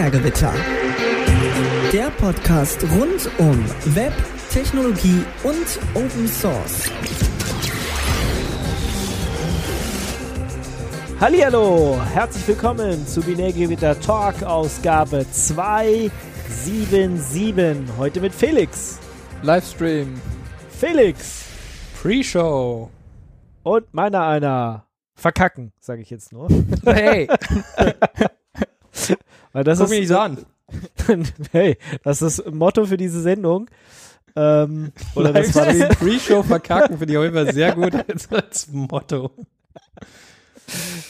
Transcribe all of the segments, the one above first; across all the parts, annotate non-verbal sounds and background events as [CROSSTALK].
Binärgewitter. Der Podcast rund um Web, Technologie und Open Source. Hallihallo, herzlich willkommen zu Binärgewitter Talk Ausgabe 277. Heute mit Felix. Livestream. Felix. Pre-Show. Und meiner einer. Verkacken, sage ich jetzt nur. Hey. [LAUGHS] Weil das Guck ist, mich nicht so an. [LAUGHS] hey, das ist das Motto für diese Sendung. Ähm, oder das war Livestream Pre-Show verkacken finde ich auch immer sehr gut [LAUGHS] als, als Motto.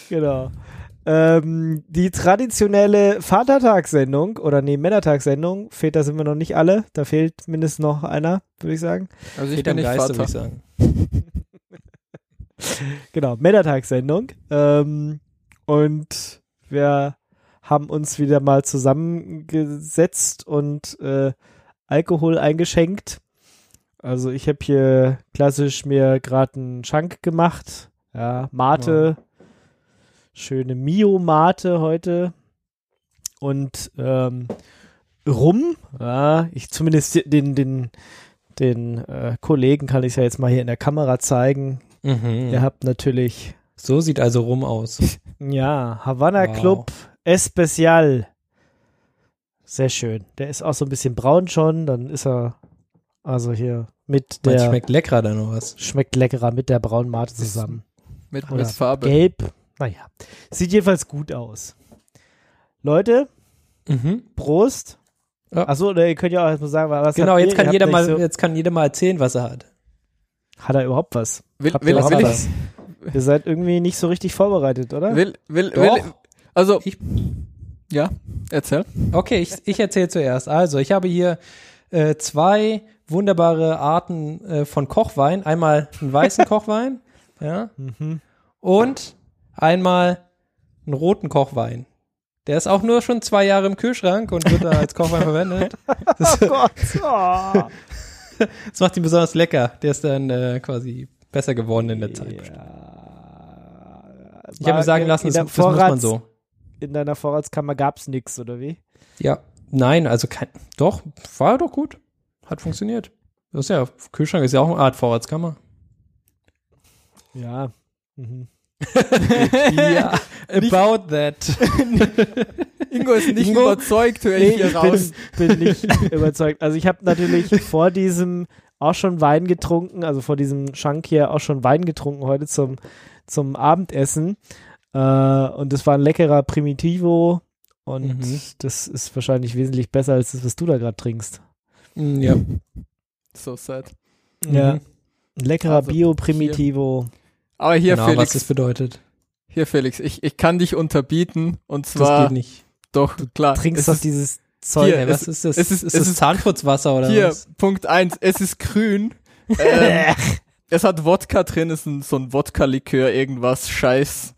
Genau. Ähm, die traditionelle Vatertagssendung oder nee, Männertagssendung, Väter sind wir noch nicht alle, da fehlt mindestens noch einer, würde ich sagen. Also ich am bin nicht Geiste, Vater. würde ich sagen. [LAUGHS] Genau, Männertagssendung. Ähm, und wir haben uns wieder mal zusammengesetzt und äh, Alkohol eingeschenkt. Also ich habe hier klassisch mir gerade einen Schank gemacht. Ja, Mate. Schöne Mio-Mate heute. Und ähm, Rum. Ja, ich zumindest den, den, den äh, Kollegen kann ich ja jetzt mal hier in der Kamera zeigen. Mhm. Ihr habt natürlich, So sieht also rum aus. [LAUGHS] ja, Havana Wow. Club Especial. Sehr schön. Der ist auch so ein bisschen braun schon, dann ist er also hier mit der schmeckt leckerer dann noch was. schmeckt leckerer mit der braunen Mate zusammen. Mit, Oder mit Farbe. Gelb. Naja, sieht jedenfalls gut aus. Leute, Mhm. Prost. Ja. Achso, oder ihr könnt ja auch erstmal sagen, was Genau, jetzt ihr? kann Ihr jeder mal, So, jetzt kann jeder mal erzählen, was er hat. hat er überhaupt was? Will, Habt will, ihr will, ich, was? Ihr seid irgendwie nicht so richtig vorbereitet, oder? will, will, Doch. will, also, Ich- ja, erzähl. Okay, ich, ich erzähle zuerst. Also, ich habe hier äh, zwei wunderbare Arten äh, von Kochwein. Einmal einen weißen [LAUGHS] Kochwein, ja, Mhm. und einmal einen roten Kochwein. Der ist auch nur schon zwei Jahre im Kühlschrank und wird da als Kochwein verwendet. [LAUGHS] Das, Oh Gott. Oh. [LAUGHS] das macht ihn besonders lecker. Der ist dann äh, quasi besser geworden in der Zeit. Ja. Ich habe mir sagen lassen, das, das muss man so. In deiner Vorratskammer gab's nix, oder wie? Ja, nein, also kein, doch, war doch gut. Hat funktioniert. Das ist ja, Kühlschrank ist ja auch eine Art Vorratskammer. Ja. Mhm. [LAUGHS] ja, [LAUGHS] about that. [LAUGHS] Ingo ist nicht Ingo? überzeugt, höre ich Nee, hier ich raus. bin, bin nicht überzeugt. Also ich habe natürlich vor diesem auch schon Wein getrunken, also vor diesem Schank hier auch schon Wein getrunken heute zum, zum Abendessen. Äh, und das war ein leckerer Primitivo und Mhm. das ist wahrscheinlich wesentlich besser als das, was du da gerade trinkst. Mm, ja. So sad. Ja. Mhm. Ein leckerer Also, Bio-Primitivo. Aber hier, genau, was Felix, das bedeutet. hier, Felix, ich, ich kann dich unterbieten und Das zwar, geht nicht. doch, klar. Trinkst es doch ist, dieses Zeug. Hier, was ist das? es ist- ist es das ist- Zahnputzwasser oder Hier, was? Punkt eins, es ist grün. [LAUGHS] ähm, es hat Wodka drin, es ist ein, so ein Wodka-Likör, irgendwas, Scheiß.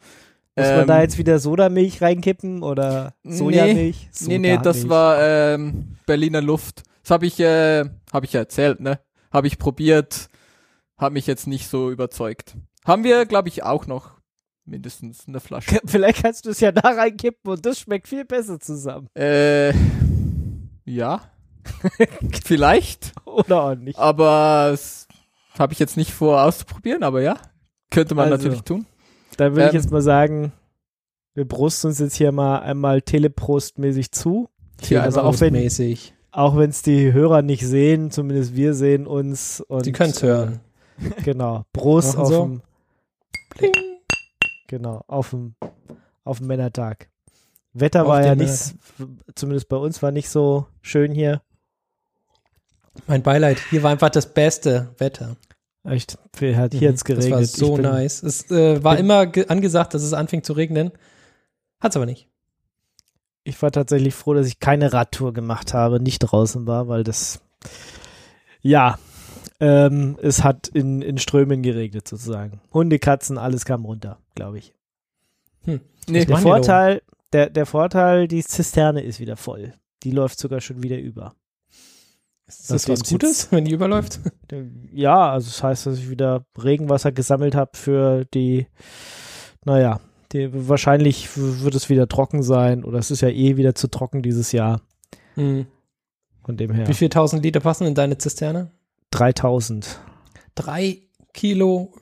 Muss man Ähm, da jetzt wieder Sodamilch reinkippen oder Sojamilch? Nee, nee, das Sodamilch. war ähm, Berliner Luft. Das habe ich, äh, habe ich ja erzählt, ne? Habe ich probiert, hat mich jetzt nicht so überzeugt. Haben wir, glaube ich, auch noch mindestens eine Flasche. [LAUGHS] Vielleicht kannst du es ja da reinkippen und das schmeckt viel besser zusammen. äh, ja, [LAUGHS] vielleicht, Oder auch nicht. aber das habe ich jetzt nicht vor auszuprobieren, aber ja, könnte man Also, natürlich tun. Dann würde ich ähm, jetzt mal sagen, wir brusten uns jetzt hier mal einmal teleprostmäßig zu. Hier also auch wenn auch wenn es die Hörer nicht sehen, zumindest wir sehen uns. Und, Sie können es hören. [LAUGHS] Genau. Machen auf so. dem Bling. genau, auf dem auf dem Männertag. Wetter Auf war ja nicht, zumindest bei uns war nicht so schön hier. Mein Beileid. Hier war einfach das beste Wetter. Echt, viel hat hier Mhm. jetzt geregnet. Das war so bin, nice. Es äh, war immer ge- angesagt, dass es anfängt zu regnen. Hat's aber nicht. Ich war tatsächlich froh, dass ich keine Radtour gemacht habe, nicht draußen war, weil das, ja, ähm, es hat in, in Strömen geregnet sozusagen. Hunde, Katzen, alles kam runter, glaube ich. Nee, Der Vorteil, der, der Vorteil, die Zisterne ist wieder voll. Die läuft sogar schon wieder über. Ist das was es Gutes, [LAUGHS] wenn die überläuft? Ja, also das heißt, dass ich wieder Regenwasser gesammelt habe für die, naja, die, wahrscheinlich wird es wieder trocken sein oder es ist ja eh wieder zu trocken dieses Jahr. Hm. Von dem her. Wie viel tausend Liter passen in deine Zisterne? 3000. Drei Kilo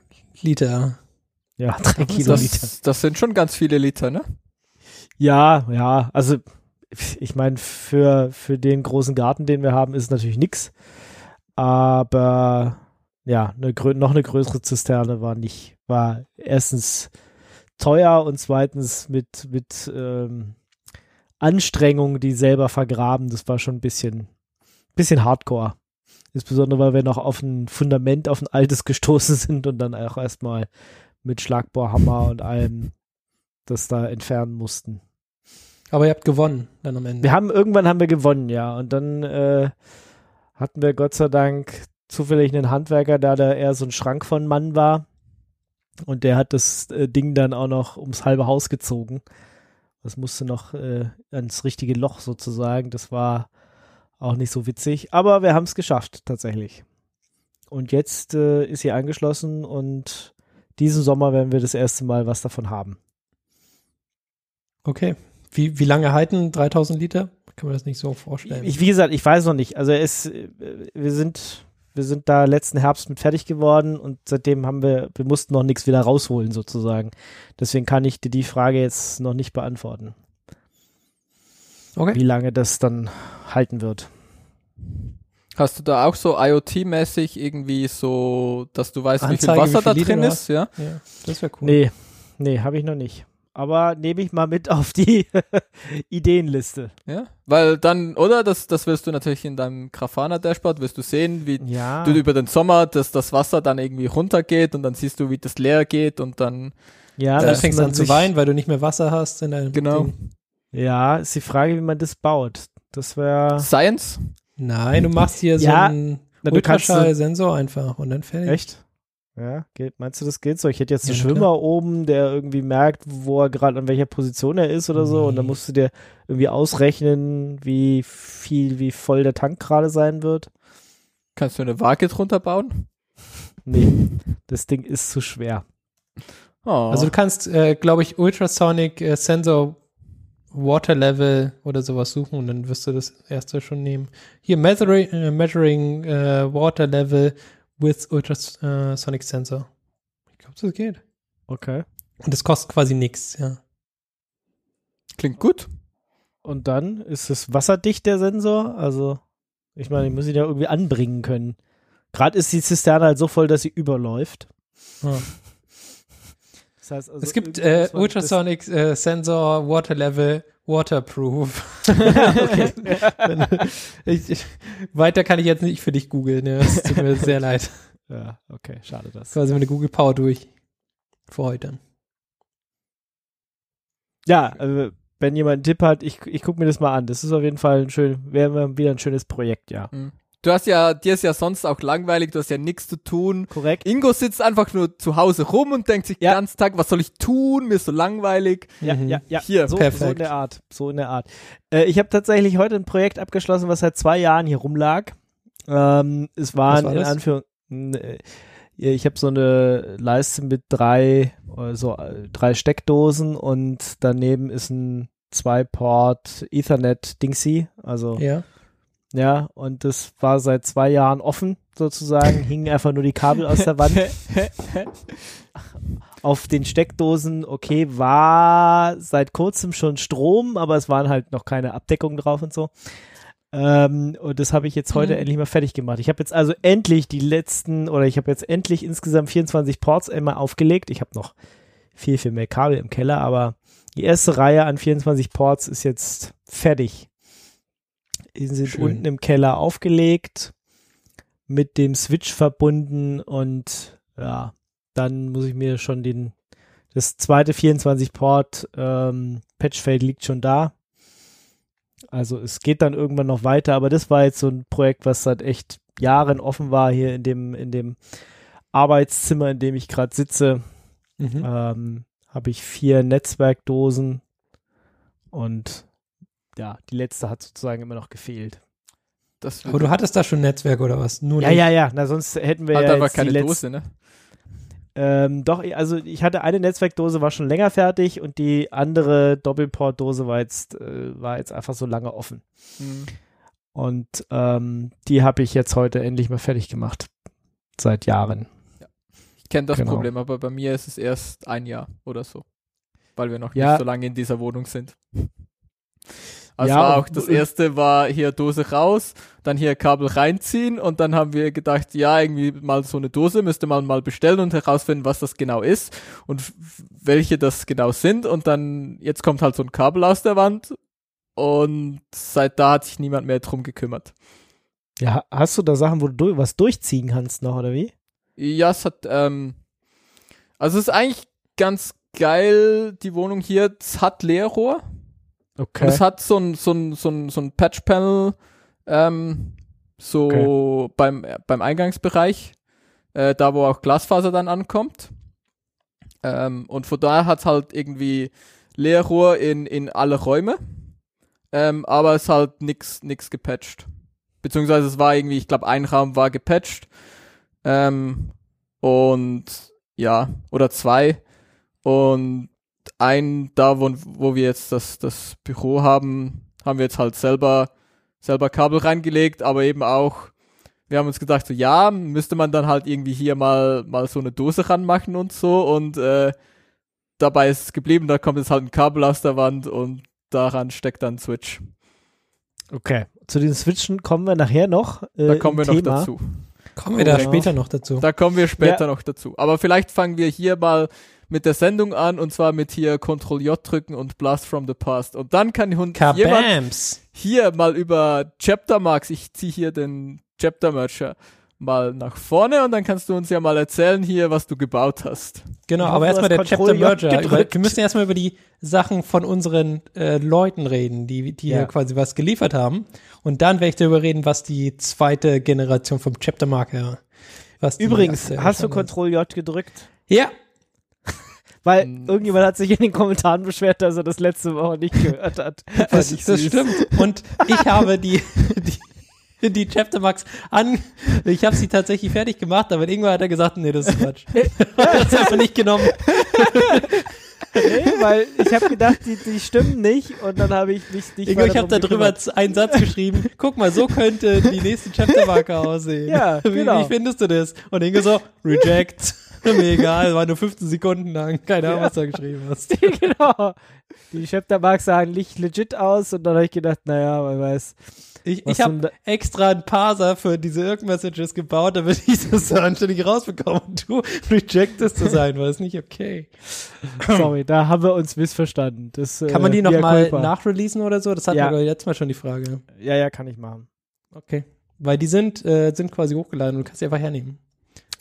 Liter. Ja, [LAUGHS] drei Kiloliter. Das, das sind schon ganz viele Liter, ne? Ja, ja, also ich meine, für, für den großen Garten, den wir haben, ist es natürlich nix. Aber ja, eine, noch eine größere Zisterne war nicht, war erstens teuer und zweitens mit, mit ähm, Anstrengung, die selber vergraben. Das war schon ein bisschen, bisschen hardcore. Insbesondere, weil wir noch auf ein Fundament, auf ein altes gestoßen [LAUGHS] sind und dann auch erstmal mit Schlagbohrhammer und allem das da entfernen mussten. Aber ihr habt gewonnen dann am Ende. Wir haben irgendwann haben wir gewonnen, ja. Und dann äh, hatten wir Gott sei Dank zufällig einen Handwerker, da der eher so ein Schrank von Mann war. Und der hat das äh, Ding dann auch noch ums halbe Haus gezogen. Das musste noch äh, ans richtige Loch sozusagen. Das war auch nicht so witzig. Aber wir haben es geschafft, tatsächlich. Und jetzt äh, ist sie angeschlossen und diesen Sommer werden wir das erste Mal was davon haben. Okay. Wie, wie lange halten 3000 Liter? Kann man das nicht so vorstellen. Ich, wie gesagt, ich weiß noch nicht. Also es, äh, wir sind, wir sind da letzten Herbst mit fertig geworden und seitdem haben wir, wir mussten noch nichts wieder rausholen sozusagen. Deswegen kann ich dir die Frage jetzt noch nicht beantworten, okay. wie lange das dann halten wird. Hast du da auch so IoT-mäßig irgendwie so, dass du weißt, Anzeige, wie viel Wasser wie viel da drin ist, ja? Ja, das wäre cool. Nee, nee, habe ich noch nicht. Aber nehme ich mal mit auf die [LAUGHS] Ideenliste. Ja, weil dann, oder? Das, das wirst du natürlich in deinem Grafana-Dashboard, wirst du sehen, wie Ja. du über den Sommer, dass das Wasser dann irgendwie runtergeht und dann siehst du, wie das leer geht und dann, ja, Dann dass fängst du man an zu weinen, weil du nicht mehr Wasser hast in deinem Genau. Ding. Ja, ist die Frage, wie man das baut. Das wäre Science? Nein, du machst hier Ja, so einen Ultraschall-Sensor einfach und dann fertig. Echt? Ja, geht, meinst du, das geht so? Ich hätte jetzt einen Ja, Schwimmer oben, der irgendwie merkt, wo er gerade an welcher Position er ist oder so, und dann musst du dir irgendwie ausrechnen, wie viel, wie voll der Tank gerade sein wird. Kannst du eine Waage drunter bauen? Nee, das Ding ist zu schwer. Oh. Also du kannst, äh, glaube ich, Ultrasonic äh, Sensor Water Level oder sowas suchen und dann wirst du das erste schon nehmen. Hier Measuring, äh, measuring äh, Water Level with Ultrasonic Sensor. Ich glaube, das geht. Okay. Und das kostet quasi nichts, ja. Klingt gut. Und dann ist es wasserdicht, der Sensor. Also, ich meine, ich muss ihn ja irgendwie anbringen können. Gerade ist die Zisterne halt so voll, dass sie überläuft. Ja. Das heißt also, es gibt äh, Ultrasonic äh, Sensor Water Level Waterproof. [LAUGHS] okay. [LAUGHS] ich, ich, weiter kann ich jetzt nicht für dich googeln. Ja. Es tut mir sehr leid. [LAUGHS] Ja, okay, schade das. Quasi meine Google Power durch. Für heute. Ja, also, wenn jemand einen Tipp hat, ich, ich gucke mir das mal an. Das ist auf jeden Fall ein schön, wäre wieder ein schönes Projekt, ja. Du hast ja, dir ist ja sonst auch langweilig, du hast ja nichts zu tun. Korrekt. Ingo sitzt einfach nur zu Hause rum und denkt sich Ja. den ganzen Tag, was soll ich tun? Mir ist so langweilig. Ja, Mhm. ja, ja. Hier, so, perfekt. so in der Art. So in der Art. Äh, ich habe tatsächlich heute ein Projekt abgeschlossen, was seit zwei Jahren hier rumlag. Ähm, es waren war in das? Anführungszeichen, äh, ich habe so eine Leiste mit drei, so äh, drei Steckdosen und daneben ist ein Zwei-Port Ethernet Dingsy, also Ja. Ja, und das war seit zwei Jahren offen sozusagen, hingen einfach nur die Kabel aus der Wand. [LAUGHS] Auf den Steckdosen, okay, war seit kurzem schon Strom, aber es waren halt noch keine Abdeckungen drauf und so. Ähm, und das habe ich jetzt heute Mhm. endlich mal fertig gemacht. Ich habe jetzt also endlich die letzten, oder ich habe jetzt endlich insgesamt 24 Ports einmal aufgelegt. Ich habe noch viel, viel mehr Kabel im Keller, aber die erste Reihe an 24 Ports ist jetzt fertig. Die sind Schön. unten im Keller aufgelegt, mit dem Switch verbunden und ja, dann muss ich mir schon den, das zweite 24 Port ähm, Patchfade liegt schon da. Also es geht dann irgendwann noch weiter, aber das war jetzt so ein Projekt, was seit echt Jahren offen war hier in dem, in dem Arbeitszimmer, in dem ich gerade sitze. Mhm. Ähm, habe ich vier Netzwerkdosen und ja, die letzte hat sozusagen immer noch gefehlt. Das Aber du hattest da schon Netzwerk oder was? Nur Ja, ja, ja, na sonst hätten wir hat ja aber jetzt die keine Dose, ne? Ähm, doch, also ich hatte eine Netzwerkdose, war schon länger fertig und die andere Doppelportdose war jetzt, äh, war jetzt einfach so lange offen. Hm. Und ähm, die habe ich jetzt heute endlich mal fertig gemacht. Seit Jahren. Ich kenne das Genau. Problem, aber bei mir ist es erst ein Jahr oder so. Weil wir noch Ja. nicht so lange in dieser Wohnung sind. Also Ja, auch das erste war hier Dose raus, dann hier Kabel reinziehen und dann haben wir gedacht, ja, irgendwie mal so eine Dose müsste man mal bestellen und herausfinden, was das genau ist und welche das genau sind und dann jetzt kommt halt so ein Kabel aus der Wand und seit da hat sich niemand mehr drum gekümmert. Ja, hast du da Sachen, wo du du- was durchziehen kannst noch, oder wie? Ja, es hat, ähm, also es ist eigentlich ganz geil, die Wohnung hier, es hat Leerrohr Okay. und es hat so ein, so ein, so ein, so ein Patch-Panel, ähm, so beim, äh, beim Eingangsbereich, äh, da wo auch Glasfaser dann ankommt. Ähm, und von daher hat es halt irgendwie Leerrohr in, in alle Räume, ähm, aber es halt nix, nix gepatcht. Beziehungsweise es war irgendwie, ich glaube, ein Raum war gepatcht. Ähm, und ja, oder zwei. Und ein, da wo, wo wir jetzt das, das Büro haben, haben wir jetzt halt selber, selber Kabel reingelegt, aber eben auch, wir haben uns gedacht, so ja, müsste man dann halt irgendwie hier mal, mal so eine Dose ranmachen und so und äh, dabei ist es geblieben, da kommt jetzt halt ein Kabel aus der Wand und daran steckt dann ein Switch. okay. Zu den Switchen kommen wir nachher noch. Äh, Da kommen wir im noch Thema. dazu. Kommen wir da Genau. später noch dazu. Da kommen wir später noch dazu. Aber vielleicht fangen wir hier mal mit der Sendung an und zwar mit hier Ctrl J drücken und Blast from the Past. Und dann kann jemand hier mal über Chapter Marks, ich ziehe hier den Chapter Mercher mal nach vorne und dann kannst du uns ja mal erzählen hier, was du gebaut hast. Genau, aber erstmal der Control Chapter Merger. Über, wir müssen erstmal über die Sachen von unseren äh, Leuten reden, die, die Ja. hier quasi was geliefert haben. Und dann werde ich darüber reden, was die zweite Generation vom Chapter Marker. Was die Übrigens, hast du. Ctrl J gedrückt? Ja, Weil Hm. irgendjemand hat sich in den Kommentaren beschwert, dass er das letzte Woche nicht gehört hat. [LAUGHS] Das, das stimmt. Und ich habe die, [LAUGHS] die, die Chapter Marks an, ich habe sie tatsächlich fertig gemacht, aber irgendwann hat er gesagt, nee, das ist Quatsch. [LAUGHS] hat es einfach nicht genommen. Nee, weil ich habe gedacht, die, die stimmen nicht und dann habe ich mich nicht Ingo, ich habe da drüber einen Satz geschrieben. Guck mal, so könnte die nächste Chaptermarke aussehen. Ja, wie, genau. wie findest du das? Und Ingo so, reject. [LAUGHS] Mir egal, war nur 15 Sekunden lang. Keine Ahnung, Ja. was du da geschrieben hast. [LAUGHS] genau. Die Chapter Marks sahen nicht legit aus und dann habe ich gedacht, naja, wer weiß. Ich, ich habe extra einen Parser für diese Irk-Messages gebaut, damit ich [LAUGHS] das so anständig rausbekomme. Und du rejectest das einfach. Das ist nicht okay. [CLEARS THROAT] Sorry, da haben wir uns missverstanden. Das, Kann man die äh, noch mea mal culpa. nachreleasen oder so? Das hatten Ja. wir letztes Mal schon die Frage. Ja, ja, kann ich machen. Okay. Weil die sind, äh, sind quasi hochgeladen und du kannst sie einfach hernehmen.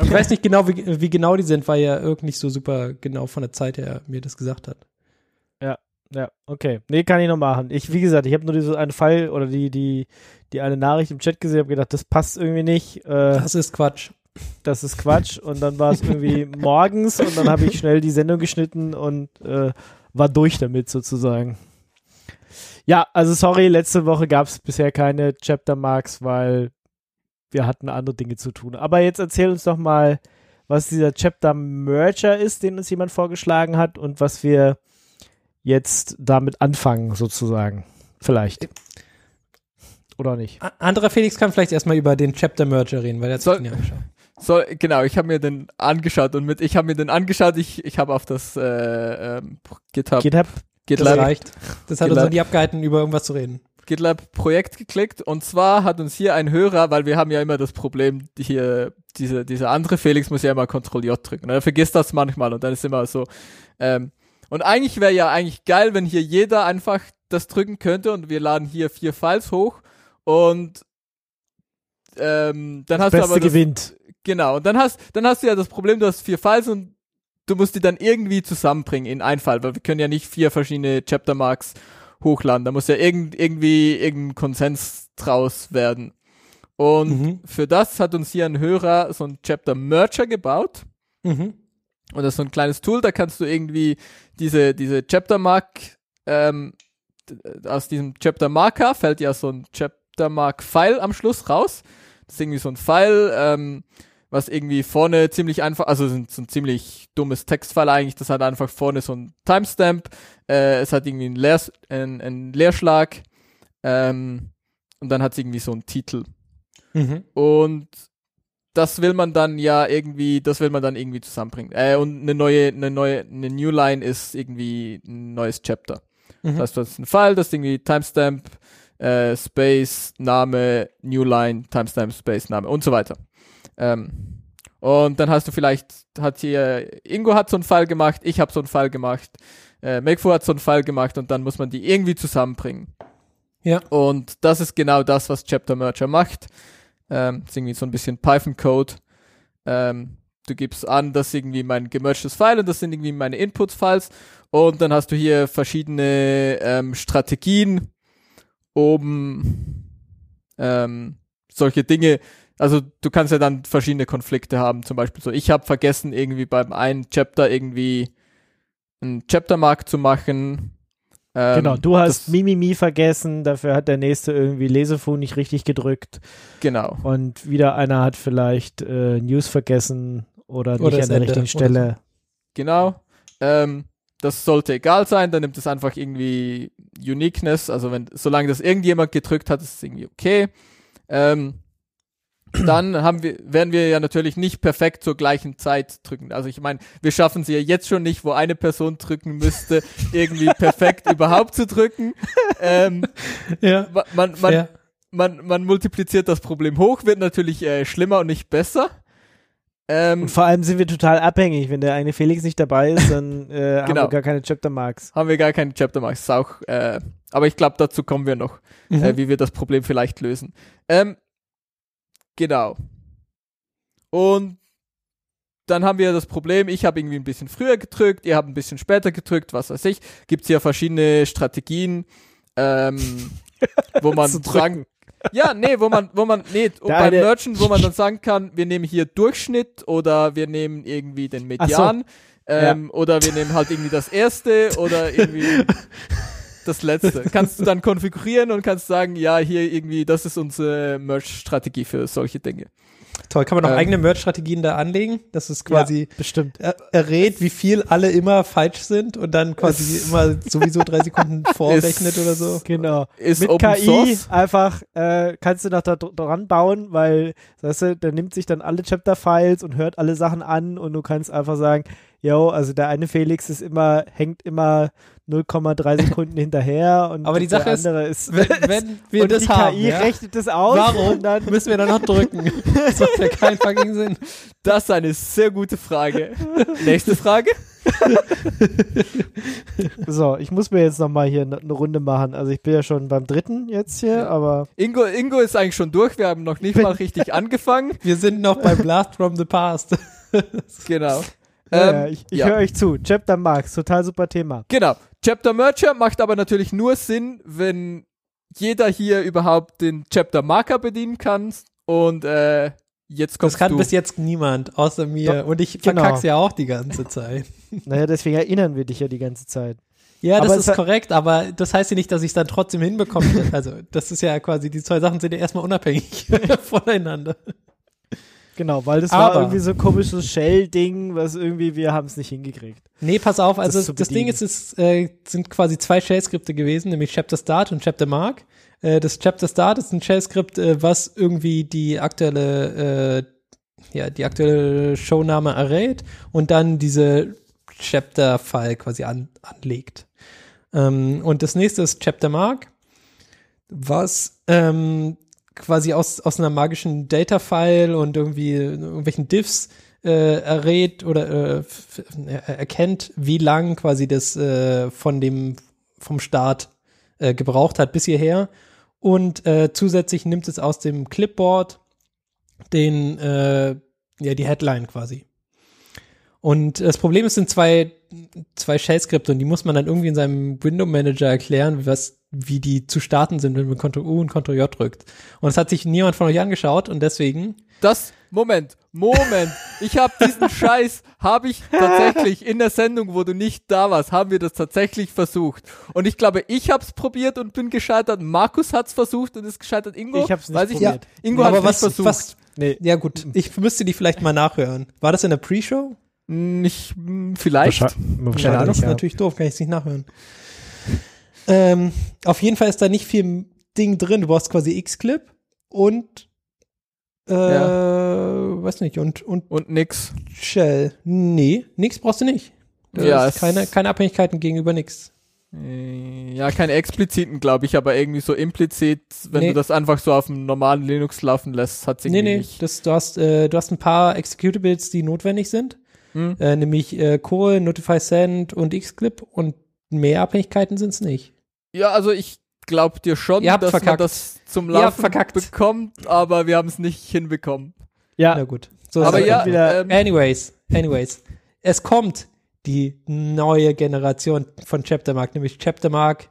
Ich weiß nicht genau, wie, wie genau die sind, weil ja Irk nicht so super genau von der Zeit her mir das gesagt hat. Ja, okay. Nee, kann ich noch machen. Ich, wie gesagt, ich habe nur diese eine Fall oder die, die, die eine Nachricht im Chat gesehen, habe gedacht, das passt irgendwie nicht. Äh, Das ist Quatsch. das ist Quatsch. Und dann war es irgendwie [LAUGHS] morgens und dann habe ich schnell die Sendung geschnitten und äh, war durch damit sozusagen. Ja, also sorry, letzte Woche gab es bisher keine Chapter Marks, weil wir hatten andere Dinge zu tun. Aber jetzt erzähl uns doch mal, was dieser Chapter Merger ist, den uns jemand vorgeschlagen hat und was wir jetzt damit anfangen, sozusagen. Vielleicht. Oder nicht? Anderer Felix kann vielleicht erstmal über den Chapter Merger reden, weil er hat sich Soll- ja angeschaut. So, genau, ich habe mir den angeschaut und mit ich habe mir den angeschaut, ich, ich habe auf das äh, ähm, GitHub, GitHub? Das GitLab, reicht. Das hat uns GitLab. noch nie abgehalten, über irgendwas zu reden. GitLab Projekt geklickt und zwar hat uns hier ein Hörer, weil wir haben ja immer das Problem, die hier, diese, dieser andere Felix muss ja immer Ctrl J drücken. Und er vergisst das manchmal und dann ist immer so, ähm, und eigentlich wäre ja eigentlich geil, wenn hier jeder einfach das drücken könnte und wir laden hier vier Files hoch und ähm, dann hast du Beste aber das, gewinnt. Genau, und dann hast, dann hast du ja das Problem, du hast vier Files und du musst die dann irgendwie zusammenbringen in einen File, weil wir können ja nicht vier verschiedene Chapter Marks hochladen. Da muss ja irgend, irgendwie irgendein Konsens draus werden. Und Mhm. für das hat uns hier ein Hörer so ein Chapter Merger gebaut. Mhm. Und das ist so ein kleines Tool, da kannst du irgendwie diese, diese Chapter Mark, ähm, aus diesem Chapter Marker fällt ja so ein Chapter Mark File am Schluss raus. Das ist irgendwie so ein File, ähm, was irgendwie vorne ziemlich einfach, also so ein, so ein ziemlich dummes Textfile eigentlich, das hat einfach vorne so ein Timestamp, äh, es hat irgendwie einen, Leer, einen, einen Leerschlag ähm, und dann hat es irgendwie so einen Titel. Mhm. Und das will man dann ja irgendwie, das will man dann irgendwie zusammenbringen. Äh, und eine neue, eine neue, eine New Line ist irgendwie ein neues Chapter. Mhm. Das heißt, du hast ein File, das ist irgendwie Timestamp, äh, Space, Name, New Line, Timestamp, Space, Name und so weiter. Ähm, und dann hast du vielleicht, hat hier, Ingo hat so einen Fall gemacht, ich habe so einen Fall gemacht, äh, Makefu hat so einen Fall gemacht und dann muss man die irgendwie zusammenbringen. Ja. Und das ist genau das, was Chapter Merger macht. Ähm, ist irgendwie so ein bisschen Python-Code. Ähm, du gibst an, das ist irgendwie mein gemergtes File und das sind irgendwie meine Input-Files. Und dann hast du hier verschiedene ähm, Strategien, um ähm, solche Dinge. Also du kannst ja dann verschiedene Konflikte haben. Zum Beispiel so, ich habe vergessen, irgendwie beim einen Chapter irgendwie einen Chaptermark zu machen. Ähm, genau, du hast Mimimi vergessen, dafür hat der nächste irgendwie Lesefu nicht richtig gedrückt Genau. und wieder einer hat vielleicht äh, News vergessen oder nicht Oder das an der Ende richtigen oder Stelle. Genau. Ähm, das sollte egal sein, dann nimmt es einfach irgendwie Uniqueness, also wenn, solange das irgendjemand gedrückt hat, ist es irgendwie okay. Ähm, dann haben wir, werden wir ja natürlich nicht perfekt zur gleichen Zeit drücken. Also ich meine, wir schaffen sie ja jetzt schon nicht, wo eine Person drücken müsste, irgendwie [LAUGHS] perfekt überhaupt zu drücken. Ähm, Ja. ma- man, man, Fair. man, man multipliziert das Problem hoch, wird natürlich äh, schlimmer und nicht besser. Ähm, Und vor allem sind wir total abhängig. Wenn der eine Felix nicht dabei ist, dann äh, [LAUGHS] haben Genau. wir gar keine Chapter Marks. haben wir gar keine Chapter Marks. Auch, äh, aber ich glaube, dazu kommen wir noch, Mhm. äh, wie wir das Problem vielleicht lösen. Ähm, genau. Und dann haben wir das Problem, ich habe irgendwie ein bisschen früher gedrückt, ihr habt ein bisschen später gedrückt, was weiß ich. Gibt es ja verschiedene Strategien, ähm, [LAUGHS] wo man sagen, ja, nee, wo man, wo man, nee, beim Merchant, wo man dann sagen kann, wir nehmen hier Durchschnitt oder wir nehmen irgendwie den Ach so. Median ähm, oder wir nehmen halt irgendwie das erste oder irgendwie [LAUGHS] das letzte. Kannst du dann konfigurieren und kannst sagen, ja, hier irgendwie, das ist unsere Merch-Strategie für solche Dinge. Toll. Kann man noch Ähm, eigene Merch-Strategien da anlegen? Das ist quasi, Bestimmt. er, errät, wie viel alle immer falsch sind und dann quasi Es- immer sowieso drei Sekunden [LAUGHS] vorrechnet oder so. Genau. Ist Mit Open KI Source. einfach äh, kannst du noch da dr- dran bauen, weil, weißt du, der nimmt sich dann alle Chapter-Files und hört alle Sachen an und du kannst einfach sagen, yo, also der eine Felix ist immer, hängt immer 0,3 Sekunden hinterher und Aber die Sache der ist, andere ist, Wenn, [LAUGHS] wenn wir und das die haben, KI ja, rechnet das aus warum und dann müssen wir dann noch drücken? [LAUGHS] Das macht ja keinen fucking Sinn. Das ist eine sehr gute Frage. Nächste Frage. [LAUGHS] so, ich muss mir jetzt nochmal hier eine ne Runde machen. Also ich bin ja schon beim dritten jetzt hier, Ja. aber Ingo, Ingo ist eigentlich schon durch. Wir haben noch nicht mal richtig angefangen. Wir sind noch bei Blast from the Past. Genau. Ja, Ähm, ja, ich, ich ja. höre euch zu. Chapter Marks, total super Thema. Genau. Chapter Merger macht aber natürlich nur Sinn, wenn jeder hier überhaupt den Chapter Marker bedienen kann. Und äh, jetzt kommst Das kann du. bis jetzt niemand außer mir. Doch, und ich genau. verkack's ja auch die ganze Zeit. [LAUGHS] Naja, deswegen erinnern wir dich ja die ganze Zeit. Ja, das Aber ist korrekt, aber das heißt ja nicht, dass ich es dann trotzdem hinbekomme. [LAUGHS] Also, das ist ja quasi, die zwei Sachen sind ja erstmal unabhängig [LAUGHS] voneinander. Genau, weil das Aber- war irgendwie so ein komisches Shell-Ding, was irgendwie, wir haben es nicht hingekriegt. Nee, pass auf, also Das das, Ding ist, es äh, sind quasi zwei Shell-Skripte gewesen, nämlich Chapter Start und Chapter Mark. Äh, das Chapter Start ist ein Shell-Skript, äh, was irgendwie die aktuelle, äh, ja, die aktuelle Showname errät und dann diese Chapter-File quasi an, anlegt. Ähm, und das nächste ist Chapter Mark, was ähm, quasi aus, aus einer magischen Data-File und irgendwie irgendwelchen Diffs äh, errät oder äh, er- erkennt, wie lang quasi das äh, von dem vom Start äh, gebraucht hat bis hierher. Und äh, zusätzlich nimmt es aus dem Clipboard den, äh, ja, die Headline quasi. Und das Problem ist, sind zwei, zwei Shell-Skripte und die muss man dann irgendwie in seinem Window Manager erklären, was wie die zu starten sind, wenn man Ctrl U und Ctrl J drückt. Und es hat sich niemand von euch angeschaut und deswegen. Das, Moment, Moment. Ich habe diesen [LAUGHS] Scheiß, habe ich tatsächlich in der Sendung, wo du nicht da warst, haben wir das tatsächlich versucht. Und ich glaube, ich habe es probiert und bin gescheitert. Markus hat es versucht und ist gescheitert. Ingo, Ich hab's nicht weiß ich probiert. nicht. Ingo hat was, es versucht. was, Nee. ja gut, ich müsste die vielleicht mal nachhören. War das in der Pre-Show? Nicht, hm, vielleicht. Keine Keine Ahnung, ist ja. natürlich doof, kann ich es nicht nachhören. Ähm, auf jeden Fall ist da nicht viel Ding drin. Du brauchst quasi Xclip und äh, weiß nicht, und, und Und nix. Shell. Nee, nix brauchst du nicht. Da Ja, es- keine, keine Abhängigkeiten gegenüber nix. Äh, Ja, keine expliziten, glaube ich, aber irgendwie so implizit, wenn Nee. du das einfach so auf dem normalen Linux laufen lässt, hat irgendwie Nee, nee, nicht. das, du, hast, äh, du hast ein paar Executables, die notwendig sind, Hm? äh, nämlich äh, Core, Notify Send und Xclip und mehr Abhängigkeiten sind's nicht. Ja, also ich glaube dir schon, dass man verkackt. das zum Laufen bekommt, aber wir haben es nicht hinbekommen. Ja, Na gut. So ist aber ja, halt. wieder- ähm, Anyways, anyways. Es kommt die neue Generation von Chaptermark, nämlich Chaptermark.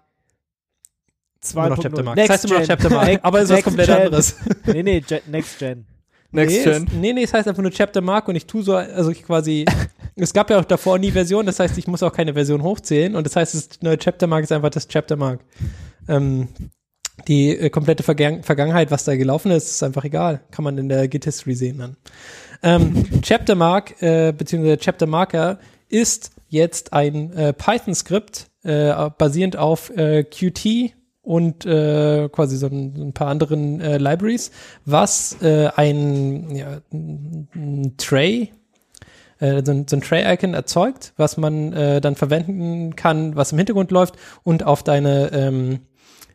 Immer noch 2.0. Chaptermark. Next Das heißt immer noch. Chaptermark, Next- aber es ist was Next komplett Gen. anderes. [LAUGHS] nee, nee, Next Gen. Next nee, Gen. Es, nee, nee, es heißt einfach nur Chaptermark und ich tue so, also ich quasi, [LAUGHS] es gab ja auch davor nie Version, das heißt, ich muss auch keine Version hochzählen und das heißt, das neue Chaptermark ist einfach das Chaptermark. Ähm, die äh, komplette Vergang Vergangenheit, was da gelaufen ist, ist einfach egal. Kann man in der Git-History sehen dann. Ähm, Chaptermark, äh, beziehungsweise Chaptermarker ist jetzt ein äh, Python-Skript, äh, basierend auf äh, Qt und äh, quasi so ein, ein paar anderen äh, Libraries, was äh, ein, ja, ein Tray, äh, so ein, so ein Tray-Icon erzeugt, was man äh, dann verwenden kann, was im Hintergrund läuft und auf deine, ähm,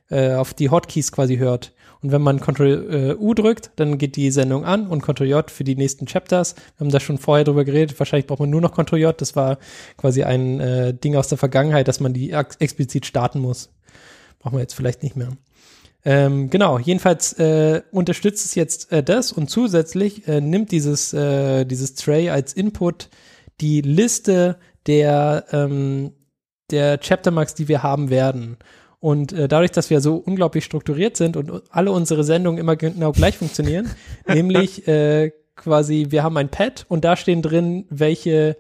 äh, auf die Hotkeys quasi hört. Und wenn man Ctrl äh, U drückt, dann geht die Sendung an und Ctrl J für die nächsten Chapters. Wir haben da schon vorher drüber geredet. Wahrscheinlich braucht man nur noch Ctrl J. Das war quasi ein äh, Ding aus der Vergangenheit, dass man die ex explizit starten muss. Brauchen wir jetzt vielleicht nicht mehr. Ähm, genau, jedenfalls äh, unterstützt es jetzt äh, das und zusätzlich äh, nimmt dieses, äh, dieses Tray als Input die Liste der, ähm, der Chaptermarks, die wir haben werden. Und äh, dadurch, dass wir so unglaublich strukturiert sind und alle unsere Sendungen immer genau gleich funktionieren, [LAUGHS] nämlich äh, quasi, wir haben ein Pad und da stehen drin, welche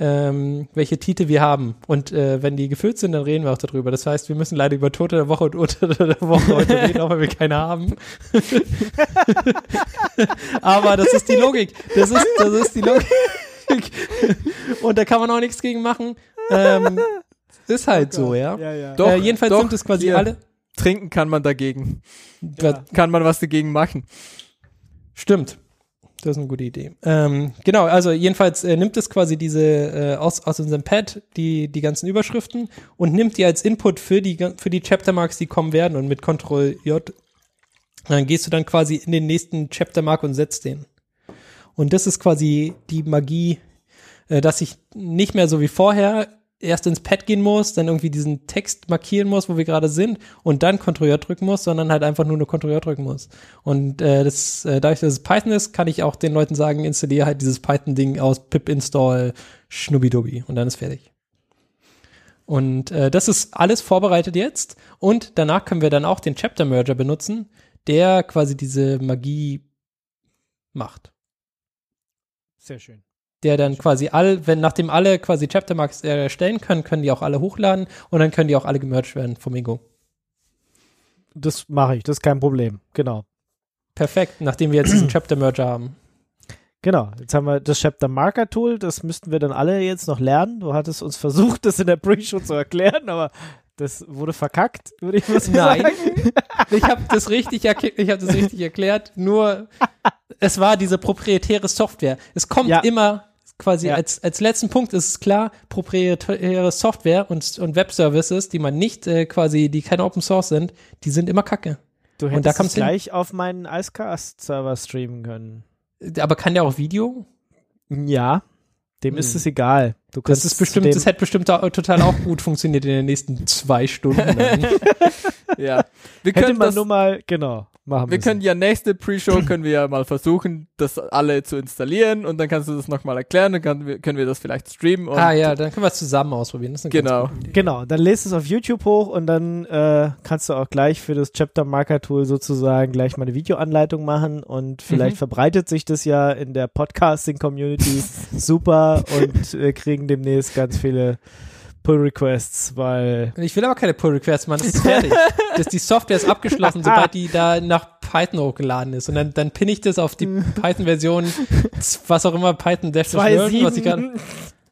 ähm, welche Titel wir haben. Und äh, wenn die gefüllt sind, dann reden wir auch darüber. Das heißt, wir müssen leider über Tote der Woche und Urteile der Woche heute [LAUGHS] reden, auch wenn wir keine haben. [LAUGHS] Aber das ist die Logik. Das ist, das ist die Logik. Und da kann man auch nichts gegen machen. Ähm, ist halt so, ja. Ja, ja. Doch, äh, jedenfalls doch, sind es quasi hier. alle. Trinken kann man dagegen. Ja. Kann man was dagegen machen. Stimmt. Das ist eine gute Idee. Ähm, genau, also jedenfalls äh, nimmt es quasi diese äh, aus, aus unserem Pad die, die ganzen Überschriften und nimmt die als Input für die, für die Chaptermarks, die kommen werden und mit Ctrl J dann gehst du dann quasi in den nächsten Chaptermark und setzt den. Und das ist quasi die Magie, äh, dass ich nicht mehr so wie vorher erst ins Pad gehen muss, dann irgendwie diesen Text markieren muss, wo wir gerade sind und dann Ctrl J drücken muss, sondern halt einfach nur eine Ctrl J drücken muss. Und äh, das, äh, dadurch, dass es Python ist, kann ich auch den Leuten sagen, installiere halt dieses Python-Ding aus pip install schnubbidubi und dann ist fertig. Und äh, das ist alles vorbereitet jetzt und danach können wir dann auch den Chapter Merger benutzen, der quasi diese Magie macht Sehr schön. Der dann quasi all, wenn nachdem alle quasi Chaptermarks erstellen können, können die auch alle hochladen und dann können die auch alle gemerged werden vom Ingo. Das mache ich, das ist kein Problem. Genau. Perfekt, nachdem wir jetzt diesen [CLEARS THROAT] Chapter Merger haben. Genau, jetzt haben wir das Chapter Marker Tool, das müssten wir dann alle jetzt noch lernen. Du hattest uns versucht, das in der Pre-Show zu erklären, aber das wurde verkackt, würde ich mal so Nein. sagen. [LAUGHS] Ich habe das richtig ich habe das richtig erklärt, nur es war diese proprietäre Software. Es kommt Ja. immer quasi Ja. als als letzten Punkt ist es klar, proprietäre Software und und Webservices, die man nicht äh, quasi, die keine Open Source sind, die sind immer Kacke. Du Und hättest da es kommt's hin. gleich auf meinen Icecast-Server streamen können. Aber kann der auch Video? Ja, dem ist Hm. es egal. Du Das ist bestimmt, das hätte bestimmt auch, total auch gut funktioniert in den nächsten zwei Stunden. [LAUGHS] Ja. Wir hätte können man das, nur mal, genau, machen Wir müssen. können ja nächste Pre-Show können wir ja mal versuchen, das alle zu installieren und dann kannst du das nochmal erklären, dann kann, können wir das vielleicht streamen. Und ah ja, dann können wir es zusammen ausprobieren. Genau. Genau, dann lädst du es auf YouTube hoch und dann äh, kannst du auch gleich für das Chapter Marker Tool sozusagen gleich mal eine Videoanleitung machen und vielleicht Mhm. verbreitet sich das ja in der Podcasting Community [LAUGHS] super und wir kriegen demnächst ganz viele Pull Requests, weil Ich will aber keine Pull Requests, Mann. Das ist fertig. [LAUGHS] das, die Software ist abgeschlossen, sobald die da nach Python hochgeladen ist. Und dann, dann pinne ich das auf die Python-Version, was auch immer Python Dash was ich gerade. 2.7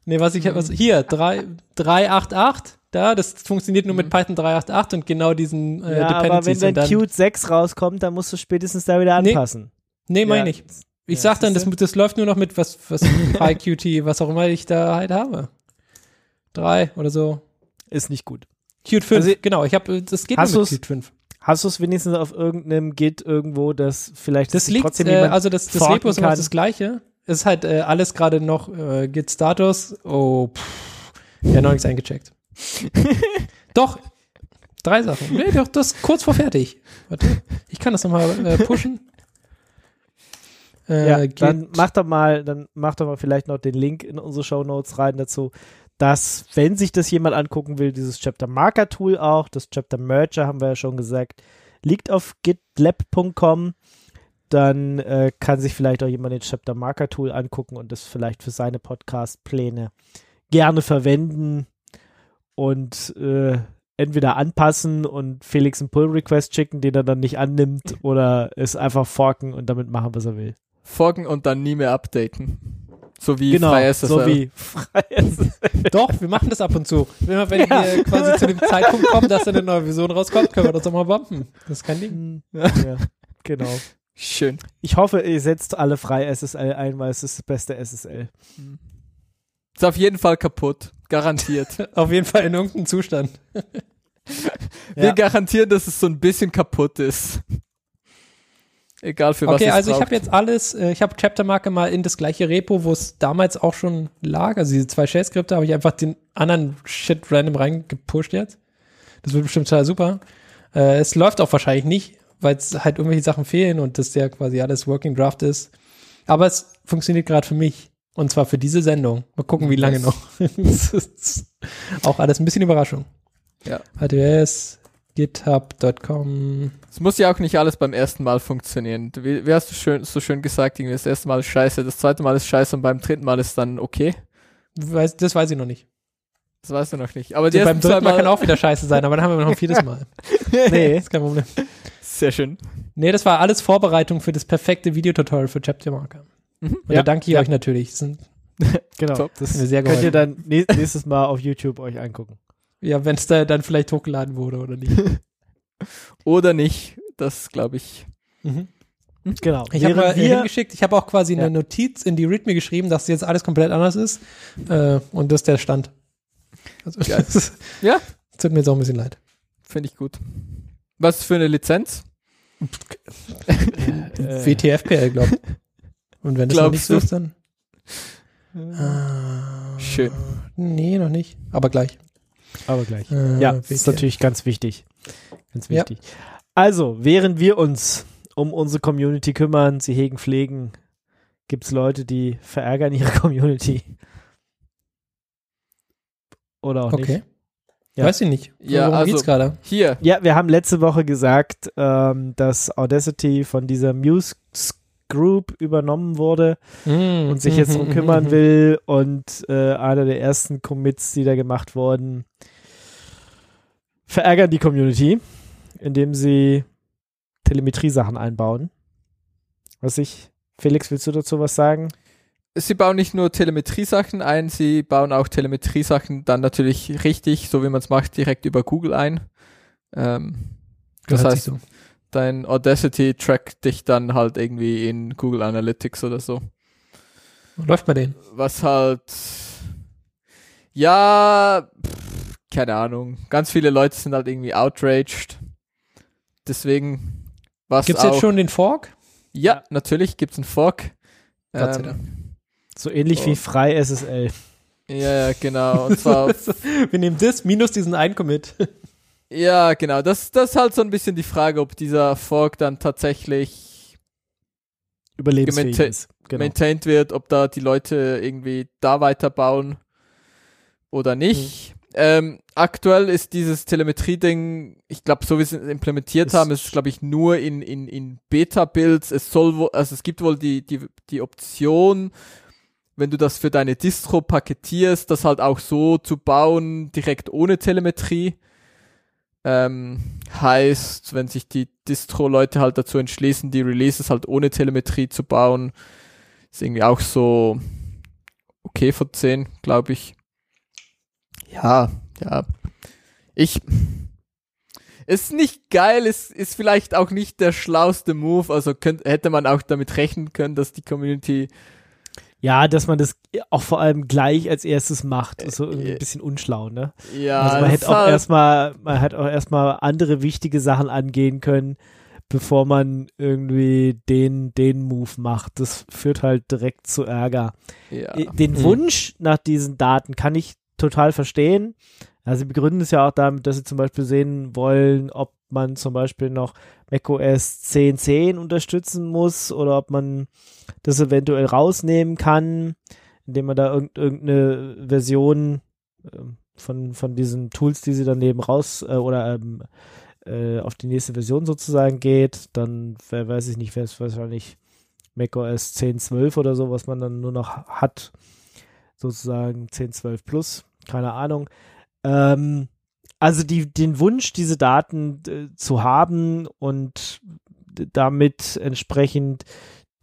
Nee, was ich was, hier, 3, 388, da, das funktioniert nur mit Python 388 und genau diesen äh, ja, aber wenn dann, Qt 6 rauskommt, dann musst du spätestens da wieder Nee. anpassen. nee, meine Ja. ich. Ich Ja, sag dann, das, das läuft nur noch mit was, was [LAUGHS] PyQt, was auch immer ich da halt habe. 3 oder so. Ist nicht gut. Qt 5, Also- genau, ich habe, das geht nur mit Qt 5. Hast du es wenigstens auf irgendeinem Git irgendwo, das vielleicht Das liegt, trotzdem äh, jemand also das, das Repo ist das gleiche. Es ist halt äh, alles gerade noch äh, Git Status. Oh, pff, ja, noch nichts eingecheckt. [LAUGHS] doch, drei Sachen. Nee, doch, das ist kurz vor fertig. Warte, ich kann das nochmal äh, pushen. Äh, Ja, dann mach doch mal, dann mach doch mal vielleicht noch den Link in unsere Show Notes rein dazu, dass, wenn sich das jemand angucken will, dieses Chapter Marker Tool auch, das Chapter Merger haben wir ja schon gesagt, liegt auf gitlab.com, dann äh, kann sich vielleicht auch jemand den Chapter Marker Tool angucken und das vielleicht für seine Podcast-Pläne gerne verwenden und äh, entweder anpassen und Felix einen Pull-Request schicken, den er dann nicht annimmt, oder es einfach forken und damit machen, was er will. Forken und dann nie mehr updaten. So wie genau, FreeSSL. so wie FreeSSL. [LAUGHS] Doch, wir machen das ab und zu. Immer wenn Ja. wir quasi zu dem Zeitpunkt kommen, dass eine neue Version rauskommt, können wir das auch mal bumpen. Das ist kein Ding. ja, genau. Schön. Ich hoffe, ihr setzt alle frei SSL ein, weil es ist das beste SSL. Ist auf jeden Fall kaputt. Garantiert. [LAUGHS] Auf jeden Fall in irgendeinem Zustand. Wir Ja. garantieren, dass es so ein bisschen kaputt ist. Egal für was Okay, also ich habe jetzt alles, äh, ich habe Chaptermarke mal in das gleiche Repo, wo es damals auch schon lag, also diese zwei Shell-Skripte, habe ich einfach den anderen Shit random reingepusht jetzt. Das wird bestimmt total super. Äh, es läuft auch wahrscheinlich nicht, weil es halt irgendwelche Sachen fehlen und das ja quasi alles Working Draft ist. Aber es funktioniert gerade für mich. Und zwar für diese Sendung. Mal gucken, wie lange noch. [LAUGHS] Das ist auch alles ein bisschen Überraschung. Ja. AWS, github.com. Es muss ja auch nicht alles beim ersten Mal funktionieren. Wie, wie hast du schön, so schön gesagt, irgendwie das erste Mal ist scheiße, das zweite Mal ist scheiße und beim dritten Mal ist dann okay. Weiß, das weiß ich noch nicht. Das weißt du noch nicht. Aber die Also beim dritten Mal kann auch wieder scheiße sein, aber dann haben wir noch ein viertes Mal. [LAUGHS] Nee, ist kein Problem. sehr schön. Nee, das war alles Vorbereitung für das perfekte Videotutorial für Chapter Marker. Mhm. Und Ja, da danke ich ja. euch natürlich. Das sind, [LAUGHS] genau. Top. Das Hat mir sehr könnt ihr dann nä- nächstes Mal auf YouTube euch angucken. Ja, wenn es da dann vielleicht hochgeladen wurde oder nicht. [LAUGHS] Oder nicht. Das glaube ich. Mhm. Genau. Ich habe mal wir, hingeschickt, ich habe auch quasi Ja. eine Notiz in die README geschrieben, dass jetzt alles komplett anders ist. Äh, und das ist der Stand. Also, [LAUGHS] das Ja. tut mir jetzt auch ein bisschen leid. Finde ich gut. Was für eine Lizenz? [LAUGHS] äh, WTFPL, glaube ich. Und wenn das noch nicht so du? ist, dann. Ah, Schön. Nee, noch nicht. Aber gleich. Aber gleich. Äh, Ja, das ist natürlich ganz wichtig. Ganz Ja. wichtig. Also, während wir uns um unsere Community kümmern, sie hegen, pflegen, gibt es Leute, die verärgern ihre [LAUGHS] Community. Oder auch Okay. nicht. Ja. Weiß ich nicht. Ja, Worum also- geht's gerade? Hier. Ja, wir haben letzte Woche gesagt, ähm, dass Audacity von dieser Muse Group übernommen wurde Mm, und sich jetzt darum mhm, kümmern [LAUGHS] will und äh, einer der ersten Commits, die da gemacht wurden, verärgern die Community, indem sie Telemetrie-Sachen einbauen. Was ich, Felix, willst du dazu was sagen? Sie bauen nicht nur Telemetrie-Sachen ein, sie bauen auch Telemetrie-Sachen dann natürlich richtig, so wie man es macht, direkt über Google ein. Ähm, das Gehört heißt, sich so. Dein Audacity trackt dich dann halt irgendwie in Google Analytics oder so. Läuft bei denen. Was halt, ja, pff, keine Ahnung. Ganz viele Leute sind halt irgendwie outraged. Deswegen, was Gibt's auch, jetzt schon den Fork? Ja, natürlich gibt's einen Fork. Ähm. So ähnlich Oh. wie frei SSL. Ja, ja, genau. Und zwar [LAUGHS] Wir nehmen das minus diesen einen Commit. Ja, genau. Das, das ist halt so ein bisschen die Frage, ob dieser Fork dann tatsächlich Überlebensfähig ist. Genau. maintained wird, ob da die Leute irgendwie da weiterbauen oder nicht. Mhm. Ähm, aktuell ist dieses Telemetrie-Ding, ich glaube, so wie sie es implementiert Ist- haben, ist glaube ich nur in, in, in Beta-Builds. Es soll wohl, also es gibt wohl die, die, die Option, wenn du das für deine Distro paketierst, das halt auch so zu bauen, direkt ohne Telemetrie. Ähm, heißt, wenn sich die Distro-Leute halt dazu entschließen, die Releases halt ohne Telemetrie zu bauen, ist irgendwie auch so okay von 10, glaube ich. Ja, ja. Ich. Ist nicht geil, ist, ist vielleicht auch nicht der schlauste Move. Also könnt, hätte man auch damit rechnen können, dass die Community. Ja, dass man das auch vor allem gleich als erstes macht, ist so irgendwie Äh, ein bisschen unschlau, ne? Ja, also man hätte auch erstmal, man hätte auch erstmal andere wichtige Sachen angehen können, bevor man irgendwie den, den Move macht. Das führt halt direkt zu Ärger. Ja. Äh, Den Mhm. Wunsch nach diesen Daten kann ich total verstehen. Also sie begründen es ja auch damit, dass sie zum Beispiel sehen wollen, ob man zum Beispiel noch macOS 10.10 unterstützen muss oder ob man das eventuell rausnehmen kann, indem man da irgend, irgendeine Version ähm, von, von diesen Tools, die sie daneben raus äh, oder ähm, äh, auf die nächste Version sozusagen geht. Dann wer weiß ich nicht, wäre es wahrscheinlich macOS 10.12 oder so, was man dann nur noch hat. Sozusagen 10.12 Plus, keine Ahnung. Ähm, also die, den Wunsch, diese Daten äh, zu haben und damit entsprechend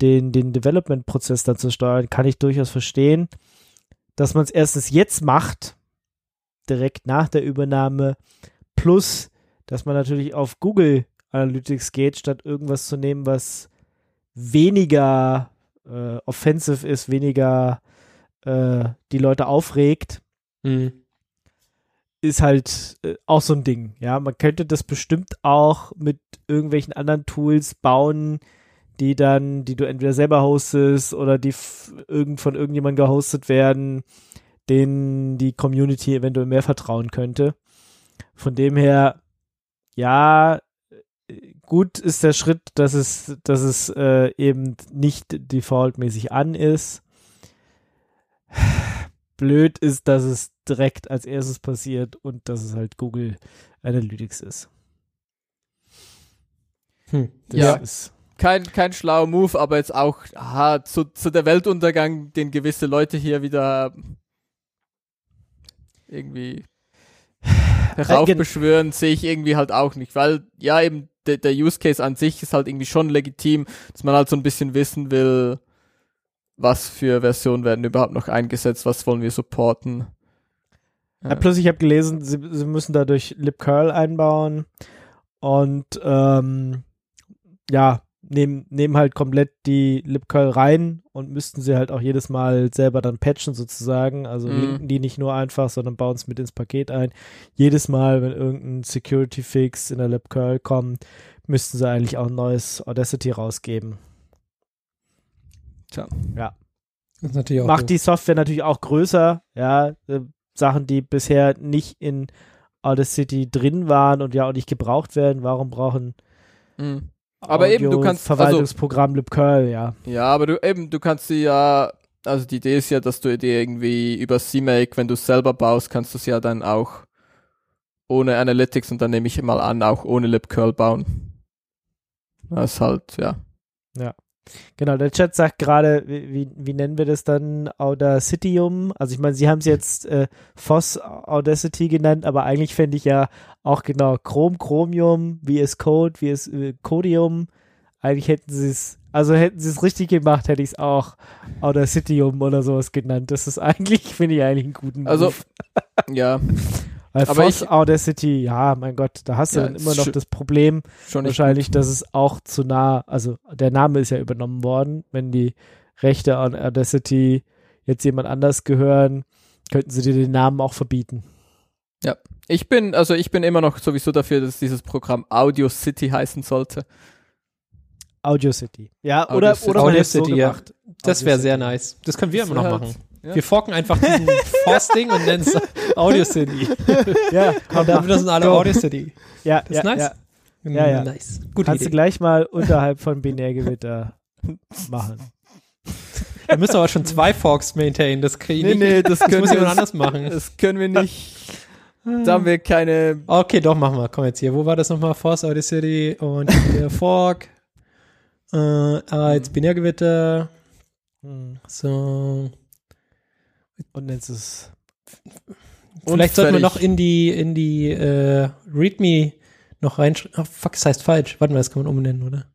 den, den Development-Prozess dann zu steuern, kann ich durchaus verstehen. Dass man es erstens jetzt macht, direkt nach der Übernahme, plus, dass man natürlich auf Google Analytics geht, statt irgendwas zu nehmen, was weniger äh, offensive ist, weniger äh, die Leute aufregt, Mhm. Ist halt äh, auch so ein Ding. Ja, man könnte das bestimmt auch mit irgendwelchen anderen Tools bauen, die dann, die du entweder selber hostest oder die irgend von irgendjemandem gehostet werden, denen die Community eventuell mehr vertrauen könnte. Von dem her, ja, gut ist der Schritt, dass es, dass es äh, eben nicht defaultmäßig an ist. Blöd ist, dass es direkt als erstes passiert und dass es halt Google Analytics ist. Hm. Ja. ist kein, kein schlauer Move, aber jetzt auch aha, zu, zu der Weltuntergang, den gewisse Leute hier wieder irgendwie [SIGHS] heraufbeschwören, sehe ich irgendwie halt auch nicht, weil ja eben der, der Use Case an sich ist halt irgendwie schon legitim, dass man halt so ein bisschen wissen will, was für Versionen werden überhaupt noch eingesetzt, was wollen wir supporten. Ja, plus ich habe gelesen, sie, sie müssen dadurch libcurl einbauen und ähm, ja, nehmen, nehmen halt komplett die libcurl rein und müssten sie halt auch jedes Mal selber dann patchen sozusagen. Also Mhm. linken die nicht nur einfach, sondern bauen es mit ins Paket ein. Jedes Mal, wenn irgendein Security Fix in der libcurl kommt, müssten sie eigentlich auch ein neues Audacity rausgeben. Tja. Das ist natürlich auch macht doof. die Software natürlich auch größer, ja, äh, Sachen, die bisher nicht in Audacity drin waren und ja auch nicht gebraucht werden. Warum brauchen Mhm. Aber eben, du kannst- also Verwaltungsprogramm libcurl, ja. Ja, aber du eben, du kannst sie ja, also die Idee ist ja, dass du dir irgendwie über CMake, wenn du es selber baust, kannst du es ja dann auch ohne Analytics und dann nehme ich mal an, auch ohne libcurl bauen. Das ist halt, ja. Genau, der Chat sagt gerade, wie, wie, nennen wir das dann? Audacityum. Also ich meine, sie haben es jetzt äh, FOSS Audacity genannt, aber eigentlich fände ich ja auch genau Chrome, Chromium, VS Code, VS äh, Codium. Eigentlich hätten sie es, also hätten sie es richtig gemacht, hätte ich es auch Audacityum oder sowas genannt. Das ist [LAUGHS] eigentlich, finde ich eigentlich einen guten Also, Move. ja, Weil aber FOSS ich- Audacity, ja, mein Gott, da hast du Ja, dann immer noch das Problem, wahrscheinlich, dass es auch zu nah, also der Name ist ja übernommen worden. Wenn die Rechte an Audacity jetzt jemand anders gehören, könnten sie dir den Namen auch verbieten. Ich bin, also ich bin immer noch sowieso dafür, dass dieses Programm Audio City heißen sollte. Audio City. Ja, Audio oder, City. oder man Audio hätte so City, ja. gemacht. Das wäre City. sehr nice. Das können wir Das immer noch halt- machen. Ja. Wir forken einfach diesen [LAUGHS] Force-Ding und nennen es Audio City. Ja, Und dann sind alle Go. Audio City. ja, Das ist ja, nice. ja. Ja, ja. Nice. Gute Kannst du Idee. gleich mal unterhalb von Binärgewitter [LAUGHS] machen. Wir müssen aber schon zwei Forks maintainen. Das kriege ich Nee, nicht. nee, das das können muss wir jemand anders machen. Das können wir nicht. Da haben wir keine. Okay, doch, machen wir. Komm jetzt hier. Wo war das nochmal? Force Audio City und hier Fork. Äh, ah, jetzt Binärgewitter. Hm. So. Und jetzt ist Und Vielleicht sollten wir noch in die, in die äh, README noch reinschreiben. Oh, fuck, das heißt falsch. Warte mal, das kann man umnennen, oder?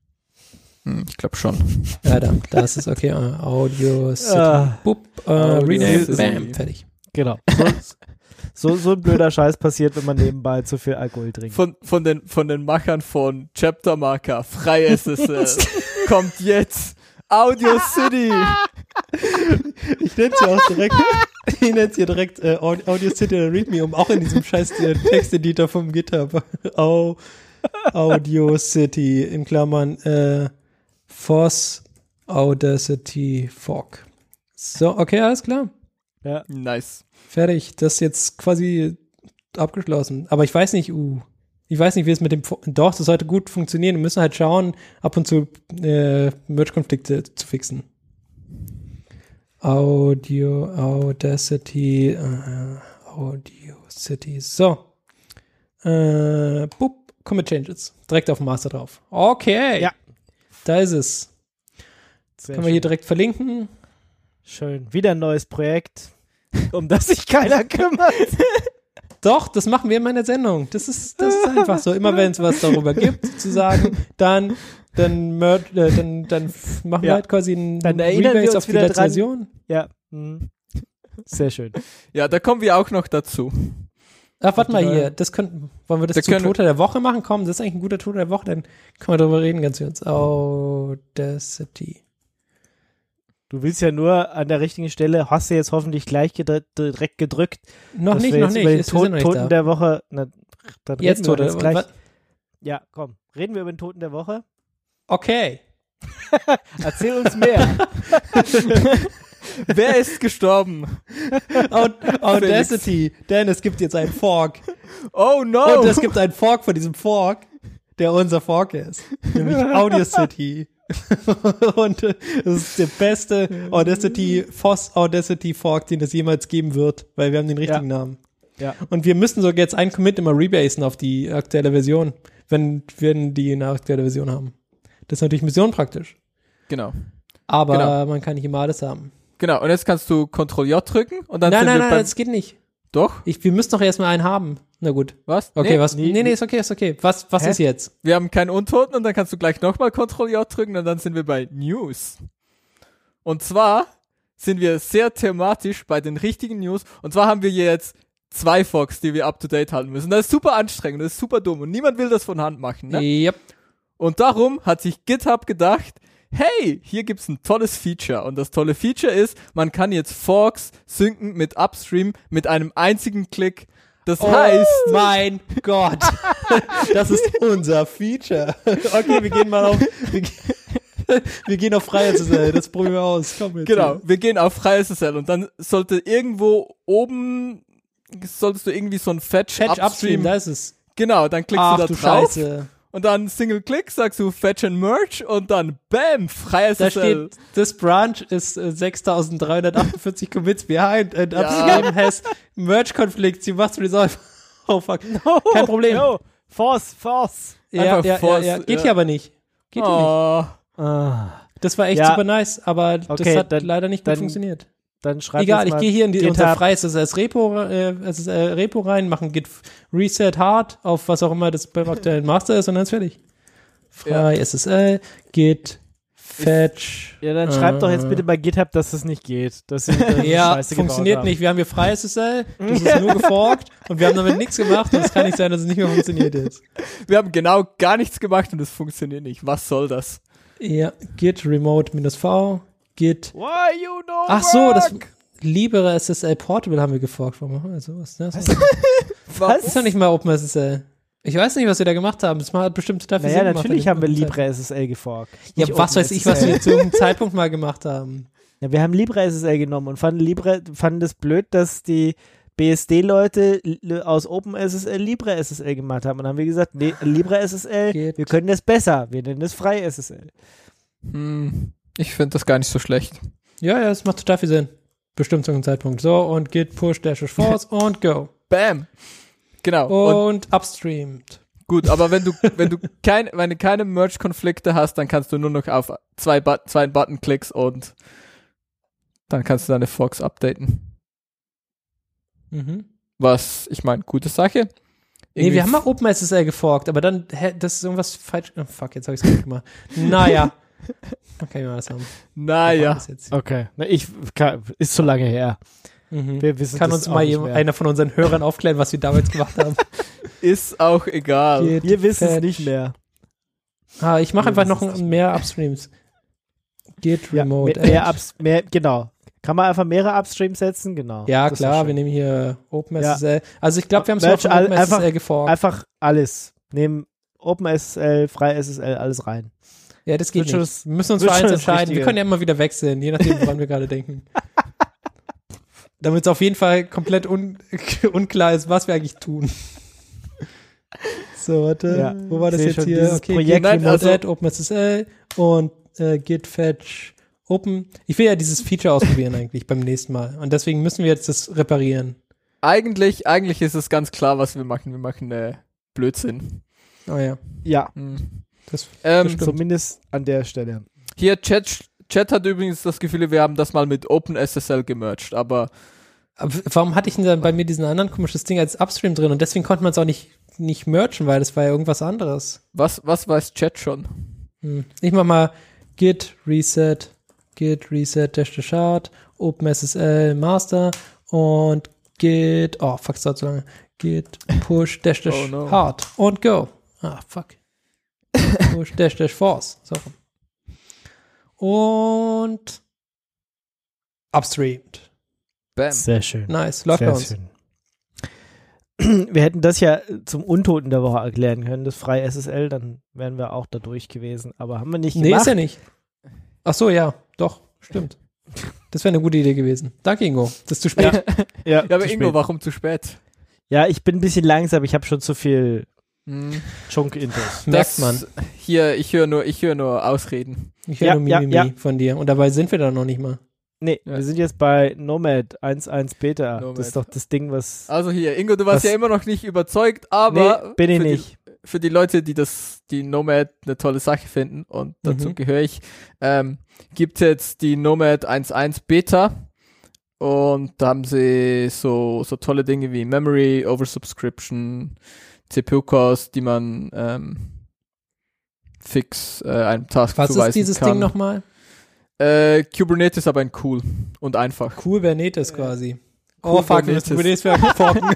Hm, Ich glaube schon. Ja, da, da ist es okay. [LAUGHS] Äh, Audio City. Ah. Bup, äh, Audio Rename, City. bam, fertig. genau. So, so, so ein blöder Scheiß passiert, wenn man nebenbei zu viel Alkohol trinkt. Von, von, den, von den Machern von Chapter Marker, frei SSL, [LAUGHS] kommt jetzt Audio City. [LAUGHS] Ich nenne es ja auch direkt, [LAUGHS] ich nenne es hier direkt äh, Aud- Audio City oder README, um auch in diesem scheiß äh, Texteditor vom GitHub. [LAUGHS] Au, Audio City, in Klammern, äh, Force Audacity Fork. So, okay, alles klar. Ja. Nice. Fertig. Das ist jetzt quasi abgeschlossen. Aber ich weiß nicht, uh, ich weiß nicht, wie es mit dem, doch, das sollte gut funktionieren. Wir müssen halt schauen, ab und zu äh, Merge-Konflikte zu fixen. Audio, Audacity, äh, Audio City. So. Äh, boop, Commit Changes. Direkt auf dem Master drauf. Okay. Ja. Da ist es. Sehr Können wir hier schön. direkt verlinken. schön. Wieder ein neues Projekt, um das sich keiner [LAUGHS] kümmert. Doch, das machen wir in meiner Sendung. Das ist, das ist einfach so. Immer wenn es was darüber gibt, zu sagen, dann, dann, äh, dann, dann machen wir Ja. halt quasi einen Dann erinnern wir Rebase uns auf die wieder letzte dran. Version. Ja. hm. Sehr schön. Ja, da kommen wir auch noch dazu. Ach, warte mal hier. Das könnten, wollen wir das Da zum können- Toter der Woche machen? Komm, das ist eigentlich ein guter Toter der Woche. Dann können wir darüber reden, ganz kurz. Audacity. Du willst ja nur an der richtigen Stelle, hast du jetzt hoffentlich gleich gedr direkt gedrückt. Noch nicht, noch nicht. Über den Toten, noch nicht Toten da. der Woche. Na, dann Jetzt reden wir jetzt gleich. wa- Ja, komm. Reden wir über den Toten der Woche. Okay. [LAUGHS] Erzähl uns mehr. [LAUGHS] Wer ist gestorben? Aud Audacity. Denn es gibt jetzt einen Fork. Oh no! Und es gibt einen Fork von diesem Fork, der unser Fork ist. Nämlich Audacity. [LAUGHS] Und das ist der beste Audacity, Foss Audacity Fork, den es jemals geben wird, weil wir haben den richtigen Namen. Ja. Und wir müssen sogar jetzt einen Commit immer rebasen auf die aktuelle Version, wenn wir die eine aktuelle Version haben. Das ist natürlich Mission praktisch. genau. Aber Genau. man kann nicht immer alles haben. Genau. Und jetzt kannst du Ctrl J drücken und dann nein, nein, nein, das geht nicht. Doch? Ich, wir müssen doch erstmal einen haben. Na gut. Was? Okay, nee, was? nee, Nee, nee, ist okay, ist okay. Was, was Hä? ist jetzt? Wir haben keinen Untoten und dann kannst du gleich nochmal Ctrl J drücken und dann sind wir bei News. Und zwar sind wir sehr thematisch bei den richtigen News. Und zwar haben wir jetzt zwei Fox, die wir up to date halten müssen. Das ist super anstrengend, das ist super dumm und niemand will das von Hand machen. Ne? Yep. Und darum hat sich GitHub gedacht, hey, hier gibt's ein tolles Feature. Und das tolle Feature ist, man kann jetzt Forks synken mit Upstream mit einem einzigen Klick. Das heißt, Mein Gott. [LAUGHS] Das ist unser Feature. Okay, wir gehen mal auf. Wir, wir gehen auf SSL. Das probieren wir aus. Komm jetzt. Genau, wir gehen auf FreeSSL und dann sollte irgendwo oben, solltest du irgendwie so ein Fetch, Fetch Upstream, Upstream, da ist es. genau, dann klickst Ach du da du drauf Scheiße. Und dann Single Click sagst du Fetch and Merge und dann BAM, Da FreeSSL. steht, this branch is äh, 6348 commits behind and Ja. upstream has merge conflicts. You must resolve. [LAUGHS] Oh fuck. Kein Problem. No. Force, Force. Ja, ja, ja, force, ja. Geht ja. hier aber nicht. Geht hier nicht. oh, Ah, Das war echt Ja. super nice, aber das Okay, hat dann- leider nicht gut dann funktioniert. Dann schreib Egal, ich gehe hier in die, unser freies SSL Repo, äh, SSL Repo rein, mache ein Git Reset Hard auf was auch immer das beim aktuellen Master ist und dann ist fertig. Frei SSL, Git Fetch. Ja, dann schreib doch jetzt äh, bitte bei GitHub, dass das nicht geht. Dass sie [LAUGHS] dass Ja, Scheiße funktioniert nicht. Wir haben hier frei SSL, das ist [LAUGHS] nur geforkt und wir haben damit nichts gemacht und es kann nicht sein, dass es nicht mehr funktioniert jetzt. wir haben genau gar nichts gemacht und es funktioniert nicht. Was soll das? Ja, Git Remote minus V, Git. Why you know Ach so, das work? Libere SSL Portable haben wir geforkt. [LAUGHS] Warum machen wir sowas? Ne? Das Was? ist doch nicht mal OpenSSL. Ich weiß nicht, was wir da gemacht haben. Das hat bestimmt dafür Naja, Sinn gemacht natürlich haben wir der LibreSSL geforkt. Ja, was weiß ich, was wir zu irgendeinem Zeitpunkt mal gemacht haben. [LAUGHS] Ja, wir haben LibreSSL genommen und fanden, Libre, fanden es blöd, dass die BSD-Leute aus OpenSSL LibreSSL gemacht haben. Und dann haben wir gesagt, nee, LibreSSL, Geht. wir können das besser. Wir nennen es FreiSSL. Hm, ich finde das gar nicht so schlecht. Ja, ja, es macht total viel Sinn. Bestimmt zu einem Zeitpunkt. So, und git push dash force [LAUGHS] und go. Bam. Genau. Und Und upstreamed. gut, aber wenn du, wenn du kein, wenn du keine Merge-Konflikte hast, dann kannst du nur noch auf zwei, But zwei Button klickst und dann kannst du deine Forks updaten. Mhm. Was, ich meine, gute Sache. Nee, Irgendwie wir haben mal OpenSSL geforkt, aber dann, hä, das ist irgendwas falsch. Oh, fuck, jetzt habe ich es gemacht. Naja. [LAUGHS] [LAUGHS] Okay, mal das haben. Naja. Okay. Na, ich, kann, ist zu lange her. Mhm. Wir wissen Kann uns mal jemand, einer von unseren Hörern aufklären, was wir damals gemacht haben? [LAUGHS] Ist auch egal. Git Wir wissen es nicht mehr. Ah, ich mache einfach noch nicht mehr Upstreams. Git Ja, remote. mehr, mehr. Ups, mehr, genau. Kann man einfach mehrere Upstreams setzen? Genau. ja, Das klar, wir nehmen hier OpenSSL. Also ich glaube, wir haben es von OpenSSL einfach- geforkt. Einfach alles. Nehmen OpenSSL, FreiSSL, alles rein. Ja, das geht schon nicht. wir müssen uns für eins entscheiden. Wir können ja immer wieder wechseln, je nachdem, woran wir gerade denken. [LAUGHS] Damit es auf jeden Fall komplett un [LAUGHS] unklar ist, was wir eigentlich tun. So, warte. Ja, Wo war das jetzt schon, hier? Okay, Projekt Git also- OpenSSL und äh, Git Fetch Open. Ich will ja dieses Feature ausprobieren eigentlich beim nächsten Mal. Und deswegen müssen wir jetzt das reparieren. Eigentlich, eigentlich ist es ganz klar, was wir machen. Wir machen äh, Blödsinn. Oh ja. Ja, Hm. Das, Ähm, zumindest an der Stelle. hier, Chat, Chat hat übrigens das Gefühl, wir haben das mal mit OpenSSL gemerged, aber aber warum hatte ich denn dann bei mir diesen anderen komisches Ding als Upstream drin? Und deswegen konnte man es auch nicht, nicht merchen, weil das war ja irgendwas anderes. was, was weiß Chat schon? Hm. Ich mach mal git reset, git reset dash dash hard, OpenSSL master und git, oh fuck, das dauert so lange, git push dash dash Oh no. hard und go. Ah, fuck. Push dash dash force. So. Und upstreamed. Bam. Sehr schön. Nice, läuft bei Sehr uns. schön. [CLEARS THROAT] Wir hätten das ja zum Untoten der Woche erklären können, das freie SSL, dann wären wir auch da durch gewesen. Aber haben wir nicht Nee, gemacht. ist ja nicht. Ach so, ja, doch, stimmt. Das wäre eine gute Idee gewesen. Danke, Ingo. Das ist zu spät. Ja, Ja, aber zu Ingo, spät. warum zu spät? Ja, ich bin ein bisschen langsam, ich habe schon zu viel Hm. Chunk-Intos. Merkt Das- man. Hier, ich höre nur, ich höre nur Ausreden. Ich höre Ja, nur ja, Mimimi ja. von dir. Und dabei sind wir da noch nicht mal. Nee, Ja. wir sind jetzt bei Nomad 1.1 Beta. Nomad. Das ist doch das Ding, was. Also hier, Ingo, du warst ja immer noch nicht überzeugt, aber nee, bin ich für nicht. Die, für die Leute, die das, die Nomad eine tolle Sache finden und dazu Mhm. gehöre ich, ähm, gibt jetzt die Nomad 1.1 Beta und da haben sie so, so tolle Dinge wie Memory, Oversubscription, CPU-Cost, die man ähm, fix äh, einem Task Was zuweisen ist dieses kann. Ding nochmal? Äh, Kubernetes aber ein cool und einfach. Kubernetes quasi. Oh fuck, wir müssen Kubernetes. Kubernetes forken. [LAUGHS]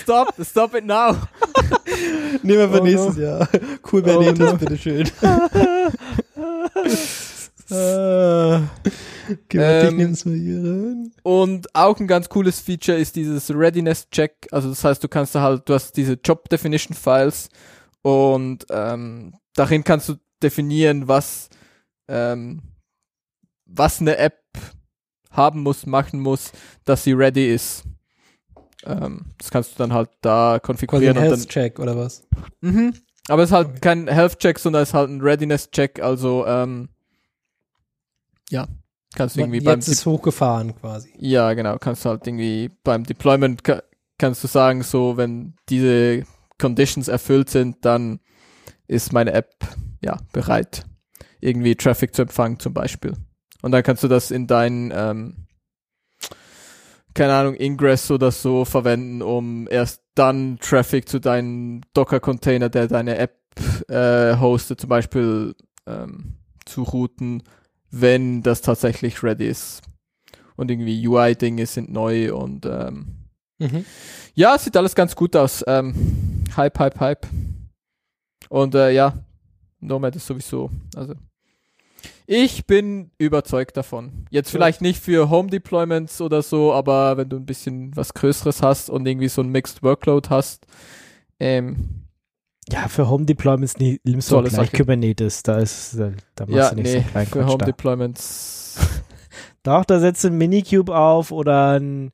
Stop, stop it now. Nehmen wir für Oh nächstes no. Jahr. Kubernetes, Oh no. bitteschön. [LAUGHS] Ich Ähm. Und auch ein ganz cooles Feature ist dieses Readiness Check. Also das heißt, du kannst da halt, du hast diese Job Definition Files und ähm, darin kannst du definieren, was ähm, was eine App haben muss, machen muss, dass sie ready ist. Ähm, das kannst du dann halt da konfigurieren ein und dann. Health-Check oder was? Mhm. Aber es ist halt Okay. kein Health Check, sondern es ist halt ein Readiness Check. Also ähm, ja, kannst du irgendwie beim Jetzt ist hochgefahren quasi. Ja, genau. Kannst du halt irgendwie beim Deployment ka kannst du sagen, so wenn diese Conditions erfüllt sind, dann ist meine App ja bereit, irgendwie Traffic zu empfangen zum Beispiel. Und dann kannst du das in dein ähm, keine Ahnung Ingress oder so verwenden, um erst dann Traffic zu deinem Docker-Container, der deine App äh, hostet, zum Beispiel ähm, zu routen, wenn das tatsächlich ready ist und irgendwie UI-Dinge sind neu und ähm, Mhm. ja, sieht alles ganz gut aus. Ähm, hype, hype, hype. Und äh, ja, Nomad ist sowieso, also ich bin überzeugt davon. Jetzt vielleicht nicht für Home Deployments oder so, aber wenn du ein bisschen was Größeres hast und irgendwie so ein Mixed Workload hast, ähm, Ja, für Home Deployments nie- nimmst du gleich. Kubernetes. Da ist, da, da machst Ja, du nicht nee, so klein für Home Deployments. [LAUGHS] Doch, da setzt du ein Minikube auf oder ein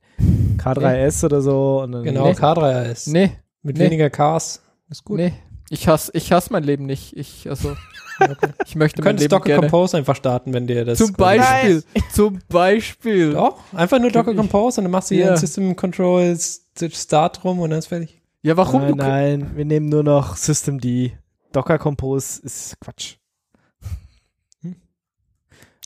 K3S oder so. Und dann, Genau, Nee. K3S. Nee, Mit Nee. weniger Cars. Ist gut. nee. Ich hasse, ich hasse mein Leben nicht. Ich, also, [LAUGHS] ich möchte Du mein könntest Leben Docker gerne. Compose einfach starten, wenn dir das. Zum Beispiel, [LAUGHS] zum Beispiel. Doch, einfach nur Docker Compose und dann machst du hier Ja. ein System Controls Start rum und dann ist fertig. Ja, warum? Nein, du, nein, wir nehmen nur noch Systemd. Docker Compose ist Quatsch.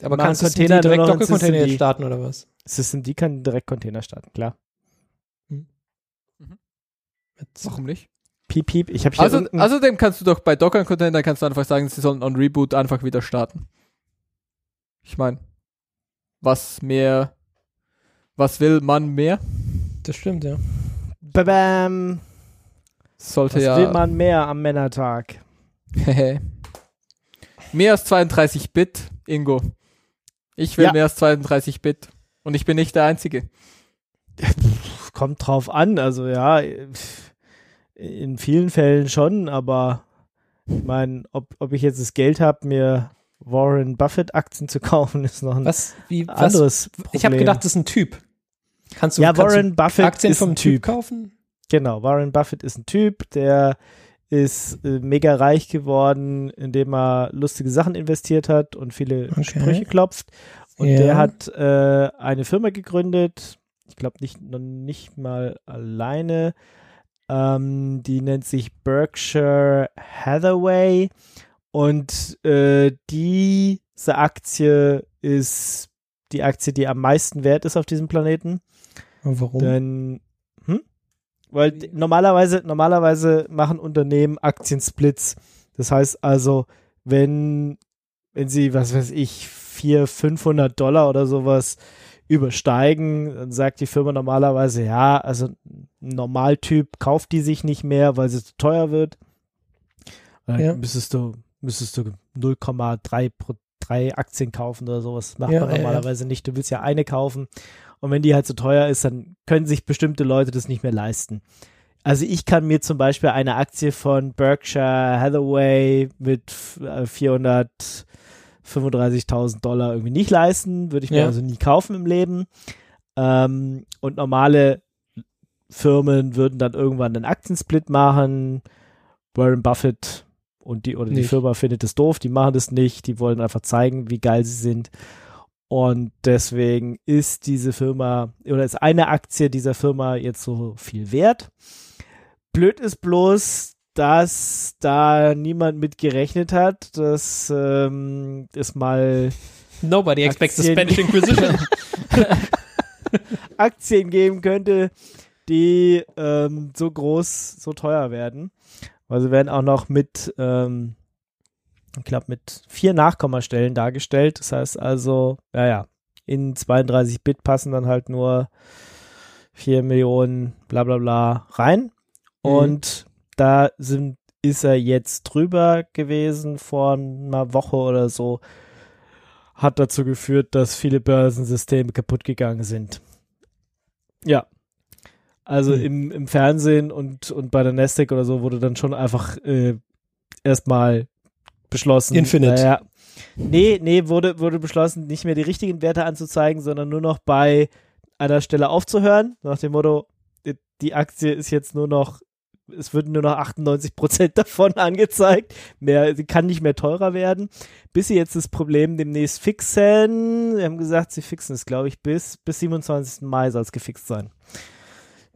Aber Machen kannst du Container direkt Docker-Container Systemd. jetzt starten oder was? Systemd kann direkt Container starten, klar. Mit warum nicht? Piep, piep. Ich habe hier Also, außerdem kannst du doch bei Docker Container kannst du einfach sagen, sie sollen on Reboot einfach wieder starten. Ich meine, was mehr, was will man mehr? Das stimmt, ja. Babam. Sollte Was ja will man mehr am Männertag? mehr als 32 Bit, Ingo. Ich will Ja. mehr als 32 Bit und ich bin nicht der Einzige. [LAUGHS] Kommt drauf an, also ja, in vielen Fällen schon, aber ich meine, ob, ob ich jetzt das Geld habe, mir Warren Buffett Aktien zu [LAUGHS] kaufen, ist noch ein Was? Wie, was? anderes Problem. Ich habe gedacht, das ist ein Typ. Kannst du, ja, kannst Warren du Buffett Aktien ist vom ein Typ Typ. kaufen? Genau, Warren Buffett ist ein Typ, der ist äh, mega reich geworden, indem er lustige Sachen investiert hat und viele Okay. Sprüche klopft. Und Ja. der hat äh, eine Firma gegründet, ich glaube nicht, noch nicht mal alleine. Ähm, die nennt sich Berkshire Hathaway. Und äh, diese Aktie ist die Aktie, die am meisten wert ist auf diesem Planeten. Und warum? Denn? Weil normalerweise, normalerweise machen Unternehmen Aktiensplits. Das heißt also, wenn, wenn sie, was weiß ich, 400, 500 Dollar oder sowas übersteigen, dann sagt die Firma normalerweise, ja, also ein Normaltyp kauft die sich nicht mehr, weil sie zu teuer wird. Dann Ja. müsstest du, müsstest du 0,3 pro drei Aktien kaufen oder sowas. Das macht Ja, man ja, ja. normalerweise nicht. Du willst ja eine kaufen. Und wenn die halt zu teuer ist, dann können sich bestimmte Leute das nicht mehr leisten. Also ich kann mir zum Beispiel eine Aktie von Berkshire Hathaway mit äh, 435.000 Dollar irgendwie nicht leisten, würde ich mir Ja. also nie kaufen im Leben. Ähm, und normale Firmen würden dann irgendwann einen Aktiensplit machen. Warren Buffett und die oder die Nicht. Firma findet es doof, die machen das nicht, die wollen einfach zeigen, wie geil sie sind. Und deswegen ist diese Firma oder ist eine Aktie dieser Firma jetzt so viel wert. Blöd ist bloß, dass da niemand mit gerechnet hat, dass ähm, es mal Nobody expects the Aktien- Spanish Inquisition. [LAUGHS] Aktien geben könnte, die ähm, so groß, so teuer werden. Weil sie werden auch noch mit, ähm, glaube, mit vier Nachkommastellen dargestellt. Das heißt also, ja, ja, in 32 Bit passen dann halt nur 4 Millionen, bla bla bla rein. Mhm. Und da sind, ist er jetzt drüber gewesen vor einer Woche oder so. Hat dazu geführt, dass viele Börsensysteme kaputt gegangen sind. Ja. Also Hm. im, im Fernsehen und, und bei der Nasdaq oder so wurde dann schon einfach äh, erstmal beschlossen. Infinite. Naja, nee, nee, wurde, wurde beschlossen, nicht mehr die richtigen Werte anzuzeigen, sondern nur noch bei einer Stelle aufzuhören. Nach dem Motto, die, Aktie ist jetzt nur noch, es würden nur noch 98 Prozent [LAUGHS] davon angezeigt. Mehr, sie kann nicht mehr teurer werden. Bis sie jetzt das Problem demnächst fixen. Sie haben gesagt, sie fixen es, glaube ich, bis, bis 27. Mai soll es gefixt sein.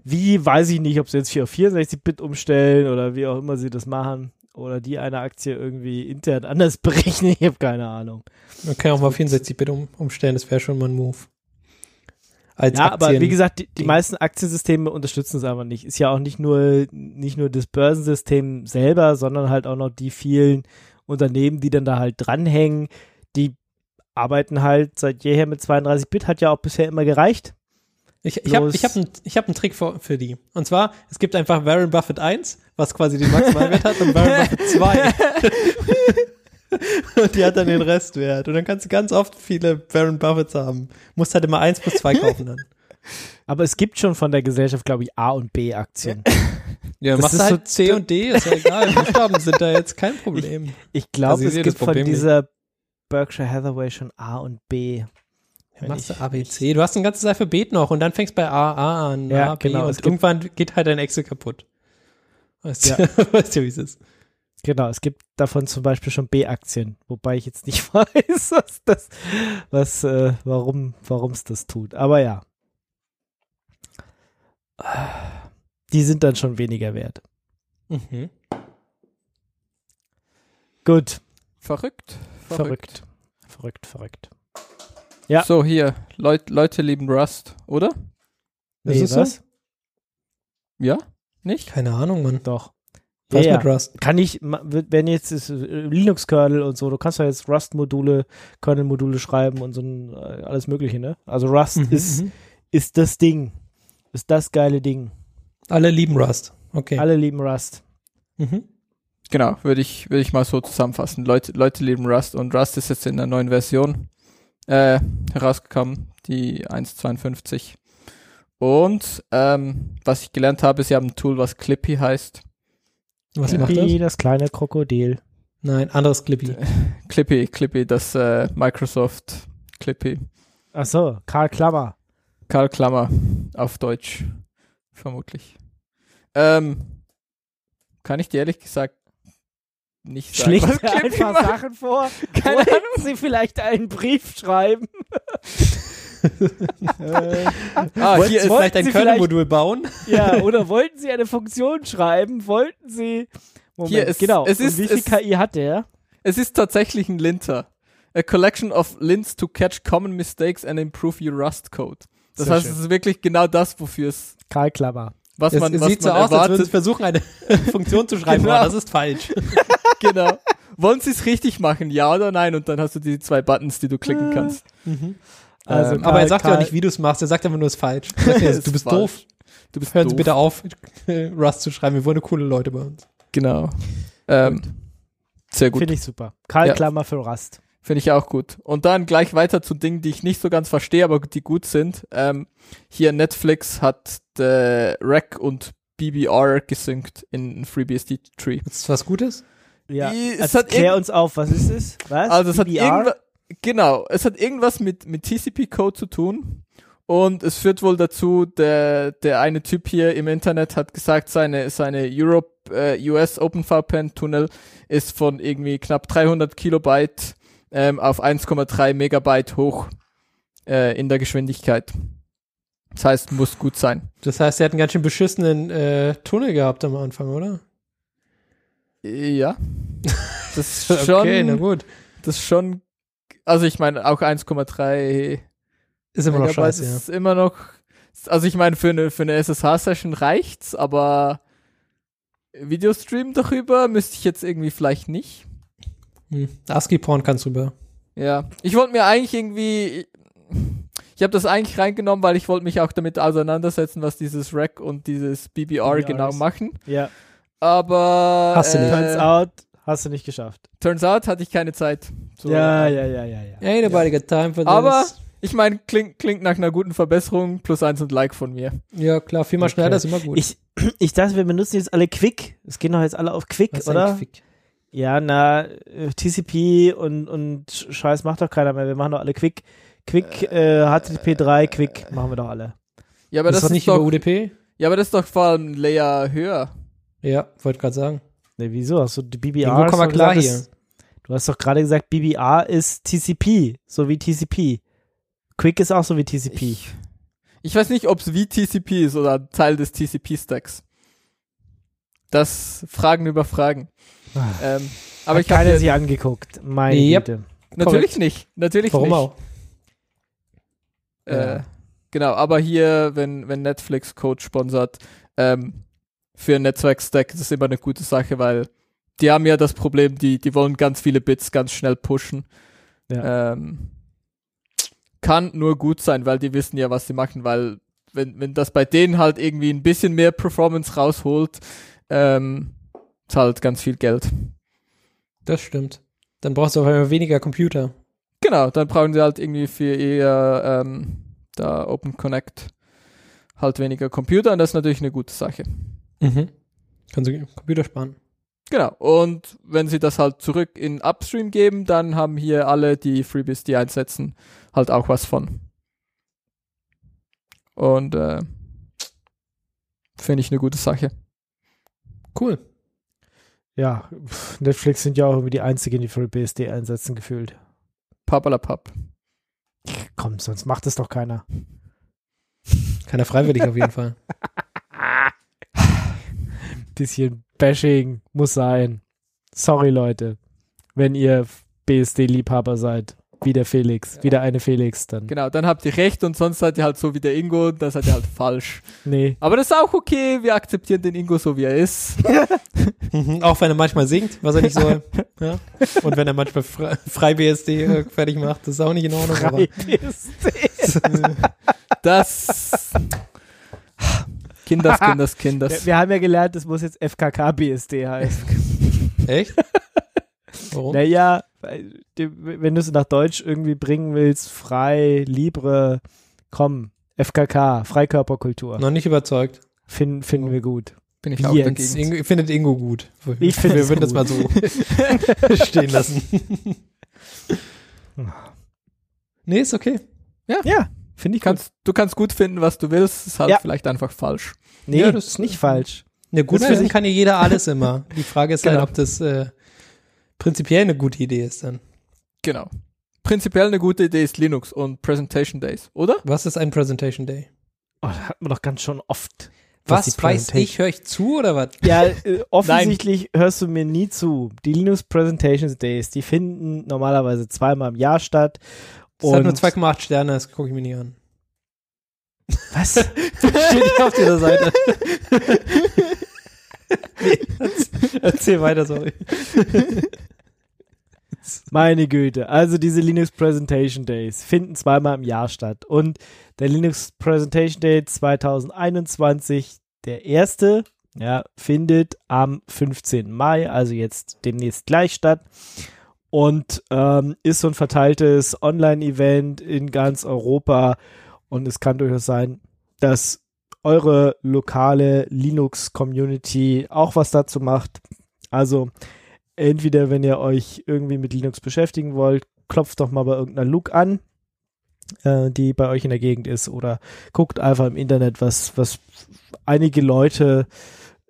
Wie, weiß ich nicht, ob sie jetzt 4 auf 64 Bit umstellen oder wie auch immer sie das machen. Oder die eine Aktie irgendwie intern [LAUGHS] anders berechnen. Ich habe keine Ahnung. Man kann auch mal 64-Bit um, umstellen, das wäre schon mal ein Move. Als Ja, aber Aktien- wie gesagt, die, die meisten Aktiensysteme unterstützen es aber nicht. Ist ja auch nicht nur, nicht nur das Börsensystem selber, sondern halt auch noch die vielen Unternehmen, die dann da halt dranhängen. Die arbeiten halt seit jeher mit 32 Bit, hat ja auch bisher immer gereicht. Ich, ich habe ich hab einen hab einen Trick für, für die. Und zwar, es gibt einfach Warren Buffett 1, was quasi den Maximalwert hat, und Warren Buffett 2. [LAUGHS] und die hat dann den Restwert. Und dann kannst du ganz oft viele Warren Buffets haben. Musst halt immer 1 plus 2 kaufen dann. Aber es gibt schon von der Gesellschaft, glaube ich, A- und B-Aktien. [LAUGHS] Ja, Das machst ist du halt so- C und D, ist ja egal. [LAUGHS] Buchstaben sind da jetzt kein Problem. Ich glaube, Also ich es sehe gibt von dieser Berkshire Hathaway schon A und B. Machst du ich- A, B, C. Du hast ein ganzes Alphabet noch und dann fängst bei A, A an, Ja, A, B genau, und irgendwann geht halt dein Excel kaputt. Weißt Ja. du, [LAUGHS] weißt du, wie es ist. Genau, es gibt davon zum Beispiel schon B-Aktien, wobei ich jetzt nicht [LAUGHS] weiß, was das, was, äh, warum, warum es das tut. Aber ja. Die sind dann schon weniger wert. Mhm. Gut, Verrückt. verrückt. Verrückt, verrückt. Ja. So, hier. Leut, Leute lieben Rust, oder? Ist Nee, es so? was? Ja? Nicht? Keine Ahnung, Mann. Doch. Was Ja, mit. Rust? Kann ich, wenn jetzt ist äh, Linux-Kernel und so, du kannst ja jetzt Rust-Module, Kernel-Module schreiben und so ein, äh, alles Mögliche, ne? Also Rust Mhm, ist, mhm. ist das Ding. Ist das geile Ding. Alle lieben Rust. Okay. Alle lieben Rust. Mhm. Genau, würde ich, würde ich mal so zusammenfassen. Leute, Leute lieben Rust und Rust ist jetzt in der neuen Version äh, herausgekommen, die 1.52. Und ähm, was ich gelernt habe, ist, sie haben ein Tool, was Clippy heißt. Was Ja. macht Clippy, das? das kleine Krokodil. Nein, anderes Clippy. [LAUGHS] Clippy, Clippy, das äh, Microsoft Clippy. Ach so, Karl Klammer. Karl Klammer auf Deutsch, vermutlich. Ähm, kann ich dir ehrlich gesagt nicht sagen. Schlägt was er einfach macht? Sachen vor. [LAUGHS] Keine Ahnung. Sie vielleicht einen Brief schreiben? äh, [LAUGHS] Ah, Wollten- hier ist, Vielleicht ein Kernel-Modul bauen? [LAUGHS] ja, oder wollten Sie eine Funktion schreiben? Wollten Sie. Moment, Hier ist- genau. es Und ist- wie viel es- KI hat der? es ist tatsächlich ein Linter. A collection of lints to catch common mistakes and improve your Rust code. Das Sehr heißt, schön. es ist wirklich genau das, wofür es, Karl Klammer. was Es, man, es was sieht so man aus, als würden erwartet. sie versuchen, eine Funktion zu schreiben, Genau. aber das ist falsch. Genau. Wollen sie es richtig machen, ja oder nein? Und dann hast du die zwei Buttons, die du klicken Ah. kannst. Also Ähm, aber er Karl- sagt ja auch Karl- nicht, wie du es machst, er sagt einfach nur, es ist falsch. [LAUGHS] Ja, Es du ist bist falsch. doof. Du bist Hören doof. Sie bitte auf, [LAUGHS] Rust zu schreiben. Wir wollen coole Leute bei uns. Genau. Ähm, sehr gut. Finde ich super. Karl Ja. Klammer für Rust. Finde ich auch gut. Und dann gleich weiter zu Dingen, die ich nicht so ganz verstehe, aber die gut sind. Ähm, hier Netflix hat äh, Rack und BBR gesynkt in FreeBSD Tree. Ist das was Gutes? Ja. I- es Also, hat klär uns auf, was ist es? Was? Also es hat BBR? irgendwas, genau, es hat irgendwas mit, mit TCP-Code zu tun. Und es führt wohl dazu, der, der eine Typ hier im Internet hat gesagt, seine, seine Europe, äh, US OpenVPN-Tunnel ist von irgendwie knapp 300 Kilobyte ähm, auf 1,3 Megabyte hoch äh, in der Geschwindigkeit. Das heißt, muss gut sein. Das heißt, er hat einen ganz schön beschissenen äh, Tunnel gehabt am Anfang, oder? Ja. Das ist schon, [LAUGHS] Okay, na gut. das ist schon, also ich meine, auch 1,3 Ist immer noch Megabyte scheiße, ja. ist immer noch, also ich meine, für eine, für eine SSH-Session reicht's, aber Videostream darüber müsste ich jetzt irgendwie vielleicht nicht. Hm. ASCII-Porn kannst du rüber. Ja, ich wollte mir eigentlich irgendwie, ich habe das eigentlich reingenommen, weil ich wollte mich auch damit auseinandersetzen, was dieses Rack und dieses BBR BBR genau machen. Ja. Aber Hast du nicht. Turns äh, out, hast du nicht geschafft. turns out hatte ich keine Zeit. So, ja, ja, ja, ja, ja. Ain't nobody got time for this. Aber- Ich meine, klingt, klingt nach einer guten Verbesserung, plus eins und Like von mir. ja, klar, viermal Okay. schneller ist immer gut. Ich, [CLEARS THROAT] ich dachte, wir benutzen jetzt alle Quick. Es gehen doch jetzt alle auf Quick, Was ist oder? Quick? Ja, na, äh, TCP und, und Sch- Scheiß macht doch keiner mehr. Wir machen doch alle Quick. Quick, äh, HTTP3, Quick machen wir doch alle. Ja, aber das, das, ist ist nicht doch, über UDP? ja, aber das ist doch vor allem ein Layer höher. Ja, wollte gerade sagen. Ne, wieso? Hast du die BBR? Hast kommen wir klar gesagt, hier. Du hast doch gerade gesagt, BBR ist TCP, so wie TCP. Quick ist auch so wie TCP. Ich, ich weiß nicht, ob es wie TCP ist oder Teil des TCP-Stacks. Das Fragen über Fragen. Ähm, aber Hat ich habe sich angeguckt. Meine Yep. Güte. natürlich nicht, natürlich Warum nicht. auch? Äh, Ja. Genau, aber hier, wenn, wenn Netflix Code sponsert, ähm, für ein Netzwerk-Stack, das ist immer eine gute Sache, weil die haben ja das Problem, die, die wollen ganz viele Bits ganz schnell pushen. Ja. Ähm, kann nur gut sein, weil die wissen ja, was sie machen, weil wenn, wenn das bei denen halt irgendwie ein bisschen mehr Performance rausholt, ähm, halt ganz viel Geld. Das stimmt. Dann brauchst du auf einmal weniger Computer. Genau, dann brauchen sie halt irgendwie für ihr ähm, da Open Connect halt weniger Computer und das ist natürlich eine gute Sache. Mhm. Kannst du Computer sparen. Genau. Und wenn sie das halt zurück in Upstream geben, dann haben hier alle, die FreeBSD einsetzen, halt auch was von. Und äh, finde ich eine gute Sache. Cool. Ja, Netflix sind ja auch irgendwie die einzigen, die FreeBSD einsetzen, gefühlt. Pappalapapp. Komm, sonst macht es doch keiner. Keiner freiwillig auf jeden [LAUGHS] Fall. Bisschen Bashing muss sein. Sorry, Leute. Wenn ihr BSD-Liebhaber seid. Wie der Felix. Wieder eine Felix dann. Genau, dann habt ihr recht und sonst seid ihr halt so wie der Ingo, das seid ihr halt falsch. Nee. Aber das ist auch okay, wir akzeptieren den Ingo so wie er ist. [LAUGHS] Auch wenn er manchmal singt, was er nicht soll. ja. Und wenn er manchmal frei, frei BSD äh, fertig macht, das ist auch nicht in Ordnung. Aber, Frei BSD. [LAUGHS] Das. Kinders, [LAUGHS] Kinders, Kinders. Wir, wir haben ja gelernt, es muss jetzt FKK-BSD heißen. [LAUGHS] echt? Warum? Naja, wenn du es nach Deutsch irgendwie bringen willst, frei, libre, komm, FKK, Freikörperkultur. Noch nicht überzeugt. Finden, finden wir gut. Bin ich auch Jetzt. dagegen. Ingo, findet Ingo gut. Ich finde Wir würden das mal so [LAUGHS] stehen lassen. nee, ist okay. Ja, finde ich gut. Kannst, du kannst gut finden, was du willst, ist halt Ja. vielleicht einfach falsch. Nee, Ja, das ist nicht falsch. Ja, gut finden kann ja jeder alles immer. Die Frage ist Genau. halt, ob das äh, prinzipiell eine gute Idee ist dann. Genau. Prinzipiell eine gute Idee ist Linux und Presentation Days, oder? Was ist ein Presentation Day? Oh, das hat man doch ganz schon oft. Was weiß Presentation- ich? Höre ich zu oder was? Ja, äh, [LAUGHS] [LAUGHS] offensichtlich hörst du mir nie zu. Die Linux Presentations Days, die finden normalerweise zweimal im Jahr statt. Das hat nur Und- 2,8 Sterne, das gucke ich mir nicht an. Was? [LAUGHS] Steht nicht auf dieser Seite. nee, [LAUGHS] erzähl weiter, sorry. Meine Güte. Also diese Linux Presentation Days finden zweimal im Jahr statt. Und der Linux Presentation Day 2021, der erste, ja, findet am 15. Mai, also jetzt demnächst gleich statt. Und ähm, ist so ein verteiltes Online-Event in ganz Europa. Und es kann durchaus sein, dass eure lokale Linux-Community auch was dazu macht. Also entweder, wenn ihr euch irgendwie mit Linux beschäftigen wollt, klopft doch mal bei irgendeiner Look an, äh, die bei euch in der Gegend ist, oder guckt einfach im Internet, was, was einige Leute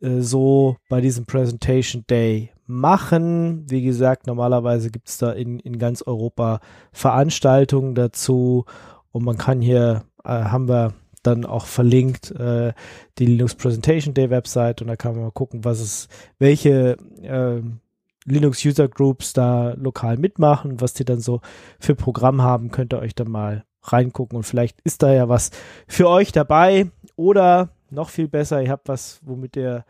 äh, so bei diesem Presentation Day machen. Wie gesagt, normalerweise gibt es da in, in ganz Europa Veranstaltungen dazu. Und man kann hier, äh, haben wir dann auch verlinkt, äh, die Linux Presentation Day Website. Und da kann man mal gucken, was es, welche ähm, Linux User Groups da lokal mitmachen, was die dann so für Programm haben, könnt ihr euch dann mal reingucken. Und vielleicht ist da ja was für euch dabei. Oder noch viel besser, ihr habt was, womit ihr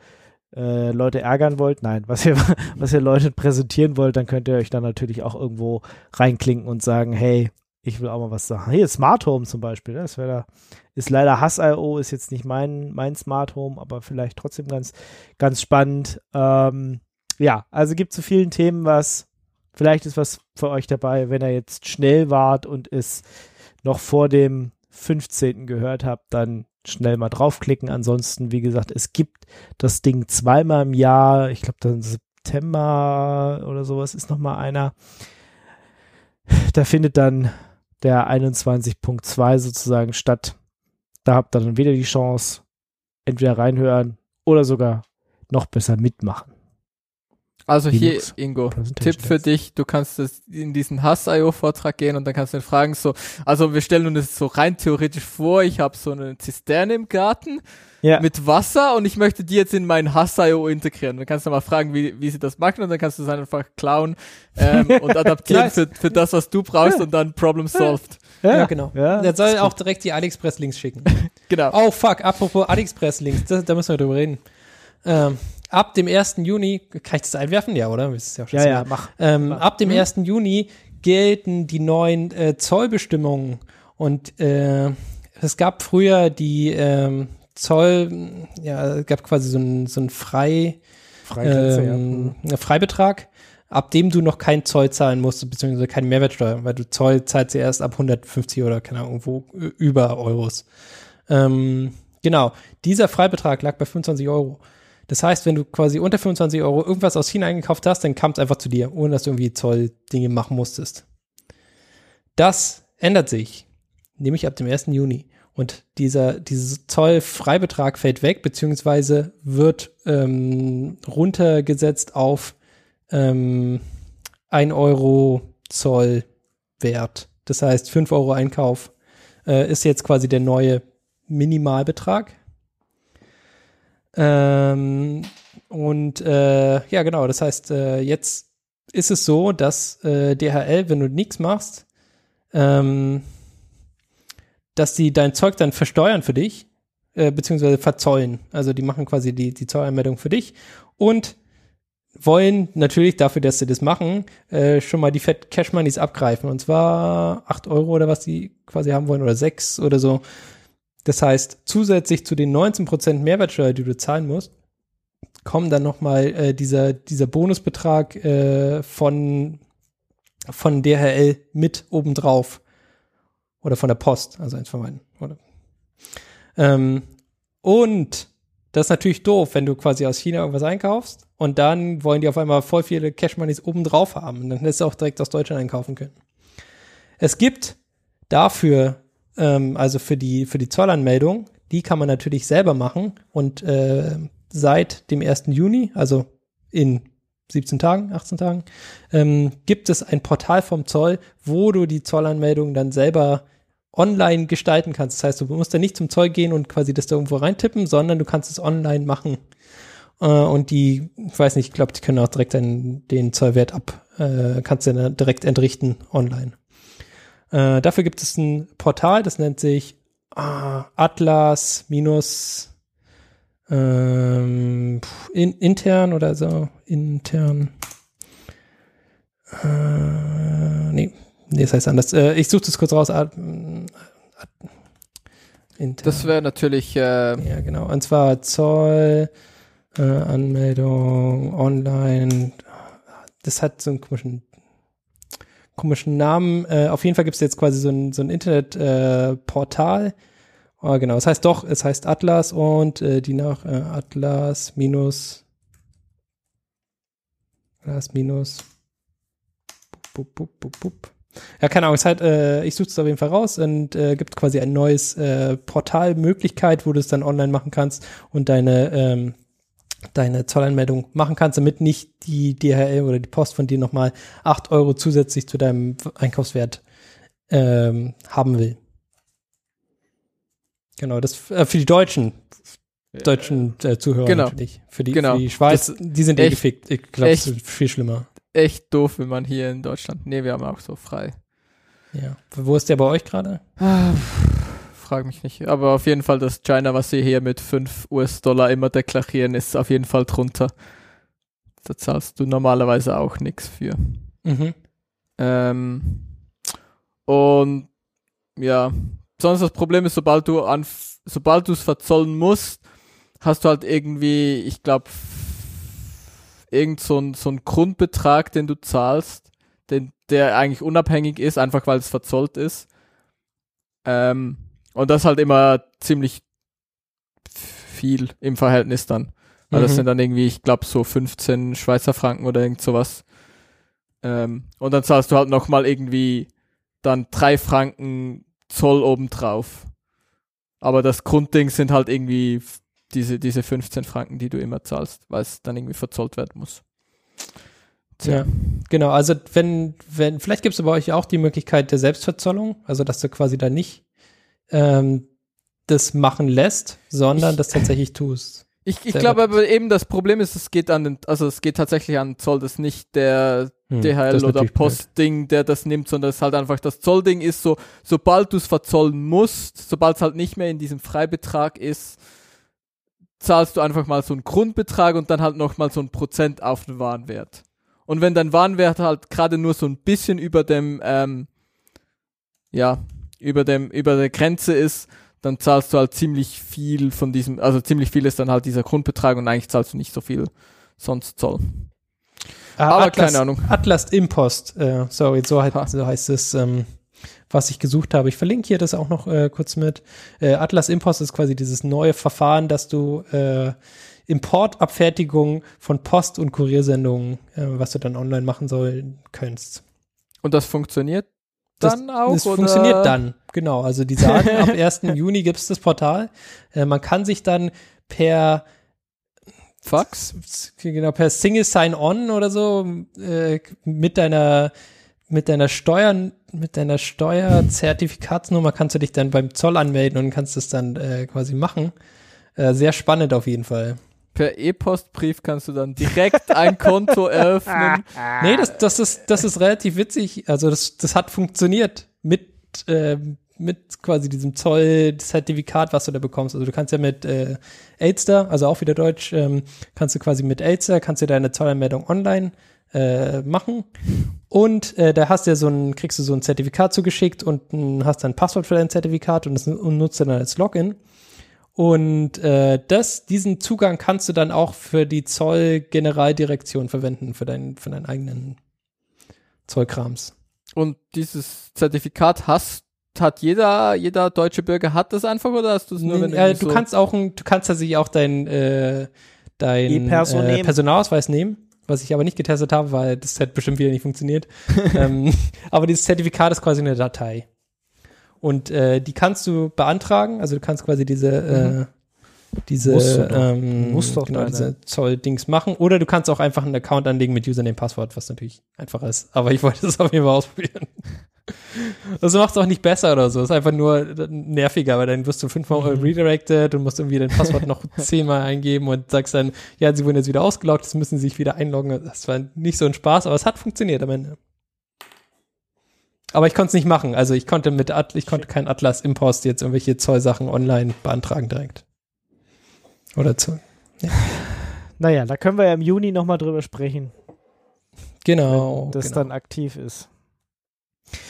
äh, Leute ärgern wollt, nein, was ihr, [LAUGHS] was ihr Leute präsentieren wollt, dann könnt ihr euch dann natürlich auch irgendwo reinklinken und sagen, hey, ich will auch mal was sagen. Hier, Smart Home zum Beispiel, ne? das wäre da, ist leider Hass.io, ist jetzt nicht mein, mein Smart Home, aber vielleicht trotzdem ganz, ganz spannend. Ähm, ja, also gibt zu vielen Themen was. Vielleicht ist was für euch dabei, wenn ihr jetzt schnell wart und es noch vor dem 15. gehört habt, dann schnell mal draufklicken. Ansonsten, wie gesagt, es gibt das Ding zweimal im Jahr. Ich glaube, dann September oder sowas ist noch mal einer. Da findet dann der 21.2 sozusagen statt. Da habt ihr dann wieder die Chance, entweder reinhören oder sogar noch besser mitmachen. Also hier, Linux Ingo, Presentation Tipp für dich, du kannst das in diesen Hass.io-Vortrag gehen und dann kannst du ihn fragen, so, also wir stellen uns das so rein theoretisch vor, ich habe so eine Zisterne im Garten Ja. mit Wasser und ich möchte die jetzt in meinen Hass.io integrieren. Dann kannst du mal fragen, wie, wie sie das machen und dann kannst du es einfach klauen ähm, [LAUGHS] und adaptieren für, für das, was du brauchst und dann Problem solved. Ja, genau. Ja, Der soll auch direkt die AliExpress-Links schicken. [LAUGHS] Genau. Oh fuck, apropos AliExpress-Links, da, da müssen wir drüber reden. Ähm, ab dem 1. Juni, kann ich das einwerfen? Ja, oder? Ja, Ja, ja, mach. Ähm, Mach. ab dem Mhm. 1. Juni gelten die neuen äh, Zollbestimmungen und äh, es gab früher die ähm, Zoll, ja, es gab quasi so ein, so ein Frei, Freigrenze, ja. ähm, einen Freibetrag, ab dem du noch keinen Zoll zahlen musst, beziehungsweise keine Mehrwertsteuer, weil du Zoll zahlst ja erst ab 150 oder keine Ahnung, irgendwo ü- über Euros. Ähm, genau, dieser Freibetrag lag bei 25 Euro. Das heißt, wenn du quasi unter 25 Euro irgendwas aus China eingekauft hast, dann kam es einfach zu dir, ohne dass du irgendwie Zolldinge machen musstest. Das ändert sich, nämlich ab dem 1. Juni. Und dieser, dieser Zollfreibetrag fällt weg, beziehungsweise wird ähm, runtergesetzt auf ähm, 1 Euro Zollwert. Das heißt, 5 Euro Einkauf äh, ist jetzt quasi der neue Minimalbetrag. Ähm, und äh, ja, genau, das heißt, äh, jetzt ist es so, dass äh, DHL, wenn du nichts machst, ähm, dass die dein Zeug dann versteuern für dich, äh, beziehungsweise verzollen. Also die machen quasi die, die Zollanmeldung für dich und wollen natürlich dafür, dass sie das machen, äh, schon mal die Fett Cash Moneys abgreifen. Und zwar acht Euro oder was die quasi haben wollen oder sechs oder so. Das heißt, zusätzlich zu den 19% Mehrwertsteuer, die du zahlen musst, kommen dann nochmal äh, dieser, dieser Bonusbetrag äh, von, von DHL mit obendrauf. Oder von der Post, also eins von beiden. Oder? Ähm, und das ist natürlich doof, wenn du quasi aus China irgendwas einkaufst und dann wollen die auf einmal voll viele Cash Moneys obendrauf haben. Und dann hättest du auch direkt aus Deutschland einkaufen können. Es gibt dafür, ähm, also für die, für die Zollanmeldung, die kann man natürlich selber machen und äh, seit dem 1. Juni, also in 17 Tagen, 18 Tagen, ähm, gibt es ein Portal vom Zoll, wo du die Zollanmeldung dann selber online gestalten kannst. Das heißt, du musst da nicht zum Zoll gehen und quasi das da irgendwo reintippen, sondern du kannst es online machen. Äh, und die, ich weiß nicht, ich glaube, die können auch direkt den, den Zollwert ab, äh, kannst du dann direkt entrichten online. Äh, dafür gibt es ein Portal, das nennt sich ah, Atlas minus ähm, in, intern oder so, intern. Äh, nee, nee, das heißt anders. Äh, ich suche das kurz raus. Ad, ad, intern. Das wäre natürlich. Äh ja, genau. Und zwar Zoll, äh, Anmeldung, online. Das hat so einen komischen komischen Namen. Äh, auf jeden Fall gibt es jetzt quasi so ein, so ein Internetportal, äh, Oh, genau, es heißt doch, es heißt Atlas und äh, die nach äh, Atlas minus Atlas minus bup, bup, bup, bup. Ja, keine Ahnung, es halt, äh, ich suche es auf jeden Fall raus und äh, gibt quasi ein neues äh, Portalmöglichkeit, wo du es dann online machen kannst und deine ähm, deine Zollanmeldung machen kannst, damit nicht die DHL oder die Post von dir nochmal acht Euro zusätzlich zu deinem Einkaufswert ähm, haben will. Genau, das äh, für die Deutschen, deutschen äh, Zuhörer genau. natürlich. Für die, genau. für die Schweiz, Das- die sind eh echt- gefickt. Ich glaube, es ist viel schlimmer. echt doof, wenn man hier in Deutschland. Nee, wir haben auch so frei. Ja. Wo ist der bei euch gerade? [SIGHS] Frag mich nicht. Aber auf jeden Fall das China, was sie hier mit 5 US-Dollar immer deklarieren, ist auf jeden Fall drunter. Da zahlst du normalerweise auch nichts für. Mhm. Ähm, und ja, sonst das Problem ist, sobald du an, sobald du es verzollen musst, hast du halt irgendwie, ich glaube, irgend so ein, so ein Grundbetrag, den du zahlst, den, der eigentlich unabhängig ist, einfach weil es verzollt ist. Ähm, und das halt immer ziemlich viel im Verhältnis dann. Weil das Mhm. sind dann irgendwie, ich glaube, so 15 Schweizer Franken oder irgend sowas. Ähm, und dann zahlst du halt nochmal irgendwie dann drei Franken Zoll obendrauf. Aber das Grundding sind halt irgendwie diese, diese 15 Franken, die du immer zahlst, weil es dann irgendwie verzollt werden muss. Ja, genau. Also wenn, wenn, vielleicht gibt es bei euch auch die Möglichkeit der Selbstverzollung, also dass du quasi da nicht ähm, das machen lässt, sondern Ich- das tatsächlich tust. [LAUGHS] Ich, ich glaube aber eben, das Problem ist, es geht an den, also es geht tatsächlich an Zoll, das ist nicht der Hm, DHL oder. Postding, der das nimmt, sondern es halt einfach das Zollding ist so, sobald du es verzollen musst, sobald es halt nicht mehr in diesem Freibetrag ist, zahlst du einfach mal so einen Grundbetrag und dann halt nochmal so ein Prozent auf den Warenwert. Und wenn dein Warenwert halt gerade nur so ein bisschen über dem, ähm, ja, über dem, über der Grenze ist, dann zahlst du halt ziemlich viel von diesem, also ziemlich viel ist dann halt dieser Grundbetrag und eigentlich zahlst du nicht so viel sonst Zoll. Ah, Aber Atlas, keine Ahnung. Atlas Impost, äh, sorry, so, heißt, so heißt es, ähm, was ich gesucht habe. Ich verlinke hier das auch noch äh, kurz mit. Äh, Atlas Impost ist quasi dieses neue Verfahren, dass du äh, Importabfertigung von Post- und Kuriersendungen, äh, was du dann online machen soll, könntest. Und das funktioniert Das, dann auch? es oder? funktioniert dann, genau. Also die sagen, [LAUGHS] ab 1. Juni gibt es das Portal. Äh, man kann sich dann per Fax? genau per Single Sign-On oder so äh, mit deiner mit deiner Steuern mit deiner Steuerzertifikatsnummer kannst du dich dann beim Zoll anmelden und kannst das dann äh, quasi machen. Äh, sehr spannend auf jeden Fall. Per E-Postbrief kannst du dann direkt ein Konto [LAUGHS] eröffnen. Nee, das, das, ist, das ist relativ witzig. Also das, das hat funktioniert mit, äh, mit quasi diesem Zoll-Zertifikat, was du da bekommst. Also du kannst ja mit äh, Elster, also auch wieder Deutsch, ähm, kannst du quasi mit Elster, kannst du deine Zollanmeldung online äh, machen. Und äh, da hast du ja so ein, kriegst du so ein Zertifikat zugeschickt und mh, hast dann ein Passwort für dein Zertifikat und das und nutzt dann als Login. Und äh, das, diesen Zugang kannst du dann auch für die Zollgeneraldirektion verwenden, für, deinen für deinen eigenen Zollkrams. Und dieses Zertifikat hast, hat jeder, jeder deutsche Bürger hat das einfach oder hast du es nur, wenn äh, du so kannst auch, ein, du kannst tatsächlich auch dein, äh, dein äh. Personalausweis nehmen, was ich aber nicht getestet habe, weil das hat bestimmt wieder nicht funktioniert. [LAUGHS] ähm, aber dieses Zertifikat ist quasi eine Datei. Und äh, die kannst du beantragen, also du kannst quasi diese, äh, diese, Musst du doch. ähm, Musst doch genau, diese Zolldings machen. Oder du kannst auch einfach einen Account anlegen mit Username, Passwort, was natürlich einfacher ist. Aber ich wollte das [LAUGHS] auf jeden Fall ausprobieren. Das macht es auch nicht besser oder so. Es ist einfach nur nerviger, weil dann wirst du fünfmal Mhm. redirected und musst irgendwie dein Passwort noch [LAUGHS] zehnmal eingeben und sagst dann, ja, sie wurden jetzt wieder ausgeloggt, jetzt müssen sie sich wieder einloggen. Das war nicht so ein Spaß, aber es hat funktioniert am Ende. Aber ich konnte es nicht machen. Also ich konnte mit At ich konnte kein Atlas Impost jetzt irgendwelche Zollsachen online beantragen direkt. Oder zu. [SIGHS] Naja, da können wir ja im Juni nochmal drüber sprechen, Genau. wenn das genau, dann aktiv ist.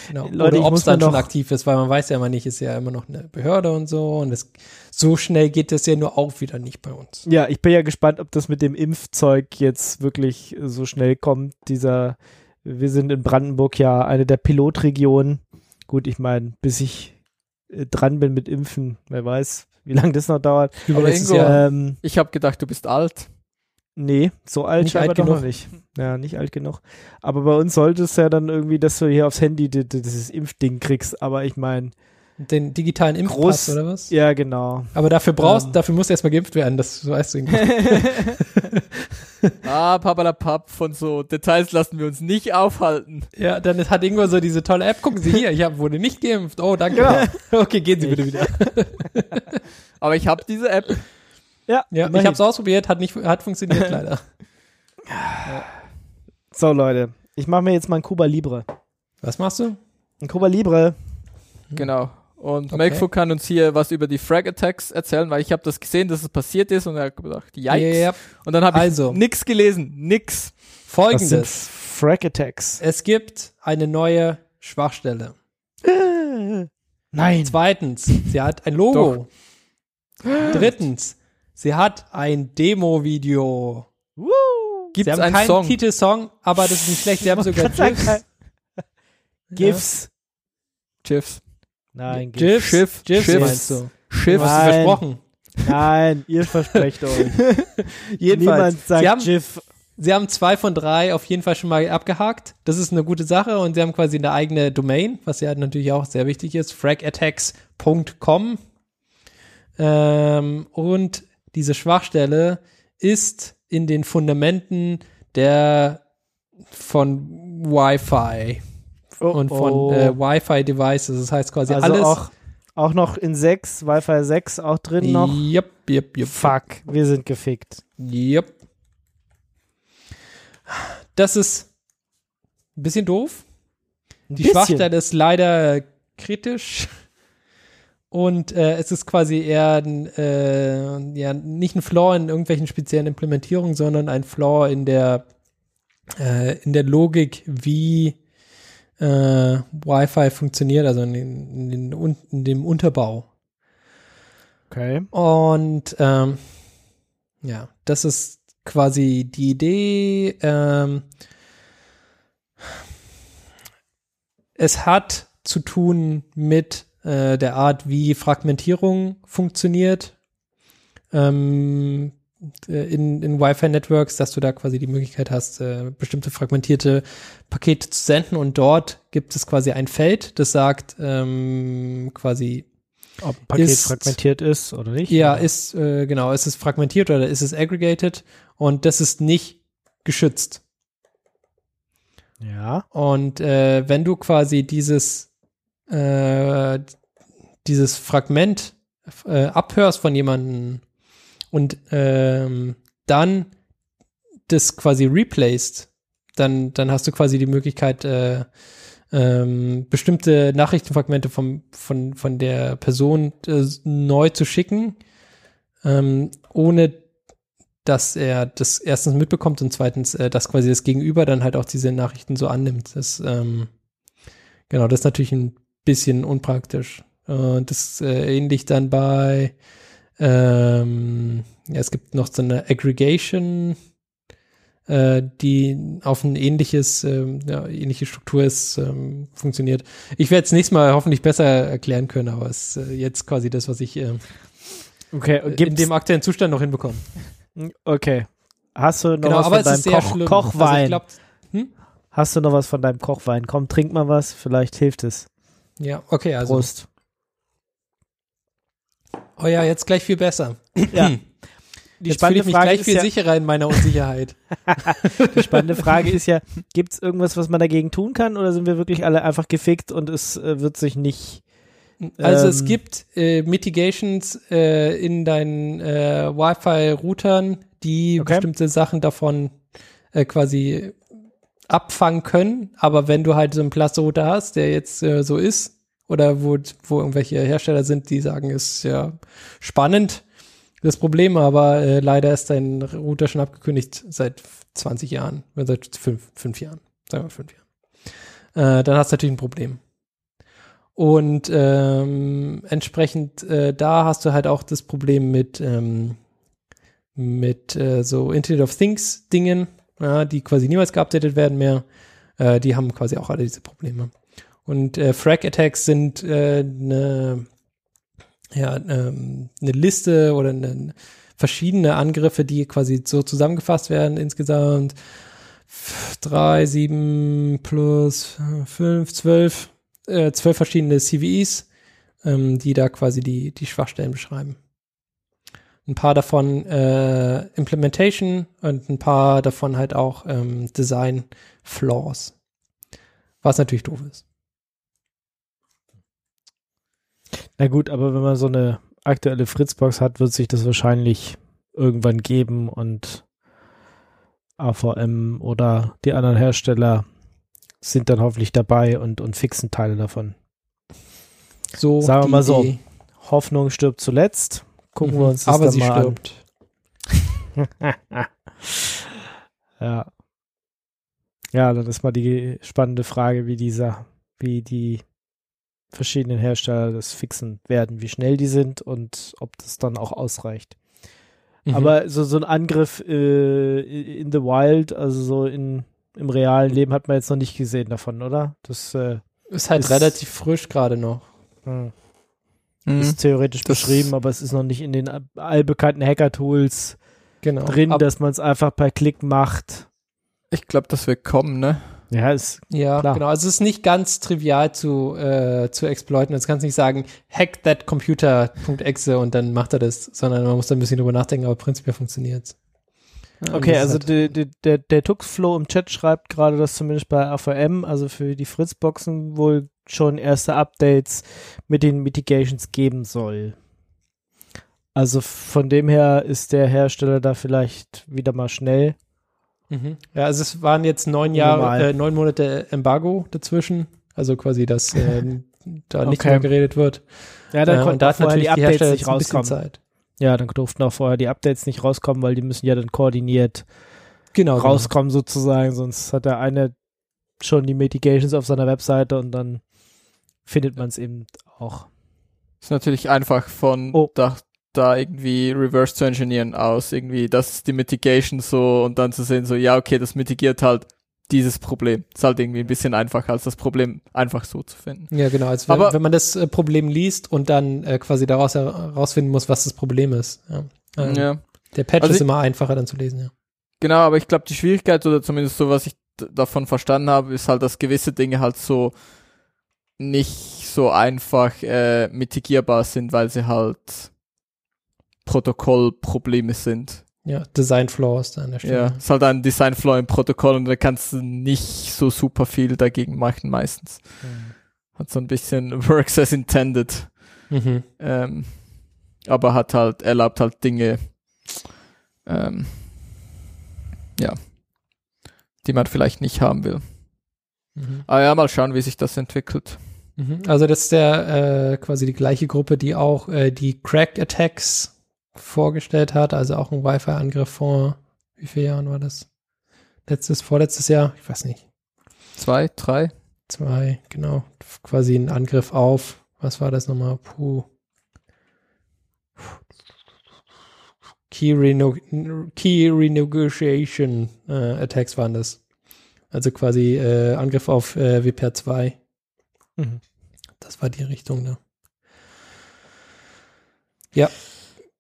genau. Leute, Oder ob es dann schon aktiv ist, weil man weiß ja immer nicht, ist ja immer noch eine Behörde und so. Und das, so schnell geht das ja nur auch wieder nicht bei uns. Ja, ich bin ja gespannt, ob das mit dem Impfzeug jetzt wirklich so schnell kommt. Dieser, wir sind in Brandenburg ja eine der Pilotregionen. Gut, ich meine, bis ich äh, dran bin mit Impfen, wer weiß, wie lange das noch dauert. [LAUGHS] Aber Ingo, Jahr. Ähm, Ich habe gedacht, du bist alt. nee, so alt Nicht scheinbar alt noch nicht. Ja, nicht alt genug. Aber bei uns sollte es ja dann irgendwie, dass du hier aufs Handy di- di- dieses Impfding kriegst. Aber ich meine, Den digitalen Impfpass Groß- oder was? ja, genau. Aber dafür brauchst, Ähm. dafür musst du erstmal geimpft werden, das weißt du. [LAUGHS] [LAUGHS] Ah, papalapap, von so Details lassen wir uns nicht aufhalten. ja, dann ist- hat Ingo so diese tolle App. Gucken Sie hier, ich hab, wurde nicht geimpft. Oh, danke. Genau. [LAUGHS] Okay, gehen Sie bitte wieder. [LAUGHS] Aber ich habe diese App. Ja, Ja, ich habe es ausprobiert, hat nicht, hat funktioniert [LAUGHS] leider. So, Leute, ich mache mir jetzt mal ein Cuba Libre. Was machst du? Ein Cuba Libre. Genau. Und Okay. Makefu kann uns hier was über die Frag Attacks erzählen, weil ich habe das gesehen, dass es passiert ist und er hat gedacht, yikes. Yep. Und dann habe ich Also. nix gelesen, nix. Folgendes. Frag Attacks. Es gibt eine neue Schwachstelle. [GASPS] Nein. Zweitens, sie hat ein Logo. [GASPS] Drittens, sie hat ein Demo-Video. Sie haben einen keinen Song? Titelsong, aber das ist nicht schlecht. Sie haben sogar sagen, GIFs. GIFs. GIFs. Nein, GIFs. GIFs, Schiff, GIFs Schiff. meinst du? Schiff. Hast du versprochen. Nein, ihr versprecht euch. [LAUGHS] Jedenfalls, Niemand sagt sie haben, GIF. sie haben zwei von drei auf jeden Fall schon mal abgehakt. Das ist eine gute Sache und sie haben quasi eine eigene Domain, was ja natürlich auch sehr wichtig ist, fragattacks.com. Ähm, und diese Schwachstelle ist in den Fundamenten der von Wi-Fi Oh, und von oh. äh, Wi-Fi-Devices. Das heißt quasi also alles. auch, auch noch in 6, Wi-Fi 6 auch drin noch. Yep, yep, yep. Fuck, wir sind gefickt. Yep. Das ist ein bisschen doof. Ein Die bisschen. Schwachstelle ist leider kritisch. Und äh, es ist quasi eher äh, ja, nicht ein Flaw in irgendwelchen speziellen Implementierungen, sondern ein Flaw in der, äh, in der Logik, wie äh, Wi-Fi funktioniert, also in, in, Un- in dem Unterbau. Okay. Und ähm, ja, das ist quasi die Idee. Ähm, es hat zu tun mit äh, der Art, wie Fragmentierung funktioniert ähm, äh, in, in Wi-Fi-Networks, dass du da quasi die Möglichkeit hast, äh, bestimmte fragmentierte Pakete zu senden und dort gibt es quasi ein Feld, das sagt ähm, quasi Ob ein Paket Ist- fragmentiert ist oder nicht. ja, Oder? ist, äh, genau, ist es fragmentiert oder ist es aggregated und das ist nicht geschützt. Ja. Und äh, wenn du quasi dieses, äh, dieses Fragment äh, abhörst von jemandem und ähm, dann das quasi replaced, dann, dann hast du quasi die Möglichkeit, äh, ähm, bestimmte Nachrichtenfragmente vom, von, von der Person äh, neu zu schicken, ähm, ohne dass er das erstens mitbekommt und zweitens, äh, dass quasi das Gegenüber dann halt auch diese Nachrichten so annimmt. Das, ähm, genau, das ist natürlich ein bisschen unpraktisch. Äh, das äh, ähnlich dann bei, ähm, ja, es gibt noch so eine Aggregation, äh, die auf ein ähnliches, ähm, ja, ähnliche Struktur ist, ähm, funktioniert. Ich werde es nächstes Mal hoffentlich besser erklären können, aber es ist äh, jetzt quasi das, was ich äh, Okay, in dem aktuellen Zustand noch hinbekomme. okay. Hast du noch Genau, was aber von es deinem ist sehr Koch, schlimm. Kochwein? Also glaub, Hast du noch was von deinem Kochwein? Komm, trink mal was, vielleicht hilft es. ja, okay, also. Prost. Oh ja, jetzt gleich viel besser. Ja. Die jetzt fühle spannende ich mich Frage gleich viel ja, sicherer in meiner Unsicherheit. [LAUGHS] die spannende Frage ist ja, gibt es irgendwas, was man dagegen tun kann, oder sind wir wirklich alle einfach gefickt und es äh, wird sich nicht Also es Ähm. gibt äh, Mitigations äh, in deinen äh, Wi-Fi-Routern, die Okay. bestimmte Sachen davon äh, quasi abfangen können. Aber wenn du halt so einen Plus-Router hast, der jetzt äh, so ist, oder wo, wo irgendwelche Hersteller sind, die sagen, ist ja spannend, das Problem, aber äh, leider ist dein Router schon abgekündigt seit 20 Jahren, äh, seit fünf, fünf Jahren, sagen wir fünf Jahren. Äh, dann hast du natürlich ein Problem. Und ähm, entsprechend äh, da hast du halt auch das Problem mit ähm, mit äh, so Internet of Things Dingen, ja, die quasi niemals geupdatet werden mehr. Äh, die haben quasi auch alle diese Probleme. Und äh, Frag Attacks sind äh, eine ja, ähm, eine Liste oder eine, verschiedene Angriffe, die quasi so zusammengefasst werden insgesamt. F- Drei, sieben plus äh, fünf, zwölf, äh, zwölf verschiedene CVEs, ähm, die da quasi die, die Schwachstellen beschreiben. Ein paar davon äh, Implementation und ein paar davon halt auch ähm, Design Flaws. Was natürlich doof ist. Na gut, aber wenn man so eine aktuelle Fritzbox hat, wird sich das wahrscheinlich irgendwann geben und AVM oder die anderen Hersteller sind dann hoffentlich dabei und, und fixen Teile davon. So Sagen wir mal so. Idee. Hoffnung stirbt zuletzt. Gucken wir Mhm. uns das Aber dann sie mal stirbt. an. [LAUGHS] ja. Ja, dann ist mal die spannende Frage, wie dieser, wie die verschiedenen Hersteller das fixen werden, wie schnell die sind und ob das dann auch ausreicht. Mhm. Aber so, so ein Angriff äh, in the wild, also so in, im realen Leben hat man jetzt noch nicht gesehen davon, oder? Das äh, ist halt ist- relativ frisch gerade noch. Mhm. ist theoretisch Das- beschrieben, aber es ist noch nicht in den allbekannten Hacker-Tools Genau. drin, Ab- dass man es einfach per Klick macht. Ich glaube, das wird kommen, ne? Ja, ist Ja, Klar. genau. Also es ist nicht ganz trivial zu, äh, zu exploiten. Jetzt kannst du nicht sagen, hack that computer.exe und dann macht er das, sondern man muss da ein bisschen drüber nachdenken, aber prinzipiell funktioniert Okay, das ist also halt- der, der, der, der Tuxflow im Chat schreibt gerade, dass zumindest bei AVM, also für die Fritzboxen, wohl schon erste Updates mit den Mitigations geben soll. Also von dem her ist der Hersteller da vielleicht wieder mal schnell. Mhm. Ja, also es waren jetzt neun. Jahre, äh, neun Monate Embargo dazwischen. Also quasi, dass [LAUGHS] äh, da nicht Okay. mehr geredet wird. Ja, dann Äh, konnten und da auch hat vorher die natürlich die Updates Hersteller nicht rauskommen. Zeit. Ja, dann durften auch vorher die Updates nicht rauskommen, weil die müssen ja dann koordiniert Genau. genau. rauskommen sozusagen, sonst hat der eine schon die Mitigations auf seiner Webseite und dann findet man es eben auch. Ist natürlich einfach von Oh. da, da irgendwie reverse zu engineeren aus, irgendwie, das ist die Mitigation so und dann zu sehen, so, ja, okay, das mitigiert halt dieses Problem. Ist halt irgendwie ein bisschen einfacher, als das Problem einfach so zu finden. Ja, genau. Als wenn, Aber- wenn man das äh, Problem liest und dann äh, quasi daraus herausfinden muss, was das Problem ist. Ja. Ähm, Ja. Der Patch Also ist ich- immer einfacher dann zu lesen, ja. Genau, aber ich glaube, die Schwierigkeit, oder zumindest so, was ich davon verstanden habe, ist halt, dass gewisse Dinge halt so nicht so einfach äh, mitigierbar sind, weil sie halt Protokollprobleme sind. Ja, Design Flaws da an der Stelle. Ja, ist halt ein Design Flaw im Protokoll und da kannst du nicht so super viel dagegen machen meistens. Hat so ein bisschen [LAUGHS] works as intended, Mhm. ähm, aber hat halt, erlaubt halt Dinge, ähm, ja, die man vielleicht nicht haben will. Mhm. Aber ja, mal schauen, wie sich das entwickelt. Mhm. Also das ist der äh, quasi die gleiche Gruppe, die auch äh, die Crack Attacks vorgestellt hat, also auch ein Wi-Fi-Angriff vor wie vielen Jahren war das? Letztes, vorletztes Jahr? Ich weiß nicht. Zwei, drei? Zwei, genau. Quasi ein Angriff auf, was war das nochmal? Puh. Key, Reno Key Renegotiation äh, Attacks waren das. Also quasi äh, Angriff auf äh, WPR 2. Mhm. Das war die Richtung, ne? Ja,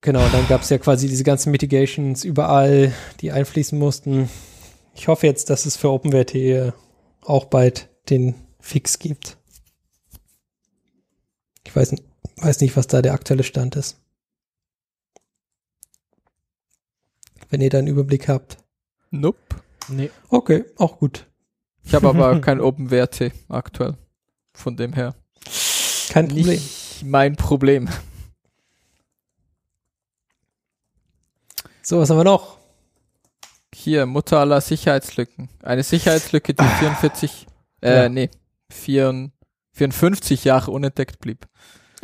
genau. Dann gab es ja quasi diese ganzen Mitigations überall, die einfließen mussten. Ich hoffe jetzt, dass es für OpenWrt äh, auch bald den Fix gibt. Ich weiß, weiß nicht, was da der aktuelle Stand ist. Wenn ihr da einen Überblick habt. Nope. Nee. Okay, auch gut. Ich habe aber [LAUGHS] kein OpenWrt aktuell. Von dem her. Kein Problem. Nicht mein Problem. So, was haben wir noch? Hier, Mutter aller Sicherheitslücken. Eine Sicherheitslücke, die 44, äh, Ja. nee, 54, 54 Jahre unentdeckt blieb.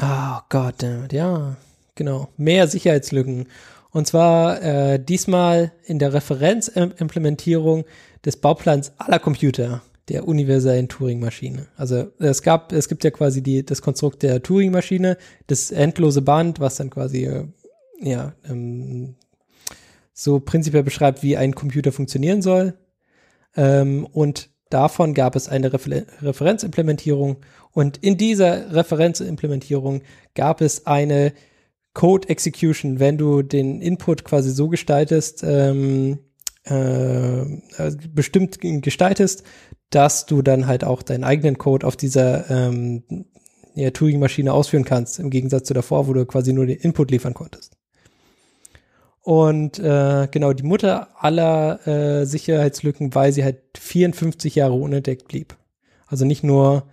Oh Gott, ja, genau. Mehr Sicherheitslücken. Und zwar äh, diesmal in der Referenzimplementierung des Bauplans aller Computer der universellen Turing-Maschine. Also es gab, es gibt ja quasi die, das Konstrukt der Turing-Maschine, das endlose Band, was dann quasi äh, ja ähm, so prinzipiell beschreibt, wie ein Computer funktionieren soll. Ähm, und davon gab es eine Refer Referenzimplementierung. Und in dieser Referenzimplementierung gab es eine Code Execution, wenn du den Input quasi so gestaltest, ähm, äh, also bestimmt gestaltest, dass du dann halt auch deinen eigenen Code auf dieser ähm, ja, Turing-Maschine ausführen kannst, im Gegensatz zu davor, wo du quasi nur den Input liefern konntest. Und äh, genau, die Mutter aller äh, Sicherheitslücken, weil sie halt 54 Jahre unentdeckt blieb. Also nicht nur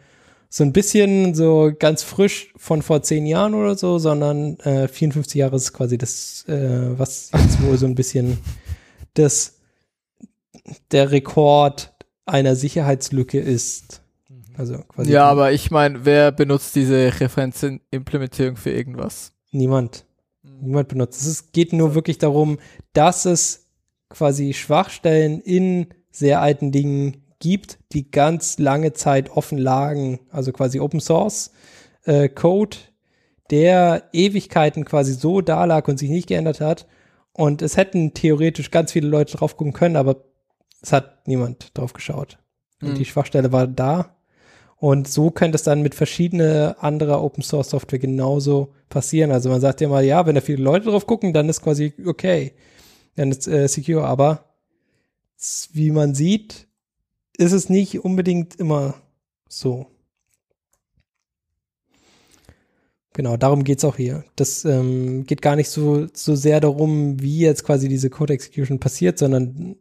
so ein bisschen so ganz frisch von vor zehn Jahren oder so, sondern äh, 54 Jahre ist quasi das, äh, was jetzt wohl so ein bisschen das der Rekord einer Sicherheitslücke ist. Also quasi Ja, aber ich meine, wer benutzt diese Referenzimplementierung für irgendwas? niemand. Niemand benutzt. Es geht nur wirklich darum, dass es quasi Schwachstellen in sehr alten Dingen gibt, die ganz lange Zeit offen lagen, also quasi Open Source äh, Code, der Ewigkeiten quasi so da lag und sich nicht geändert hat. Und es hätten theoretisch ganz viele Leute drauf gucken können, aber es hat niemand drauf geschaut. Und Mhm. die Schwachstelle war da. Und so könnte es dann mit verschiedene anderer Open Source Software genauso passieren. Also man sagt ja mal, ja, wenn da viele Leute drauf gucken, dann ist quasi okay. Dann ist äh, secure. Aber wie man sieht, ist es nicht unbedingt immer so. Genau, darum geht's auch hier. Das ähm, geht gar nicht so, so sehr darum, wie jetzt quasi diese Code Execution passiert, sondern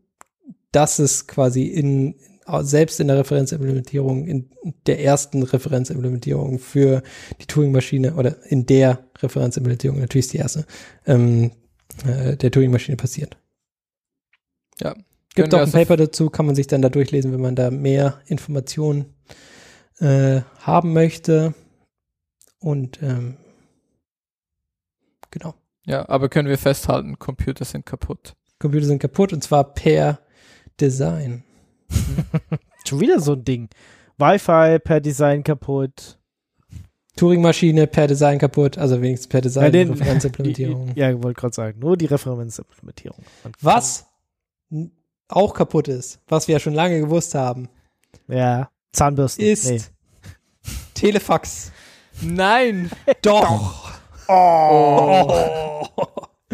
dass es quasi in, selbst in der Referenzimplementierung, in der ersten Referenzimplementierung für die Turing-Maschine oder in der Referenzimplementierung, natürlich ist die erste, ähm, äh, der Turing-Maschine passiert. Ja. Gibt auch ein also- Paper dazu, kann man sich dann da durchlesen, wenn man da mehr Informationen äh, haben möchte. Und ähm, genau. Ja, aber können wir festhalten, Computer sind kaputt. Computer sind kaputt und zwar per Design. [LAUGHS] Schon wieder so ein Ding. Wi-Fi per Design kaputt. Turing-Maschine per Design kaputt, also wenigstens per Design Ja, den- Referenzimplementierung. [LAUGHS] Ja, ich wollte gerade sagen, nur die Referenzimplementierung. Was auch kaputt ist, was wir ja schon lange gewusst haben, Ja, Zahnbürsten. ist Nee. Telefax. Nein! Doch. Oh.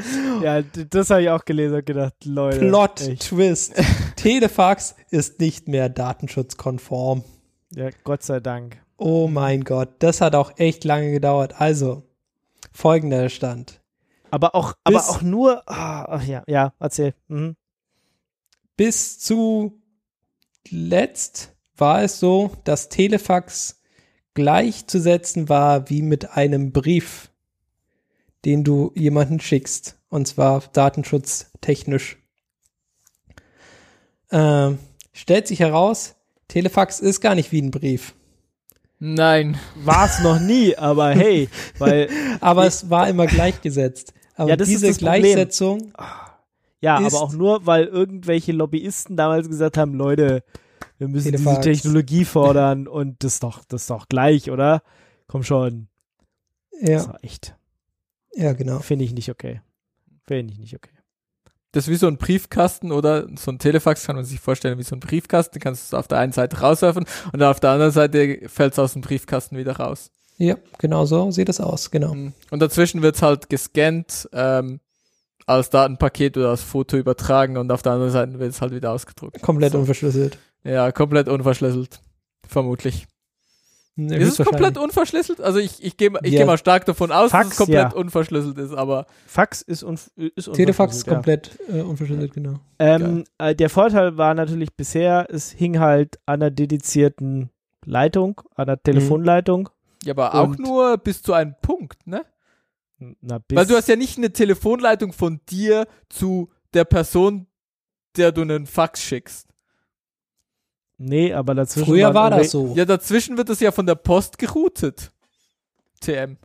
[LAUGHS] Ja, das habe ich auch gelesen und gedacht, Leute. Plot echt. Twist. [LAUGHS] Telefax ist nicht mehr datenschutzkonform. Ja, Gott sei Dank. Oh mein Gott, das hat auch echt lange gedauert. Also, folgender Stand. Aber auch, aber Bis- auch nur, ah, ach ja, ja, erzähl. Mhm. Bis zu letzt war es so, dass Telefax gleichzusetzen war wie mit einem Brief, den du jemanden schickst. Und zwar datenschutztechnisch. Ähm, stellt sich heraus, Telefax ist gar nicht wie ein Brief. Nein. War es noch nie, aber hey, weil, [LAUGHS] Aber es war immer gleichgesetzt. Aber Ja, das ist diese das Problem. Gleichsetzung, ja, Ist- aber auch nur, weil irgendwelche Lobbyisten damals gesagt haben, Leute, wir müssen Telefax. diese Technologie fordern und das ist doch, das ist doch gleich, oder? Komm schon. Das ja, war echt. Ja, genau. Finde ich nicht okay. Finde ich nicht okay. Das ist wie so ein Briefkasten oder so ein Telefax kann man sich vorstellen wie so ein Briefkasten. Kannst du es auf der einen Seite rauswerfen und auf der anderen Seite fällt es aus dem Briefkasten wieder raus. Ja, genau so sieht es aus, genau. Mhm. Und dazwischen wird es halt gescannt, ähm, als Datenpaket oder als Foto übertragen und auf der anderen Seite wird es halt wieder ausgedruckt. Komplett So. unverschlüsselt. Ja, komplett unverschlüsselt. Vermutlich. Ja, ist es komplett unverschlüsselt? Also ich, ich gehe ich Ja. geh mal stark davon aus, dass Fax, es komplett ja. unverschlexelt ist, aber Fax ist, unf ist Telefax ist unverschlüsselt, ja. komplett äh, unverschlüsselt, genau. Ähm, äh, der Vorteil war natürlich bisher, es hing halt an der dedizierten Leitung, an der Telefonleitung. ja, aber auch nur bis zu einem Punkt, ne? Na, bis, Weil du hast ja nicht eine Telefonleitung von dir zu der Person, der du einen Fax schickst. Nee, aber dazwischen. Früher war das so. Ja, dazwischen wird es ja von der Post geroutet. TM.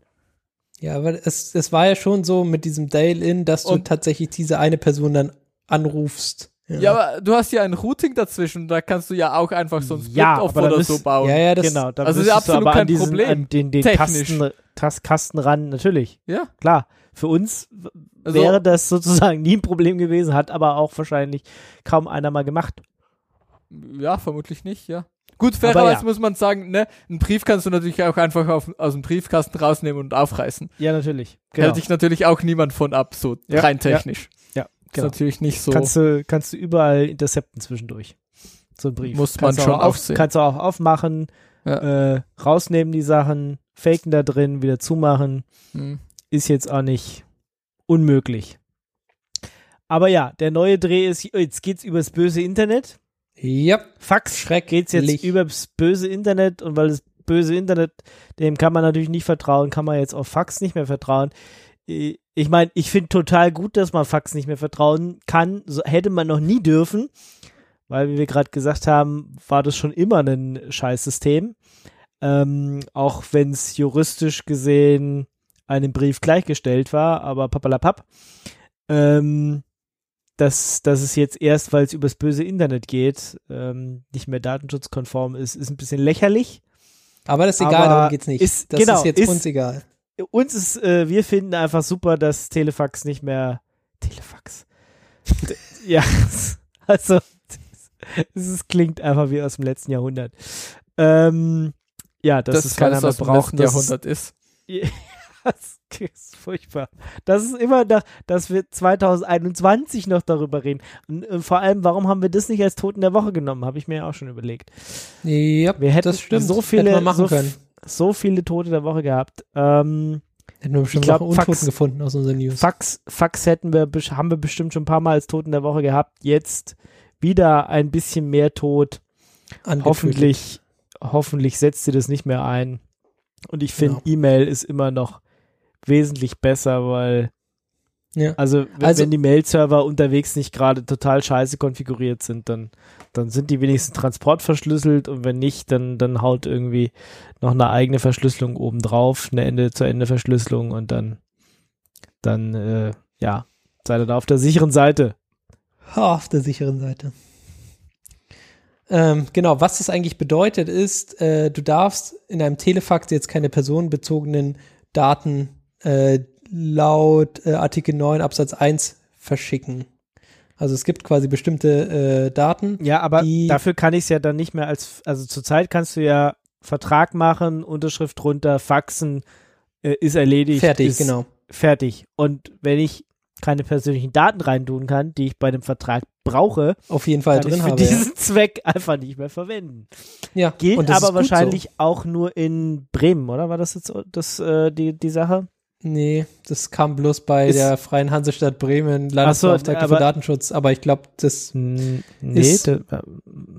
Ja, aber es, es war ja schon so mit diesem Dial-In, dass du Und- tatsächlich diese eine Person dann anrufst. Ja. aber du hast ja ein Routing dazwischen, da kannst du ja auch einfach so ein Ja, Split-Off aber dann oder ist- so bauen. ja, ja, das, Genau, da Also ist müsstest absolut du aber kein an diesen, Problem. An den, den Technisch. Kasten, Tas, Kasten ran, natürlich. Ja? Klar. Für uns Also- wäre das sozusagen nie ein Problem gewesen, hat aber auch wahrscheinlich kaum einer mal gemacht. Ja, vermutlich nicht, ja. Gut, fairerweise ja. muss man sagen, ne, einen Brief kannst du natürlich auch einfach auf, aus dem Briefkasten rausnehmen und aufreißen. Ja, natürlich. Genau. Hält dich natürlich auch niemand von ab, so Ja, rein technisch. ja, Ist genau. natürlich nicht so. Kannst du, kannst du überall intercepten zwischendurch. So ein Brief. Muss kannst man du schon auch auf, aufsehen. Kannst du auch aufmachen, Ja. äh, rausnehmen die Sachen, faken da drin, wieder zumachen. Hm. Ist jetzt auch nicht unmöglich. Aber ja, der neue Dreh ist, jetzt geht's übers böse Internet. Ja, Fax geht's jetzt übers böse Internet und weil das böse Internet, dem kann man natürlich nicht vertrauen, kann man jetzt auf Fax nicht mehr vertrauen. Ich meine, ich finde total gut, dass man Fax nicht mehr vertrauen kann. So, hätte man noch nie dürfen, weil, wie wir gerade gesagt haben, war das schon immer ein Scheißsystem. Ähm, auch wenn es juristisch gesehen einem Brief gleichgestellt war, aber papalapap. Ähm, dass, dass es jetzt erst, weil es übers böse Internet geht, ähm, nicht mehr datenschutzkonform ist, ist ein bisschen lächerlich. aber das ist egal, Aber darum geht's nicht. ist- das genau, ist jetzt ist- uns egal. Uns ist, äh, wir finden einfach super, dass Telefax nicht mehr Telefax. [LAUGHS] Ja, [LAUGHS] also es ist, klingt einfach wie aus dem letzten Jahrhundert. Ähm, ja, dass Das, es keiner was mehr aus dem braucht. letzten Das Jahrhundert ist. [LAUGHS] Das ist furchtbar. Das ist immer noch, dass wir 2021 noch darüber reden. Und, äh, vor allem, warum haben wir das nicht als Toten der Woche genommen? Habe ich mir ja auch schon überlegt. Ja, Wir hätten das stimmt. so viele, so, so viele Tote der Woche gehabt. Ähm, Hätten wir bestimmt glaub, Untoten Fax- gefunden aus unseren News. Fax, Fax hätten wir, haben wir bestimmt schon ein paar Mal als Toten der Woche gehabt. Jetzt wieder ein bisschen mehr tot. Angetötet. Hoffentlich, hoffentlich setzt sie das nicht mehr ein. Und ich finde, Genau. E-Mail ist immer noch wesentlich besser, weil, Ja. also, wenn, Also- wenn die Mail-Server unterwegs nicht gerade total scheiße konfiguriert sind, dann, dann sind die wenigstens transportverschlüsselt und wenn nicht, dann, dann haut irgendwie noch eine eigene Verschlüsselung obendrauf, eine Ende-zu-Ende-Verschlüsselung und dann, dann, äh, ja, seid ihr da auf der sicheren Seite. Auf der sicheren Seite. Ähm, genau, was das eigentlich bedeutet ist, äh, du darfst in einem Telefax jetzt keine personenbezogenen Daten äh, laut äh, Artikel 9 Absatz 1 verschicken. Also es gibt quasi bestimmte äh, Daten. Ja, aber dafür kann ich es ja dann nicht mehr als, also zurzeit kannst du ja Vertrag machen, Unterschrift drunter, faxen, äh, ist erledigt. Fertig, ist genau. Fertig. Und wenn ich keine persönlichen Daten reintun kann, die ich bei dem Vertrag brauche, Auf jeden Fall kann ich drin für habe. ja. diesen [LAUGHS] Zweck einfach nicht mehr verwenden. Ja, Gilt aber wahrscheinlich auch nur in Bremen, oder? War das jetzt so- das, äh, die, die Sache? So. Nee, das kam bloß bei Ist- der Freien Hansestadt Bremen, Landesbeauftragte aber- für Datenschutz. Aber ich glaube, das. Hm, Ist- da- wir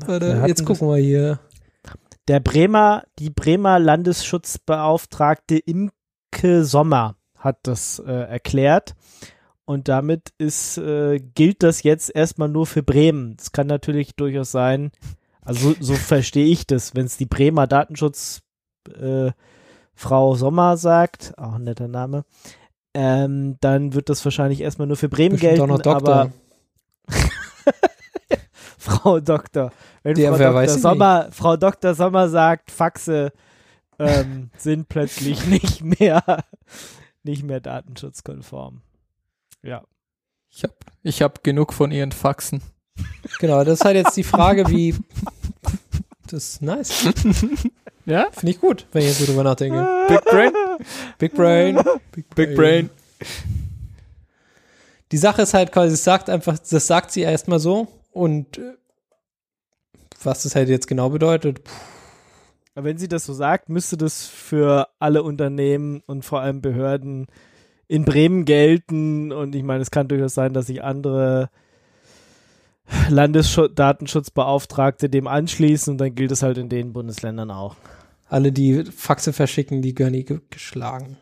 Warte, jetzt gucken wir hier. Der Bremer, die Bremer Landesschutzbeauftragte Imke Sommer hat das äh, erklärt. Und damit ist, äh, gilt das jetzt erstmal nur für Bremen. Es kann natürlich durchaus sein, also so, so verstehe ich das, wenn es die Bremer Datenschutz äh, Frau Sommer sagt, auch ein netter Name, ähm, dann wird das wahrscheinlich erstmal nur für Bremen Bestimmt gelten, auch noch Doktor. aber [LAUGHS] Frau Doktor. Wenn Ja, Frau wer Dr. weiß ich Sommer, Frau Dr. Sommer sagt, Faxe ähm, [LAUGHS] sind plötzlich nicht mehr, nicht mehr datenschutzkonform. Ja. Ich habe ich hab genug von ihren Faxen. Genau, das ist halt jetzt die Frage, wie. Das ist nice. [LAUGHS] Ja? Finde ich gut, wenn ich jetzt so drüber nachdenke. Big Brain? Big Brain. Big Brain. Die Sache ist halt quasi, es sagt einfach, das sagt sie erstmal so und äh, was das halt jetzt genau bedeutet, puh, Aber wenn sie das so sagt, müsste das für alle Unternehmen und vor allem Behörden in Bremen gelten. Und ich meine, es kann durchaus sein, dass sich andere Landesdatenschutzbeauftragte dem anschließen und dann gilt es halt in den Bundesländern auch. Alle, die Faxe verschicken, die die ge geschlagen.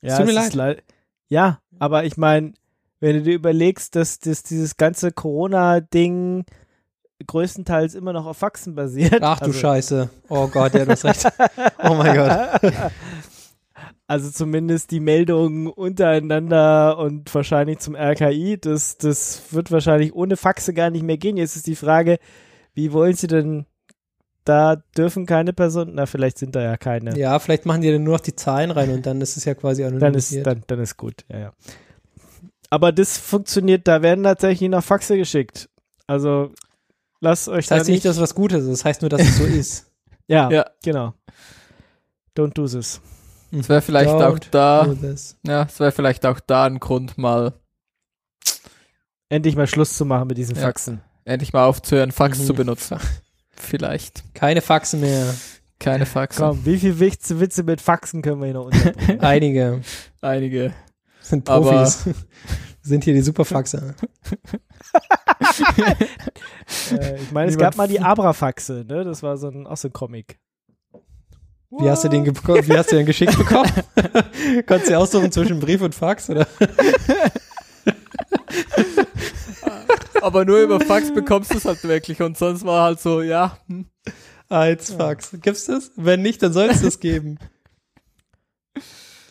Ja, tut mir leid. leid. Ja, aber ich meine, wenn du dir überlegst, dass, dass dieses ganze Corona-Ding größtenteils immer noch auf Faxen basiert. Ach du also, Scheiße. Oh Gott, ja, du hast recht. Oh mein Gott. [LAUGHS] Also zumindest die Meldungen untereinander und wahrscheinlich zum RKI, das, das wird wahrscheinlich ohne Faxe gar nicht mehr gehen. Jetzt ist die Frage, wie wollen sie denn, da dürfen keine Personen, na vielleicht sind da ja keine. Ja, vielleicht machen die dann nur noch die Zahlen rein und dann ist es ja quasi [LAUGHS] dann ist, anonymisiert. dann, dann ist gut, ja, ja. Aber das funktioniert, da werden tatsächlich noch Faxe geschickt. Also lasst euch das heißt da nicht, dass es was Gutes ist, das heißt nur, dass es so [LAUGHS] ist. ja, Ja. genau. Don't do this. Es wäre vielleicht auch Don't da, do this. ja, es wäre vielleicht auch da ein Grund, mal Endlich mal Schluss zu machen mit diesen Ja. Faxen. endlich mal aufzuhören, Fax Mhm. zu benutzen. [LAUGHS] Vielleicht. Keine Faxe mehr. Keine Faxe. Komm, wie viel Witze, Witze mit Faxen können wir hier noch unterbringen? [LAUGHS] Einige Einige. sind Aber- Profis. [LAUGHS] sind hier die Superfaxer. äh, ich meine, es gab mal die Abrafaxe, ne? Das war so ein, auch so ein Comic. Wie hast du den, wie hast du den geschickt bekommen? [LAUGHS] Konntest du aussuchen zwischen Brief und Fax oder? Aber nur über Fax bekommst du es halt wirklich und sonst war halt so, ja, hm, Als Fax. Gibt's das? Wenn nicht, dann soll es das geben.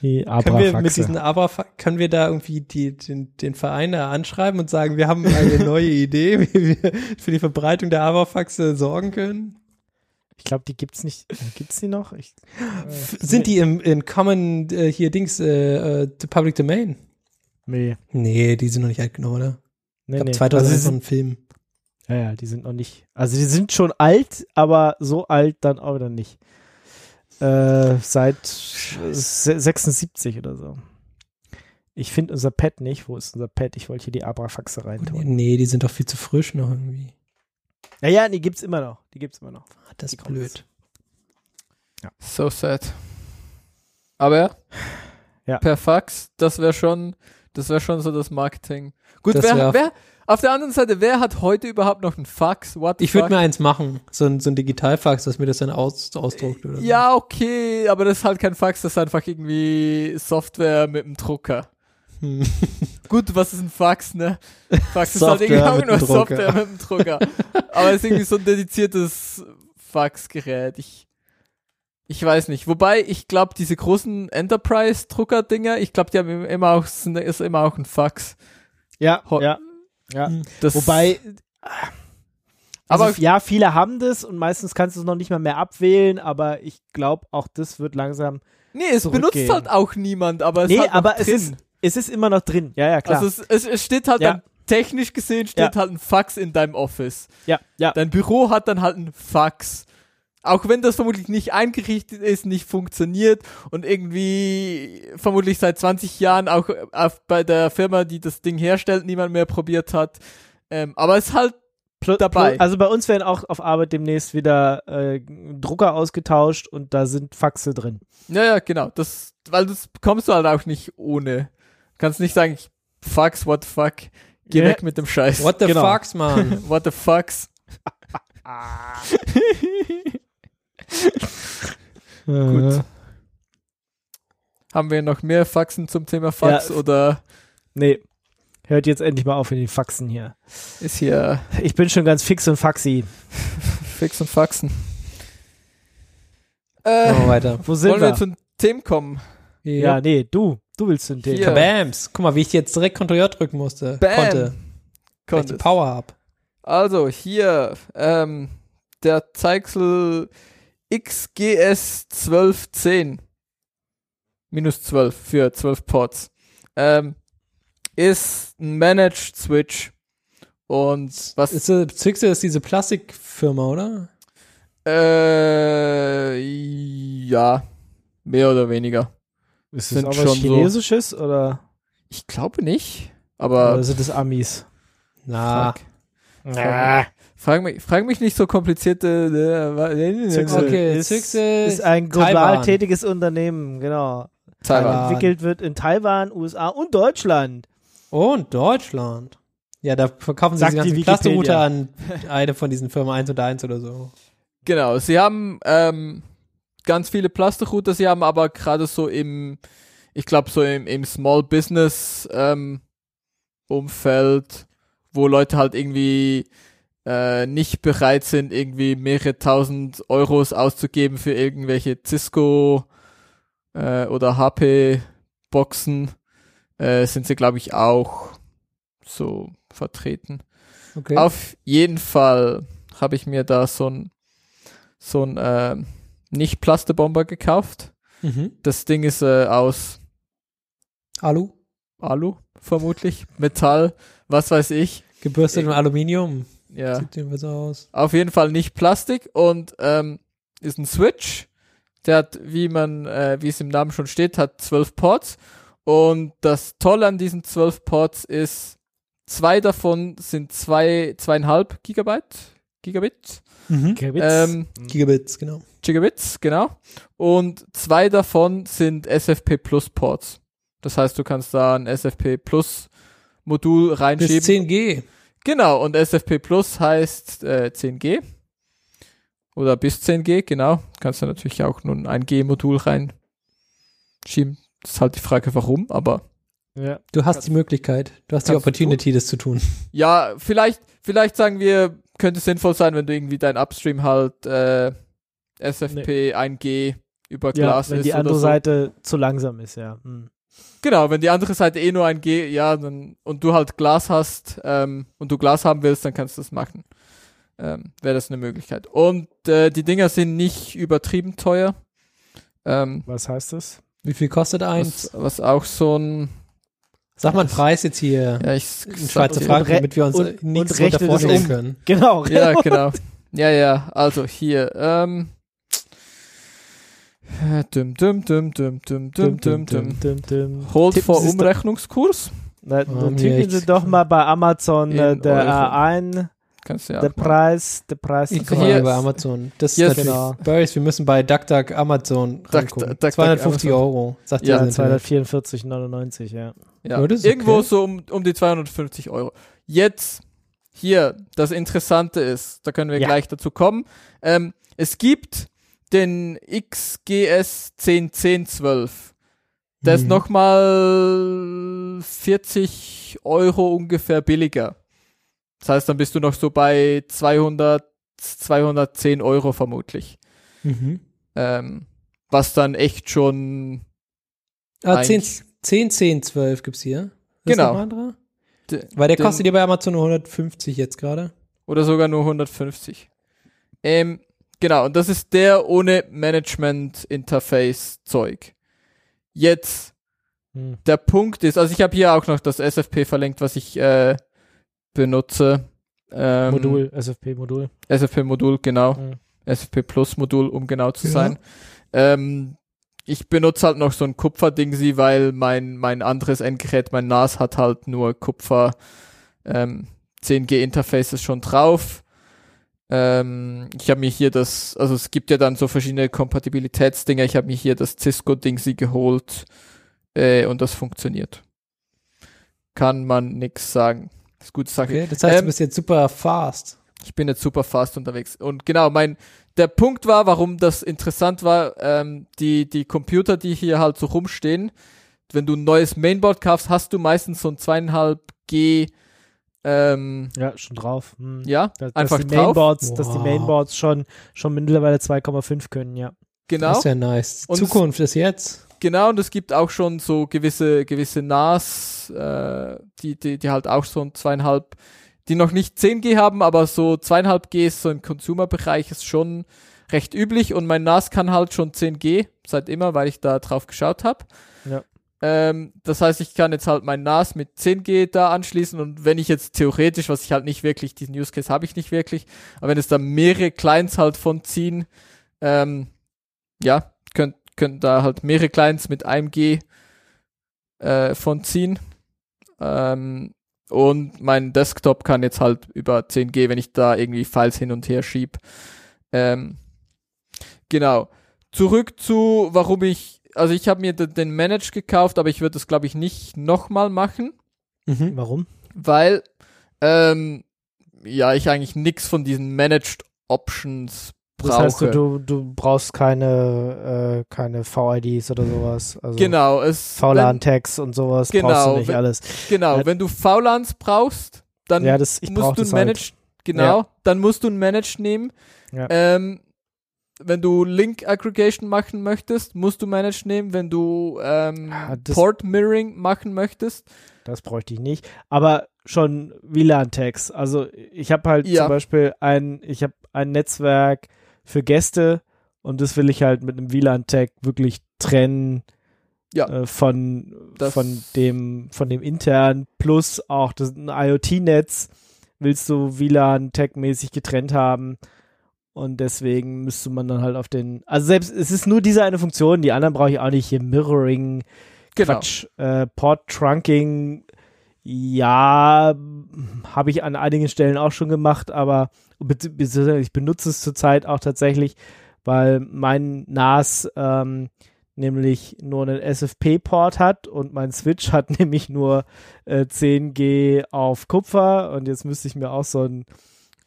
Die Können wir mit diesen Abra können wir da irgendwie die, den, den Verein da anschreiben und sagen, wir haben eine neue Idee, wie wir für die Verbreitung der Abrafaxe sorgen können? Ich glaube, die gibt's nicht. Gibt's die noch? Ich, äh, Sind die im in Common äh, hier Dings äh, äh, the Public Domain? Nee. Nee, die sind noch nicht alt genug, oder? Ich Nee, glaube nee. 2001 Also, also sind, ein Film. ja, ja, die sind noch nicht. Also, die sind schon alt, aber so alt dann auch wieder nicht. Äh, seit se- 76 oder so. Ich finde unser Pad nicht. Wo ist unser Pad? Ich wollte hier die Abrafaxe reintun. Nee, die sind doch viel zu frisch noch irgendwie. Ja, ja, die gibt's immer noch. Die gibt's immer noch. Ah, Das ist blöd. so sad. Aber Ja. per Fax, das wäre schon, das wäre schon so das Marketing. Gut, Das wer, wer, auf der anderen Seite, wer hat heute überhaupt noch ein Fax? What the Ich würde mir eins machen, so ein, so ein Digitalfax, dass mir das dann aus, ausdruckt oder so. Ja, okay, aber das ist halt kein Fax, das ist einfach irgendwie Software mit einem Drucker. Hm. [LAUGHS] Gut, was ist ein Fax, ne? Fax ist halt irgendwie Software auch mit nur. Software mit einem Drucker. [LAUGHS] aber es ist irgendwie so ein dediziertes Faxgerät. Ich, ich weiß nicht. Wobei, ich glaube, diese großen Enterprise-Drucker-Dinger, ich glaube, die haben immer auch, sind- ist immer auch ein Fax. Ja, Ho- ja. ja. Das, Wobei, also, Aber- ja, viele haben das und meistens kannst du es noch nicht mal mehr abwählen, aber ich glaube, auch das wird langsam. nee, es benutzt halt auch niemand, aber es nee, aber es drin. ist, es ist immer noch drin. Ja, ja, klar. Also es, es, es steht halt Ja. dann technisch gesehen steht Ja. halt ein Fax in deinem Office. Ja, ja. Dein Büro hat dann halt ein Fax. Auch wenn das vermutlich nicht eingerichtet ist, nicht funktioniert und irgendwie vermutlich seit 20 Jahren auch auf, bei der Firma, die das Ding herstellt, niemand mehr probiert hat. Ähm, aber es ist halt Pl dabei. Also bei uns werden auch auf Arbeit demnächst wieder äh, Drucker ausgetauscht und da sind Faxe drin. Ja, ja, genau. Das, weil das bekommst du halt auch nicht ohne. Du kannst nicht sagen, ich- fucks, what the fuck. Geh Ja. weg mit dem Scheiß. What the Genau. fucks, man? [LAUGHS] What the fucks. [LAUGHS] [LAUGHS] Gut. Haben wir noch mehr Faxen zum Thema Fax Ja. oder Nee. Hört jetzt endlich mal auf mit den Faxen hier. ist hier Ich bin schon ganz fix und faxi. [LAUGHS] Fix und Faxen? Äh, Machen wir weiter. Wo sind wollen wir wir? zu den Themen kommen? ja, nee, du. Du willst den Thema. Kabams. Guck mal, wie ich jetzt direkt Ctrl drücken musste. Bam. Konnte. Weil ich die Konntest. Power hab. Also hier, ähm, der Zeichsel XGS 1210 minus 12 für 12 Ports. Ähm, ist ein Managed Switch. Und was Ist, äh, Zixel ist diese Plastikfirma, oder? äh, ja. Mehr oder weniger. Ist Sind das auch schon was so- Chinesisches oder, ich glaube nicht oder aber sind das Amis? Na, frag, Ah. Frag, mich, frag mich nicht so komplizierte äh, Zixel Okay, ist, Zixel ist ein global Taiwan. tätiges Unternehmen, genau. Taiwan. Taiwan. Entwickelt wird in Taiwan, USA und Deutschland. und Deutschland. Ja, da verkaufen sie Sagt diese ganzen die an eine von diesen Firmen 1 und 1 oder so. Genau, sie haben ähm, ganz viele Plastikrouter, sie haben aber gerade so im, ich glaube so im, im Small Business ähm, Umfeld, wo Leute halt irgendwie äh, nicht bereit sind, irgendwie mehrere tausend Euros auszugeben für irgendwelche Cisco äh, oder HP Boxen, äh, sind sie glaube ich auch so vertreten. Okay. Auf jeden Fall habe ich mir da so ein so ein äh, nicht Plastebomber gekauft. mhm. Das Ding ist äh, aus Alu, Alu, vermutlich, Metall, was weiß ich. gebürstet Ich- mit Aluminium. Ja, Sieht so aus. auf jeden Fall nicht Plastik und ähm, ist ein Switch. Der hat, wie man, äh, wie es im Namen schon steht, hat zwölf Ports. Und das Tolle an diesen zwölf Ports ist, zwei davon sind zwei, zweieinhalb Gigabyte, Gigabit. Gibt's? Ähm, Gigabits, genau. Gigabits, genau. Und zwei davon sind SFP Plus Ports. Das heißt, du kannst da ein SFP Plus Modul Bis reinschieben. 10G. Genau, und SFP Plus heißt äh, 10G. Oder bis 10G, genau. Kannst du natürlich auch nur ein 1G-Modul reinschieben. Das ist halt die Frage, warum, aber Du ja. hast Kannst- die Möglichkeit. Du hast die du Opportunity, das zu tun. [LAUGHS] ja, vielleicht, vielleicht sagen wir, könnte es sinnvoll sein, wenn du irgendwie dein Upstream halt äh, SFP 1G über ja, Glas wenn ist die oder andere so. Seite zu langsam ist, ja. Hm. Genau, wenn die andere Seite eh nur ein G, ja, dann, und du halt Glas hast ähm, und du Glas haben willst, dann kannst du das machen. Ähm, Wäre das eine Möglichkeit. Und äh, die Dinger sind nicht übertrieben teuer. Ähm, Was heißt das? Wie viel kostet eins? was, was auch so ein, Sag mal einen Preis jetzt hier ja, ich Schweizer. Franken, damit wir uns und- nichts und um. können. Genau. Ja, [LAUGHS] genau. Ja, ja, also hier, ähm, äh, dum, dum, dum, dum, dum, dum, dum, dum. dum, Tippen vor Umrechnungskurs. Na, Oh, tippen. Sie doch mal bei Amazon äh, der Euro. ein, Kannst du ja der. Preis, der Preis. Ich guck Hier- bei Amazon. Das ist genau. Boris, wir müssen bei DuckDuck Amazon Duck- reingucken. Duck- Duck 250 Amazon. Euro, sagt Ja, ja, ja, 244,99, ja. Ja, ist irgendwo okay. so um, um die 250 Euro. Jetzt, hier, das Interessante ist, da können wir Ja. gleich dazu kommen. Ähm, es gibt den XGS 101012. Der ist Mhm. nochmal 40 Euro ungefähr billiger. Das heißt, dann bist du noch so bei 200, 210 Euro vermutlich. Mhm. Ähm, was dann echt schon Ah, 10, Eigentlich- 10, 10, 12 gibt's hier. Ist Genau. Weil der kostet dir bei Amazon nur 150 jetzt gerade. oder sogar nur 150. Ähm, genau, und das ist der ohne Management-Interface-Zeug. Jetzt, Hm. der Punkt ist, also ich habe hier auch noch das SFP verlinkt, was ich äh, benutze. Ähm, Modul, SFP-Modul. SFP-Modul, genau. Mhm. SFP Plus Modul, um genau zu Ja. sein. Ähm, ich benutze halt noch so ein Kupfer-Ding, sie, weil mein, mein anderes Endgerät, mein NAS hat halt nur Kupfer ähm, 10G Interfaces schon drauf. Ähm, ich habe mir hier das, also es gibt ja dann so verschiedene Kompatibilitätsdinger. Ich habe mir hier das Cisco-Ding sie geholt äh, und das funktioniert. Kann man nix sagen. Das ist gute Sache. Okay, das heißt, Ähm, du bist jetzt super fast. Ich bin jetzt super fast unterwegs. Und genau, mein, der Punkt war, warum das interessant war, ähm, die, die Computer, die hier halt so rumstehen, wenn du ein neues Mainboard kaufst, hast du meistens so ein 2,5G, ähm, Ja, schon drauf. Hm. ja, Dass, einfach dass die drauf. Mainboards, dass die Wow. Mainboards schon, schon mittlerweile 2,5 können, ja. Genau, Das ist ja nice. Und Zukunft ist jetzt. genau, und es gibt auch schon so gewisse, gewisse NAS, äh, die, die, die halt auch so ein 2,5, die noch nicht 10G haben, aber so 2,5G ist so im Consumer-Bereich ist schon recht üblich und mein NAS kann halt schon 10G, seit immer, weil ich da drauf geschaut habe. Ja. Ähm, das heißt, ich kann jetzt halt mein NAS mit 10G da anschließen und wenn ich jetzt theoretisch, was ich halt nicht wirklich, diesen Use Case habe ich nicht wirklich, aber wenn es da mehrere Clients halt von ziehen, ähm, ja, könnt, könnt da halt mehrere Clients mit einem G äh, von ziehen. Ähm, und mein Desktop kann jetzt halt über 10G, wenn ich da irgendwie Files hin und her schieb. Ähm, genau. Zurück zu, warum ich, also ich habe mir den, Manage gekauft, aber ich würde das glaube ich nicht nochmal machen, Mhm. Warum? weil ähm, ja ich eigentlich nix von diesen Managed Options brauche. Das heißt, du, du, brauchst keine, äh, keine VIDs oder sowas. Also genau, es VLAN-Tags und sowas brauchst Genau, du nicht wenn- alles. genau, Ja. wenn du VLANs brauchst, dann Ja, das, ich brauch musst du ein halt. Managed, genau, dann musst du ein Managed nehmen. Ja. Ähm, wenn du Link Aggregation machen möchtest, musst du Managed nehmen. Wenn du ähm, Ah, Port Mirroring machen möchtest, Das bräuchte ich nicht. Aber schon WLAN-Tags. Also ich habe halt Ja. zum Beispiel ein, ich habe ein Netzwerk für Gäste und das will ich halt mit einem WLAN-Tag wirklich trennen Ja. äh, von, Das- von dem, von dem intern plus auch das ein IoT-Netz willst du WLAN-Tag-mäßig getrennt haben. Und deswegen müsste man dann halt auf den, also selbst, es ist nur diese eine Funktion, die anderen brauche ich auch nicht hier Mirroring, genau. Quatsch, äh, Port Trunking, ja, habe ich an einigen Stellen auch schon gemacht, aber ich benutze es zurzeit auch tatsächlich, weil mein NAS ähm, nämlich nur einen SFP-Port hat und mein Switch hat [LAUGHS] nämlich nur äh, 10G auf Kupfer und jetzt müsste ich mir auch so ein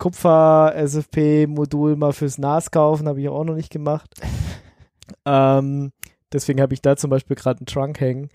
Kupfer-SFP-Modul mal fürs NAS kaufen, habe ich auch noch nicht gemacht. [LAUGHS] ähm, deswegen habe ich da zum Beispiel gerade einen Trunk hängen,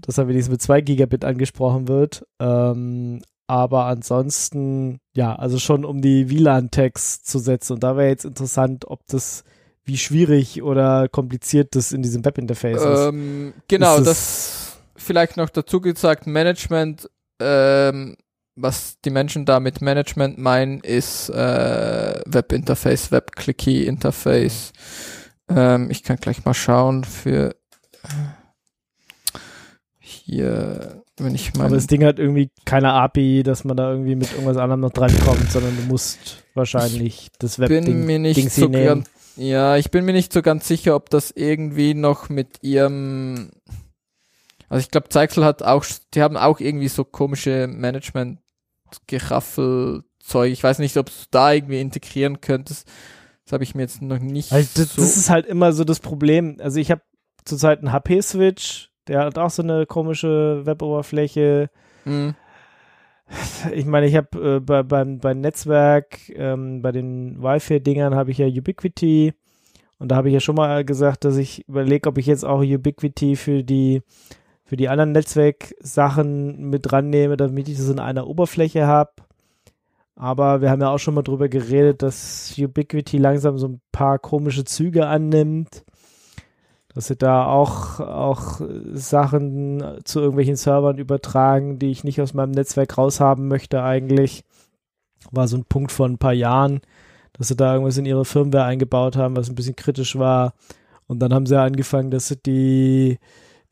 dass er wenigstens mit 2 Gigabit angesprochen wird. Ähm, aber ansonsten, ja, also schon um die WLAN-Tags zu setzen. Und da wäre jetzt interessant, ob das, wie schwierig oder kompliziert das in diesem Webinterface ist. Ähm, genau, Ist das vielleicht noch dazu gesagt, Management, ähm, was die Menschen da mit Management meinen, ist äh, Webinterface, Web-Clicky-Interface. Ähm, ich kann gleich mal schauen für hier, wenn ich Aber mein, das Ding hat irgendwie keine API, dass man da irgendwie mit irgendwas anderem noch drankommt, sondern du musst wahrscheinlich das bin Webding mir nicht Dingsy so nehmen. ganz, ja, ich bin mir nicht so ganz sicher, ob das irgendwie noch mit ihrem, also ich glaube, Zeichel hat auch, die haben auch irgendwie so komische Management-Geraffel-Zeug. Ich weiß nicht, ob du da irgendwie integrieren könntest. Das habe ich mir jetzt noch nicht Also das, so. das ist halt immer so das Problem. Also ich habe zurzeit einen HP-Switch, der hat auch so eine komische Weboberfläche. Mhm. Ich meine, ich habe äh, bei, beim, beim Netzwerk, ähm, bei den Wi-Fi-Dingern habe ich ja Ubiquity. Und da habe ich ja schon mal gesagt, dass ich überlege, ob ich jetzt auch Ubiquity für die, für die anderen Netzwerksachen mit dran nehme, damit ich das in einer Oberfläche habe. Aber wir haben ja auch schon mal drüber geredet, dass Ubiquity langsam so ein paar komische Züge annimmt. Dass sie da auch, auch Sachen zu irgendwelchen Servern übertragen, die ich nicht aus meinem Netzwerk raushaben möchte eigentlich. War so ein Punkt von ein paar Jahren, dass sie da irgendwas in ihre Firmware eingebaut haben, was ein bisschen kritisch war. Und dann haben sie angefangen, dass sie die,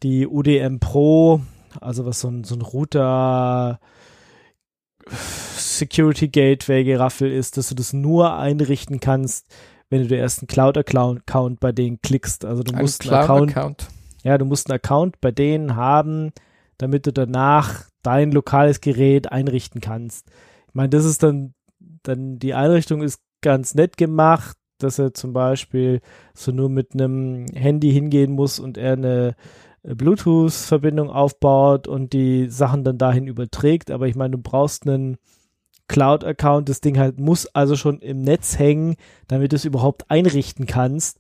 die UDM Pro, also was so ein, so ein Router Security Gateway Geraffel ist, dass du das nur einrichten kannst, wenn du den ersten Cloud-Account bei denen klickst. Also du Ein musst einen Account, Cloud-Account. ja, du musst einen Account bei denen haben, damit du danach dein lokales Gerät einrichten kannst. Ich meine, das ist dann, dann die Einrichtung ist ganz nett gemacht, dass er zum Beispiel so nur mit einem Handy hingehen muss und er eine Bluetooth-Verbindung aufbaut und die Sachen dann dahin überträgt. Aber ich meine, du brauchst einen Cloud-Account. Das Ding halt muss also schon im Netz hängen, damit du es überhaupt einrichten kannst.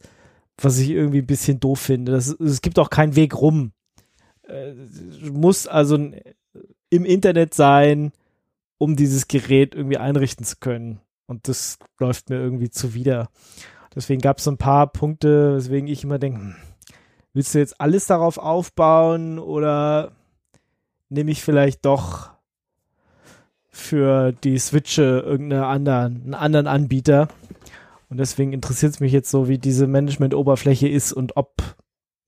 Was ich irgendwie ein bisschen doof finde. Das, es gibt auch keinen Weg rum. Äh, Du musst also n- im Internet sein, um dieses Gerät irgendwie einrichten zu können. Und das läuft mir irgendwie zuwider. Deswegen gab es so ein paar Punkte, weswegen ich immer denke, hm, willst du jetzt alles darauf aufbauen oder nehme ich vielleicht doch für die Switche irgendeinen anderen, einen anderen Anbieter? Und deswegen interessiert es mich jetzt so, wie diese Management-Oberfläche ist und ob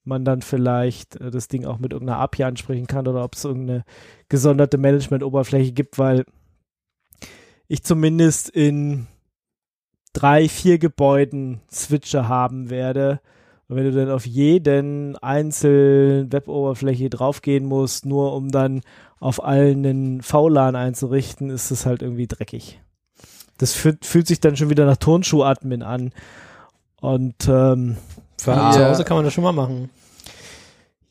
man dann vielleicht äh, das Ding auch mit irgendeiner API ansprechen kann oder ob es irgendeine gesonderte Management-Oberfläche gibt, weil ich zumindest in drei, vier Gebäuden Switcher haben werde. Und wenn du dann auf jeden einzelnen Web-Oberfläche draufgehen musst, nur um dann auf allen einen VLAN einzurichten, ist es halt irgendwie dreckig. Das fühlt, fühlt sich dann schon wieder nach Turnschuh-Admin an. Und ähm, Ja. zu Hause kann man das schon mal machen.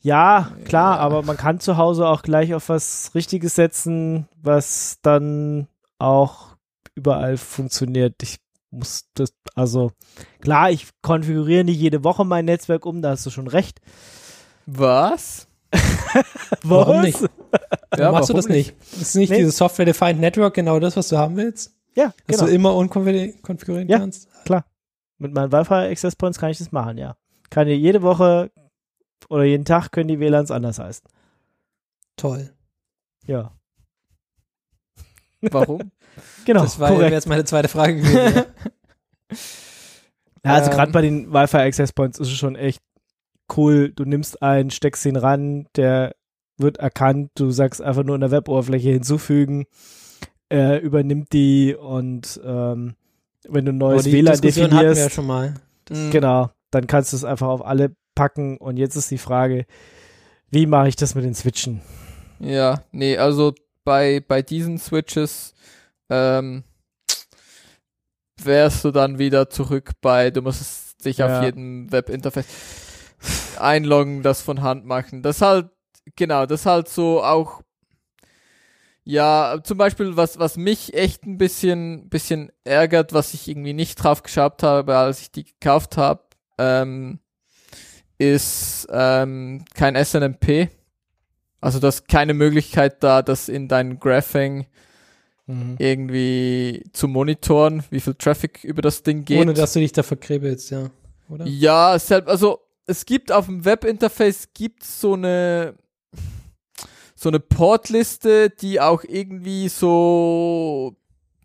ja, klar, Ja. aber man kann zu Hause auch gleich auf was Richtiges setzen, was dann auch überall funktioniert. Ich muss das, also klar, ich konfiguriere nicht jede Woche mein Netzwerk um, da hast du schon recht. Was? [LAUGHS] Warum nicht? [LAUGHS] Ja, machst du warum das nicht? Ist nicht Nee. dieses Software-Defined Network genau das, was du haben willst? Ja, Dass genau. du immer unkonfigurieren Ja. kannst? Mit meinen Wi-Fi Access Points kann ich das machen, ja. Kann ja jede Woche oder jeden Tag können die WLANs anders heißen. Toll. Ja. Warum? [LAUGHS] Genau. das war jetzt meine zweite Frage gewesen. ja. [LAUGHS] Ja, also Ähm. gerade bei den Wi-Fi Access Points ist es schon echt cool. Du nimmst einen, steckst ihn ran, der wird erkannt, du sagst einfach nur in der Weboberfläche hinzufügen, er übernimmt die und ähm, wenn du ein neues die WLAN Diskussion hatten wir ja definierst, schon mal. Mhm. genau, dann kannst du es einfach auf alle packen und jetzt ist die Frage, wie mache ich das mit den Switchen? Ja, nee, also bei, bei diesen Switches ähm, wärst du dann wieder zurück bei, du musst dich Ja. auf jedem Webinterface einloggen, das von Hand machen. Das halt, genau, das halt so auch, ja, zum Beispiel, was, was mich echt ein bisschen, bisschen ärgert, was ich irgendwie nicht drauf geschaut habe, als ich die gekauft habe, ähm, ist ähm, kein SNMP. Also du hast keine Möglichkeit da, das in dein Graphing irgendwie zu monitoren, wie viel Traffic über das Ding geht. Ohne dass du dich da verkrebelst, ja. Oder? Ja, selbst, also es gibt auf dem Webinterface gibt so eine so eine Portliste, die auch irgendwie so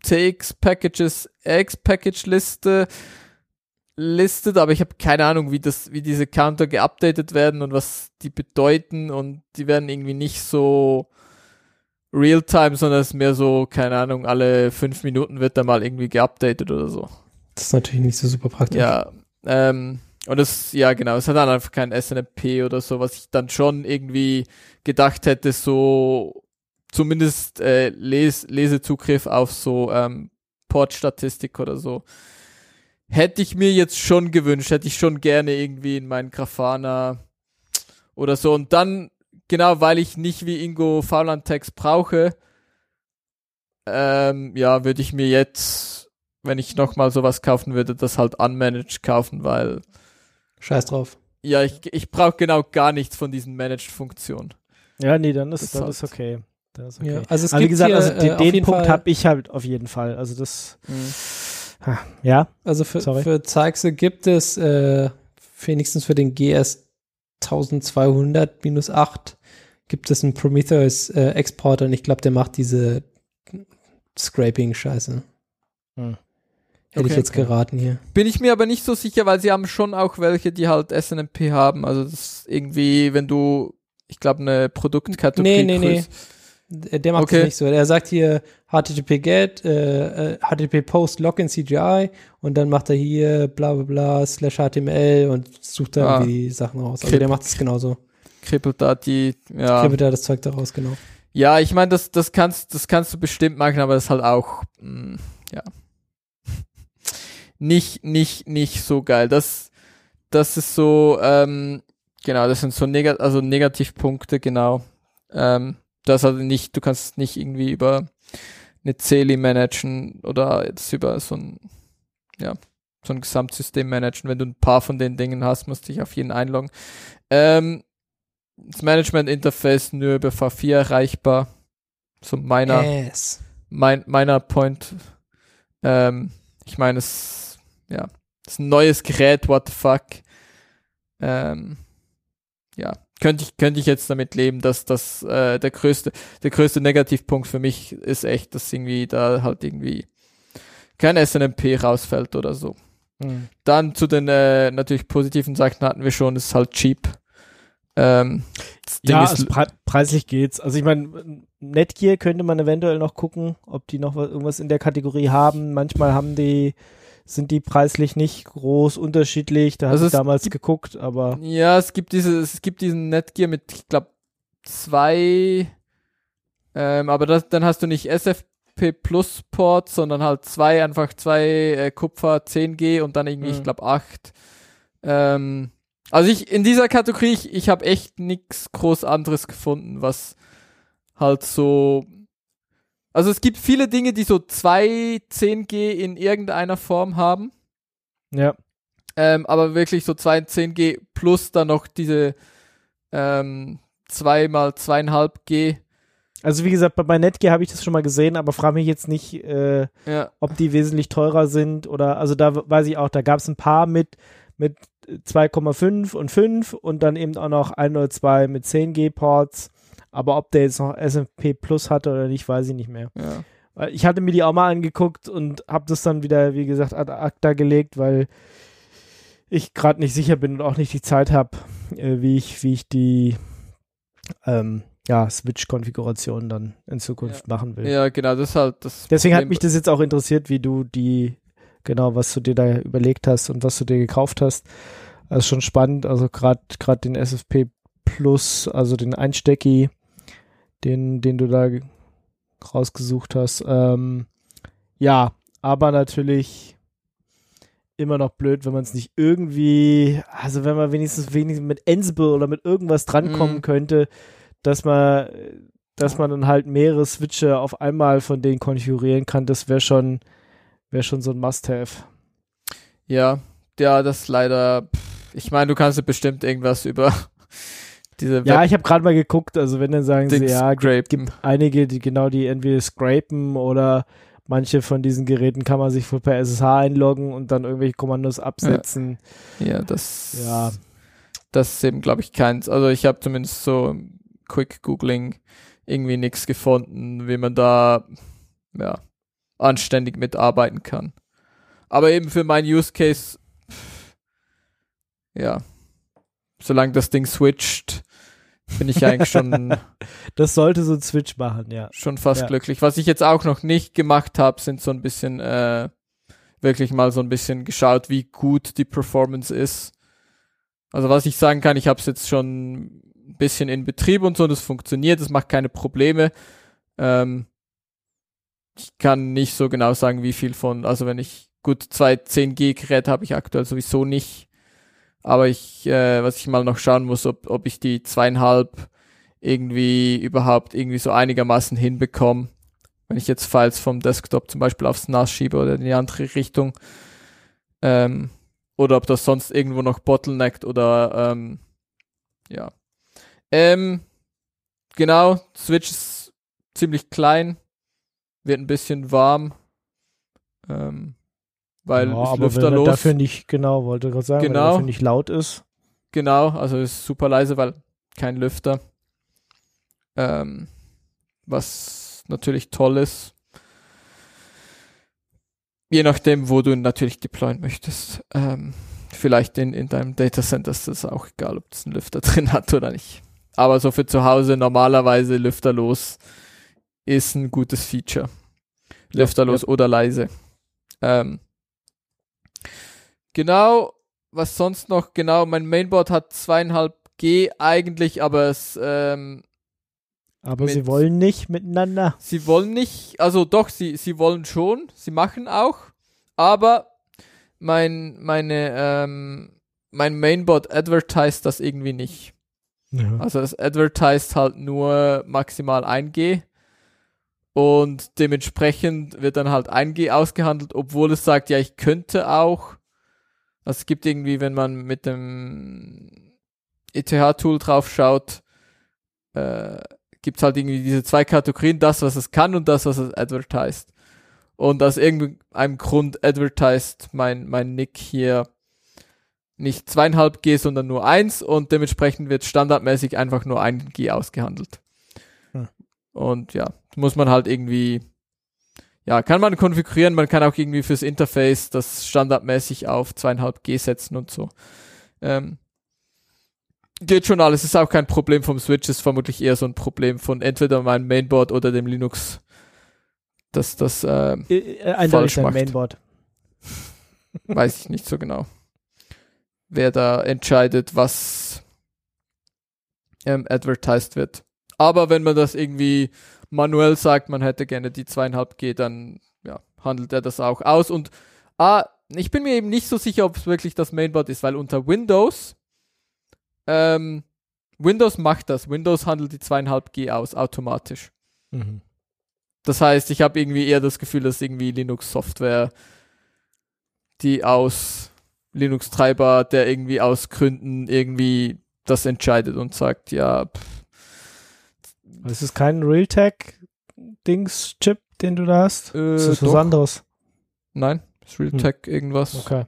TX Packages X Package Liste listet, aber ich habe keine Ahnung, wie das wie diese Counter geupdatet werden und was die bedeuten und die werden irgendwie nicht so real-time, sondern es ist mehr so, keine Ahnung, alle fünf Minuten wird da mal irgendwie geupdatet oder so. Das ist natürlich nicht so super praktisch. Ja, ähm, und es, ja genau, es hat dann einfach kein SNMP oder so, was ich dann schon irgendwie gedacht hätte, so zumindest äh, Les Lesezugriff auf so ähm, Portstatistik oder so. Hätte ich mir jetzt schon gewünscht, hätte ich schon gerne irgendwie in meinen Grafana oder so. Und dann, genau, weil ich nicht wie Ingo VLAN-Text brauche, ähm, ja, würde ich mir jetzt, wenn ich nochmal sowas kaufen würde, das halt unmanaged kaufen, weil Scheiß drauf. ja, ich, ich brauche genau gar nichts von diesen Managed-Funktionen. Ja, nee, dann ist, Das dann halt- ist okay. Das ist okay. Ja, also es Aber wie gibt gesagt, hier, also äh, den, auf den jeden Punkt Fall- habe ich halt auf jeden Fall. Also das, Mhm. ja, Also für, Sorry. für Zeixe gibt es äh, wenigstens für den GS 1200 minus 8 gibt es einen Prometheus äh, Exporter und ich glaube, der macht diese Scraping-Scheiße. Hm. Hätte ich Okay. jetzt geraten hier. Bin ich mir aber nicht so sicher, weil sie haben schon auch welche, die halt SNMP haben. Also das ist irgendwie, wenn du, ich glaube, eine Produktkategorie Nee, nee, nee. grüßt- Der, der macht Okay. es nicht so. Er sagt hier HTTP GET, äh, äh, HTTP POST Login CGI und dann macht er hier bla bla bla slash HTML und sucht da Ah. irgendwie die Sachen raus. Also der macht es genauso. Kribbelt da die, ja. Kribbelt da das Zeug daraus, genau. Ja, ich meine, das, das kannst, das kannst du bestimmt machen, aber das ist halt auch, mh, ja. [LAUGHS] Nicht, nicht, nicht so geil. Das, das ist so, ähm, genau, das sind so Negat also Negativpunkte, genau. Ähm, das also nicht, du kannst nicht irgendwie über eine Celi managen oder jetzt über so ein, ja, so ein Gesamtsystem managen. Wenn du ein paar von den Dingen hast, musst du dich auf jeden einloggen. Ähm, das Management-Interface nur über V4 erreichbar. So meiner, Yes. mein, meiner Point. Ähm, ich meine, es, ja, es ist ein neues Gerät, what the fuck. Ähm, ja, könnte ich, könnte ich jetzt damit leben, dass das äh, der größte, der größte Negativpunkt für mich ist echt, dass irgendwie da halt irgendwie kein SNMP rausfällt oder so. Dann zu den äh, natürlich positiven Sachen hatten wir schon, ist halt cheap. Ähm, Ja, ist, also pre preislich geht's. Also ich meine, Netgear könnte man eventuell noch gucken, ob die noch was, irgendwas in der Kategorie haben. Manchmal haben die, sind die preislich nicht groß unterschiedlich. Da Also habe es ich damals gibt- geguckt, aber Ja, es gibt diese, es gibt diesen Netgear mit, ich glaube, zwei, ähm, aber das, dann hast du nicht SFP Plus Ports, sondern halt zwei, einfach zwei äh, Kupfer 10G und dann irgendwie, ich Mhm. glaube, acht. Ähm, also ich, in dieser Kategorie, ich, ich habe echt nix groß anderes gefunden, was halt so, also es gibt viele Dinge, die so zwei 10G in irgendeiner Form haben. ja. Ähm, aber wirklich so 2 10G plus dann noch diese ähm, 2 mal 2,5 G. Also wie gesagt, bei, bei Netgear habe ich das schon mal gesehen, aber frage mich jetzt nicht, äh, Ja, ob die wesentlich teurer sind oder, also da weiß ich auch, da gab es ein paar mit, mit 2,5 und 5 und dann eben auch noch ein oder zwei mit 10G Ports. Aber ob der jetzt noch SMP Plus hatte oder nicht, weiß ich nicht mehr. ja. Ich hatte mir die auch mal angeguckt und habe das dann wieder, wie gesagt, ad acta gelegt, weil ich gerade nicht sicher bin und auch nicht die Zeit habe, äh, wie ich, wie ich die ähm, ja, Switch-Konfiguration dann in Zukunft machen will. ja, genau, das ist halt das. Deswegen hat Problem. mich das jetzt auch interessiert, wie du die, genau, was du dir da überlegt hast und was du dir gekauft hast. Das ist schon spannend. Also gerade gerade den SFP Plus, also den Einstecki, den, den du da ge- rausgesucht hast. Ähm, ja, aber natürlich immer noch blöd, wenn man es nicht irgendwie, also wenn man wenigstens wenigstens mit Ansible oder mit irgendwas drankommen Mhm. könnte, dass man, dass man dann halt mehrere Switche auf einmal von denen konfigurieren kann, das wäre schon, wäre schon so ein Must-Have. Ja, ja, das ist leider. Ich meine, du kannst ja bestimmt irgendwas über [LAUGHS] diese Ja, ich habe gerade mal geguckt, also wenn dann sagen sie, ja, gibt, gibt einige, die genau die entweder scrapen oder manche von diesen Geräten kann man sich per SSH einloggen und dann irgendwelche Kommandos absetzen. Ja, das. Ja. Das ist eben, glaube ich, keins. Also ich habe zumindest so im Quick Googling irgendwie nichts gefunden, wie man da ja anständig mitarbeiten kann. Aber eben für meinen Use Case, ja, solange das Ding switcht, bin ich eigentlich schon [LAUGHS] Das sollte so ein Switch machen, ja. schon fast Ja. glücklich. Was ich jetzt auch noch nicht gemacht habe, sind so ein bisschen äh, wirklich mal so ein bisschen geschaut, wie gut die Performance ist. Also was ich sagen kann, ich habe es jetzt schon ein bisschen in Betrieb und so, das funktioniert, das macht keine Probleme. Ähm, ich kann nicht so genau sagen, wie viel von, also wenn ich gut zwei 10G Geräte habe ich aktuell sowieso nicht. Aber ich, äh, was ich mal noch schauen muss, ob, ob ich die zweieinhalb irgendwie überhaupt irgendwie so einigermaßen hinbekomme. Wenn ich jetzt Files vom Desktop zum Beispiel aufs NAS schiebe oder in die andere Richtung. Ähm, oder ob das sonst irgendwo noch bottleneckt oder ähm, ja. Ähm, genau, Switch ist ziemlich klein, wird ein bisschen warm, ähm, weil ja, aber wenn Lüfter er los. dafür nicht, genau, wollte gerade sagen, Genau. dafür nicht laut ist. Genau, also ist super leise, weil kein Lüfter. Ähm, was natürlich toll ist. Je nachdem, wo du ihn natürlich deployen möchtest. Ähm, vielleicht in, in deinem Datacenter ist es auch egal, ob es einen Lüfter [LAUGHS] drin hat oder nicht. Aber so für zu Hause normalerweise lüfterlos ist ein gutes Feature. Lüfterlos ja. oder leise. Ähm, genau, was sonst noch? Genau, mein Mainboard hat zweieinhalb G eigentlich, aber es ähm, aber sie wollen nicht miteinander. Sie wollen nicht, also doch, sie, sie wollen schon, sie machen auch, aber mein, meine, ähm, mein Mainboard advertised das irgendwie nicht. Ja. Also es advertised halt nur maximal 1G und dementsprechend wird dann halt 1G ausgehandelt, obwohl es sagt, ja, ich könnte auch. Also es gibt irgendwie, wenn man mit dem ETH-Tool drauf schaut, äh, gibt es halt irgendwie diese zwei Kategorien, das, was es kann und das, was es advertised. Und aus irgendeinem Grund advertised mein, mein Nick hier nicht zweieinhalb G, sondern nur eins und dementsprechend wird standardmäßig einfach nur ein G ausgehandelt. Hm. Und ja, muss man halt irgendwie, ja, kann man konfigurieren, man kann auch irgendwie fürs Interface das standardmäßig auf zweieinhalb G setzen und so. Ähm, geht schon alles, ist auch kein Problem vom Switch, ist vermutlich eher so ein Problem von entweder meinem Mainboard oder dem Linux dass das äh, äh, falsch macht. Mainboard. Weiß ich nicht so genau. Wer da entscheidet, was ähm, advertised wird. Aber wenn man das irgendwie manuell sagt, man hätte gerne die zweieinhalb G, dann ja, handelt er das auch aus. Und ah, ich bin mir eben nicht so sicher, ob es wirklich das Mainboard ist, weil unter Windows ähm, Windows macht das. Windows handelt die zweieinhalb G aus automatisch. Mhm. Das heißt, ich habe irgendwie eher das Gefühl, dass irgendwie Linux-Software, die aus Linux-Treiber, der irgendwie aus Gründen irgendwie das entscheidet und sagt, ja. Pff. Es ist kein Realtek-Dings-Chip, den du da hast? Äh, ist das was anderes? Nein, ist Realtek hm. irgendwas. Okay.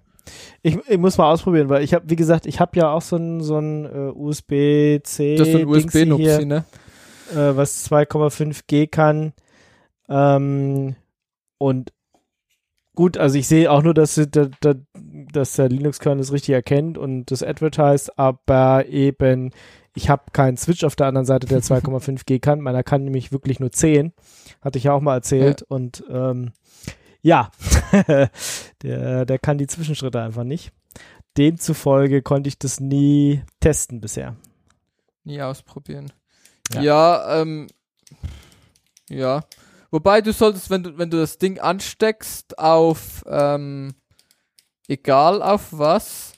Ich, ich, muss mal ausprobieren, weil ich habe, wie gesagt, ich habe ja auch so ein, so ein uh, USB-C. Das ist ein USB-Nupsi, ne? Äh, was 2,5G kann. Ähm, und gut, also ich sehe auch nur, dass, dass, dass der Linux-Kernel es richtig erkennt und das advertised, aber eben ich habe keinen Switch auf der anderen Seite, der 2,5G kann. Meiner kann nämlich wirklich nur 10. Hatte ich ja auch mal erzählt. Ja. Und ähm, ja, [LAUGHS] der, der kann die Zwischenschritte einfach nicht. Demzufolge konnte ich das nie testen bisher. Nie ausprobieren. Ja, ja ähm, ja. Wobei du solltest, wenn du, wenn du das Ding ansteckst auf ähm, egal auf was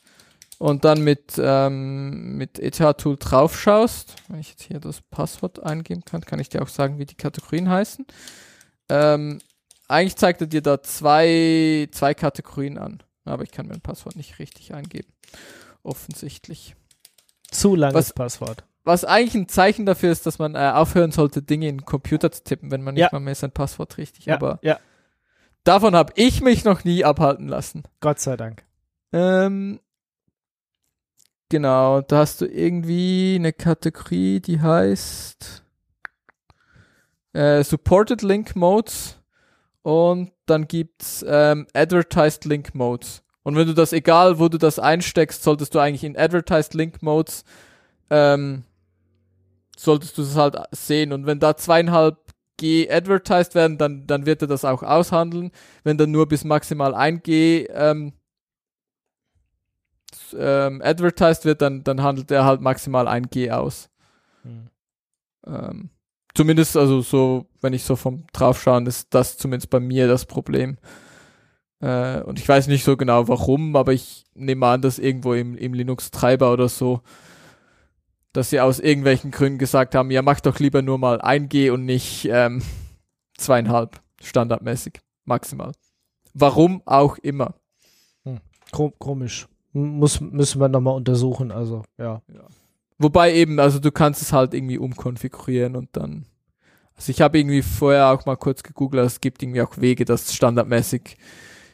und dann mit, ähm, mit ETH-Tool draufschaust, wenn ich jetzt hier das Passwort eingeben kann, kann ich dir auch sagen, wie die Kategorien heißen. Ähm, eigentlich zeigt er dir da zwei, zwei Kategorien an. Aber ich kann mein Passwort nicht richtig eingeben. Offensichtlich. Zu langes was, Passwort was eigentlich ein Zeichen dafür ist, dass man äh, aufhören sollte, Dinge in den Computer zu tippen, wenn man nicht ja. mal mehr sein Passwort richtig. Ja, aber ja. davon habe ich mich noch nie abhalten lassen. Gott sei Dank. Ähm, genau, da hast du irgendwie eine Kategorie, die heißt äh, Supported Link Modes und dann gibt's ähm, Advertised Link Modes. Und wenn du das, egal wo du das einsteckst, solltest du eigentlich in Advertised Link Modes ähm, solltest du es halt sehen. Und wenn da zweieinhalb G advertised werden, dann, dann wird er das auch aushandeln. Wenn dann nur bis maximal 1 G ähm, ähm, advertised wird, dann, dann handelt er halt maximal 1 G aus. Hm. Ähm, zumindest, also so, wenn ich so vom draufschauen, ist das zumindest bei mir das Problem. Äh, und ich weiß nicht so genau warum, aber ich nehme an, dass irgendwo im, im Linux-Treiber oder so dass sie aus irgendwelchen Gründen gesagt haben, ja, mach doch lieber nur mal 1G und nicht ähm, [LAUGHS] zweieinhalb, standardmäßig, maximal. Warum auch immer. Hm. Komisch. Muss, müssen wir nochmal untersuchen, also, ja. ja. Wobei eben, also du kannst es halt irgendwie umkonfigurieren und dann. Also ich habe irgendwie vorher auch mal kurz gegoogelt, es gibt irgendwie auch Wege, das standardmäßig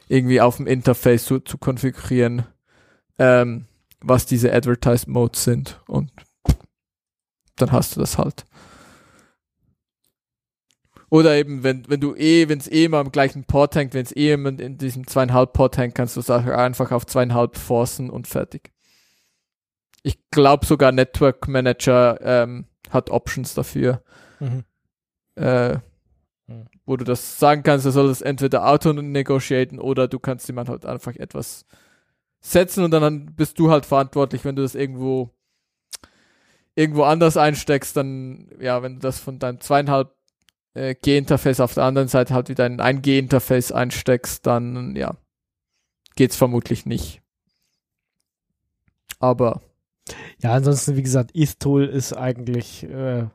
irgendwie auf dem Interface zu, zu konfigurieren, ähm, was diese Advertised Modes sind. Und dann hast du das halt. Oder eben, wenn, wenn du eh, wenn es eh immer am gleichen Port hängt, wenn es eh immer in diesem zweieinhalb Port hängt, kannst du es einfach auf zweieinhalb forcen und fertig. Ich glaube sogar Network Manager ähm, hat Options dafür. Mhm. Äh, wo du das sagen kannst, er soll das entweder auto negotiaten oder du kannst jemand halt einfach etwas setzen und dann bist du halt verantwortlich, wenn du das irgendwo irgendwo anders einsteckst, dann, ja, wenn du das von deinem zweieinhalb äh, G-Interface auf der anderen Seite halt wieder in ein G-Interface einsteckst, dann, ja, geht's vermutlich nicht. Aber. Ja, ansonsten, wie gesagt, ETH-Tool ist eigentlich, äh,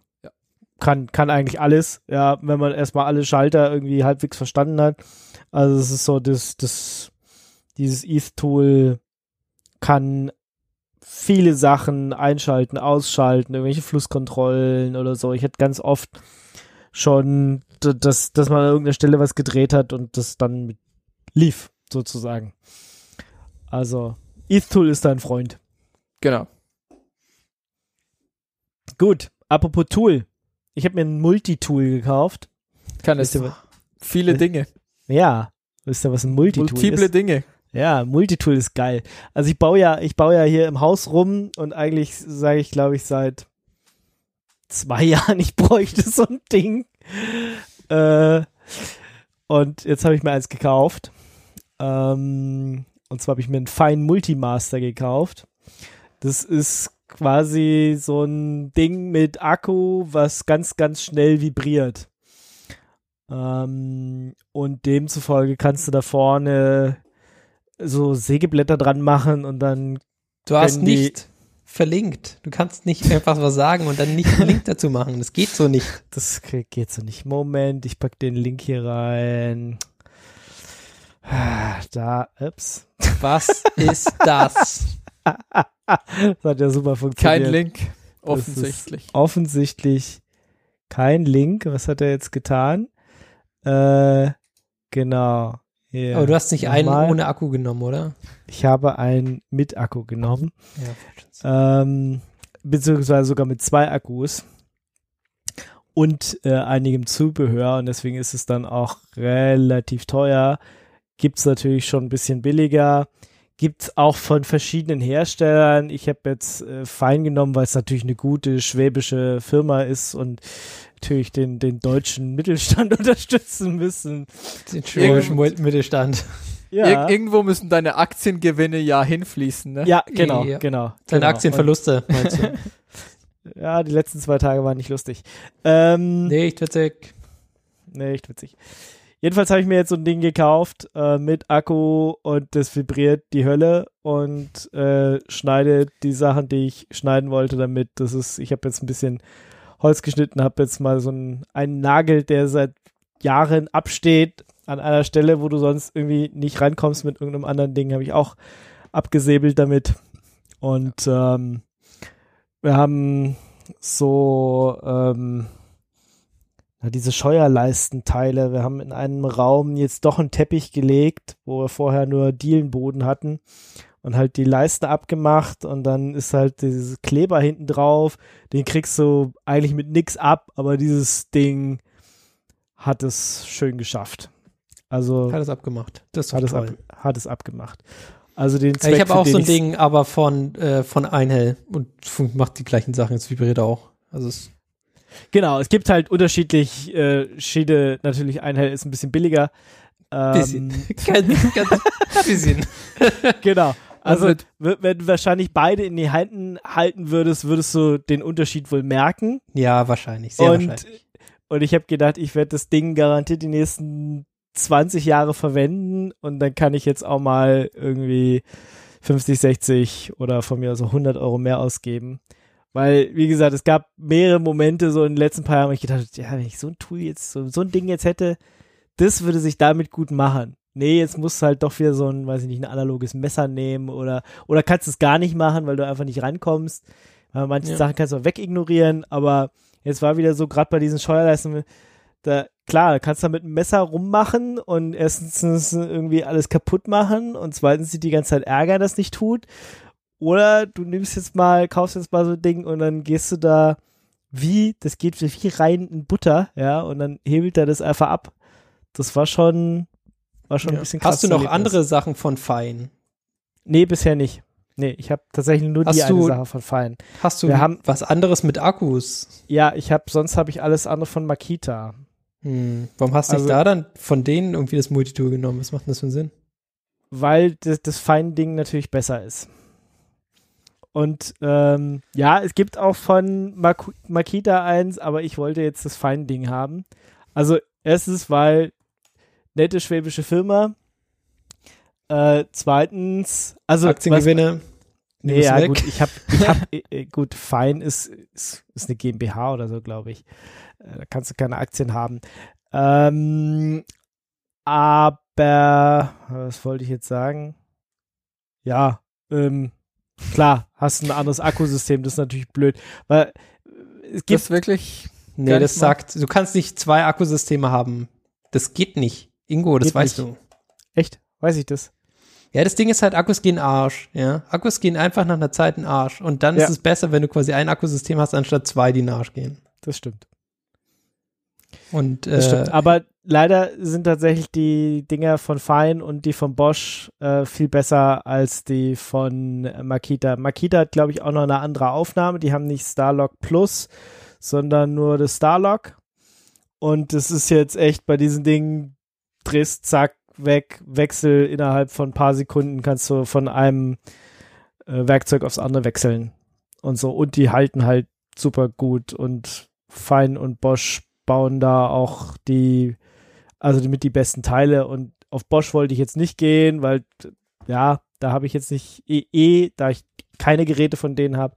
kann, kann eigentlich alles, ja, wenn man erstmal alle Schalter irgendwie halbwegs verstanden hat. Also es ist so, das, das, dieses ETH-Tool kann viele Sachen einschalten, ausschalten, irgendwelche Flusskontrollen oder so. Ich hätte ganz oft schon, dass, dass man an irgendeiner Stelle was gedreht hat und das dann lief, sozusagen. Also, ETH-Tool ist dein Freund. Genau. Gut, apropos Tool. Ich habe mir ein Multitool gekauft. Kann es viele Dinge. Ja, wisst ihr, was ein Multitool Multiple ist? Multiple Dinge. Ja, Multitool ist geil. Also ich baue ja, ich baue ja hier im Haus rum und eigentlich sage ich, glaube ich, seit zwei [LAUGHS] Jahren, ich bräuchte so ein Ding. Äh, und jetzt habe ich mir eins gekauft. Ähm, und zwar habe ich mir einen Fine Multimaster gekauft. Das ist quasi so ein Ding mit Akku, was ganz, ganz schnell vibriert. Ähm, und demzufolge kannst du da vorne so Sägeblätter dran machen und dann. Du hast nicht verlinkt. Du kannst nicht einfach was sagen und dann nicht einen Link dazu machen. Das geht so nicht. [LAUGHS] Das geht so nicht. Moment, ich pack den Link hier rein. Da, ups. Was ist das? [LAUGHS] das hat ja super funktioniert. Kein Link, offensichtlich. Offensichtlich kein Link. Was hat er jetzt getan? Äh, genau. Yeah. Aber du hast nicht Nochmal. einen ohne Akku genommen, oder? Ich habe einen mit Akku genommen. Ja, ähm, beziehungsweise sogar mit zwei Akkus und äh, einigem Zubehör und deswegen ist es dann auch relativ teuer. Gibt es natürlich schon ein bisschen billiger. Gibt es auch von verschiedenen Herstellern. Ich habe jetzt äh, Fein genommen, weil es natürlich eine gute schwäbische Firma ist und natürlich den, den deutschen [LAUGHS] Mittelstand [LAUGHS] unterstützen müssen. Den schwäbischen Mittelstand. Ja. Ir irgendwo müssen deine Aktiengewinne ja hinfließen, ne? Ja, genau, ja. genau. Deine genau. Aktienverluste, meinst du? [LAUGHS] ja, die letzten zwei Tage waren nicht lustig. Ähm, nicht witzig. Nicht witzig. Jedenfalls habe ich mir jetzt so ein Ding gekauft äh, mit Akku und das vibriert die Hölle und äh, schneidet die Sachen, die ich schneiden wollte damit. Das ist, ich habe jetzt ein bisschen Holz geschnitten, habe jetzt mal so einen, einen Nagel, der seit Jahren absteht, an einer Stelle, wo du sonst irgendwie nicht reinkommst mit irgendeinem anderen Ding, habe ich auch abgesäbelt damit. Und ähm, wir haben so ähm, diese Scheuerleistenteile. Wir haben in einem Raum jetzt doch einen Teppich gelegt, wo wir vorher nur Dielenboden hatten und halt die Leiste abgemacht und dann ist halt dieses Kleber hinten drauf. Den kriegst du eigentlich mit nix ab, aber dieses Ding hat es schön geschafft. Also hat es abgemacht. Das hat es, ab, hat es abgemacht. Also den Zweck, Ich habe auch so ein Ding, aber von äh, von Einhell und macht die gleichen Sachen. Es vibriert auch. Also es Genau, es gibt halt unterschiedlich äh, Schiede. Natürlich Einhell ist ein bisschen billiger. Ähm, bisschen. [LAUGHS] [LAUGHS] ganz, ganz bisschen. genau. Also, wenn du wahrscheinlich beide in die Händen halten würdest, würdest du den Unterschied wohl merken. Ja, wahrscheinlich, sehr und, wahrscheinlich. Und ich habe gedacht, ich werde das Ding garantiert die nächsten 20 Jahre verwenden und dann kann ich jetzt auch mal irgendwie 50, 60 oder von mir aus so 100 Euro mehr ausgeben. Weil, wie gesagt, es gab mehrere Momente so in den letzten paar Jahren, wo ich gedacht habe, ja, wenn ich so ein Tool jetzt, so, so ein Ding jetzt hätte, das würde sich damit gut machen nee, jetzt musst du halt doch wieder so ein, weiß ich nicht, ein analoges Messer nehmen oder, oder kannst es gar nicht machen, weil du einfach nicht rankommst. Manche ja. Sachen kannst du auch wegignorieren, aber jetzt war wieder so, gerade bei diesen Scheuerleisten, da, klar, kannst du mit einem Messer rummachen und erstens irgendwie alles kaputt machen und zweitens sich die ganze Zeit ärgern, dass nicht tut. Oder du nimmst jetzt mal, kaufst jetzt mal so ein Ding und dann gehst du da wie, das geht wie rein in Butter, ja, und dann hebelt er das einfach ab. Das war schon, war schon ja. ein bisschen krass. Hast du noch andere Sachen von Fein? Nee, bisher nicht. Nee, ich habe tatsächlich nur hast die du, eine Sache von Fein. Hast du Wir haben, was anderes mit Akkus? Ja, ich habe sonst habe ich alles andere von Makita. Hm. Warum hast du Also- nicht da dann von denen irgendwie das Multitool genommen? Was macht denn das für einen Sinn? weil das, das Fein-Ding natürlich besser ist. Und ähm, ja, es gibt auch von Mak Makita eins, aber ich wollte jetzt das Fein-Ding haben. Also erstens, weil nette schwäbische Firma. Äh, zweitens, also was, Aktiengewinne. nee, nimm's ja weg. gut, ich habe, ich hab, [LAUGHS] äh, äh, gut, Fein ist, ist, ist eine GmbH oder so, glaube ich. Äh, Da kannst du keine Aktien haben. Ähm, aber, was wollte ich jetzt sagen? Ja, ähm, klar, hast ein anderes Akkusystem, das ist natürlich blöd, weil äh, es Das gibt, ist wirklich. Nee, das sagt, du kannst nicht zwei Akkusysteme haben. Das geht nicht. Ingo, das Geht weißt nicht. du. echt, weiß ich das? Ja, das Ding ist halt, Akkus gehen Arsch. Ja, Akkus gehen einfach nach einer Zeit in Arsch. Und dann Ja. ist es besser, wenn du quasi ein Akkusystem hast, anstatt zwei, die in Arsch gehen. Das stimmt. Und Das äh, stimmt. Aber leider sind tatsächlich die Dinger von Fein und die von Bosch äh, viel besser als die von Makita. Makita hat, glaube ich, auch noch eine andere Aufnahme. Die haben nicht Starlock Plus, sondern nur das Starlock. Und das ist jetzt echt bei diesen Dingen, drehst, zack, weg, Wechsel innerhalb von ein paar Sekunden kannst du von einem äh, Werkzeug aufs andere wechseln und so. Und die halten halt super gut und Fein und Bosch bauen da auch die, also mit die besten Teile und auf Bosch wollte ich jetzt nicht gehen, weil ja, da habe ich jetzt nicht eh, eh da ich keine Geräte von denen habe,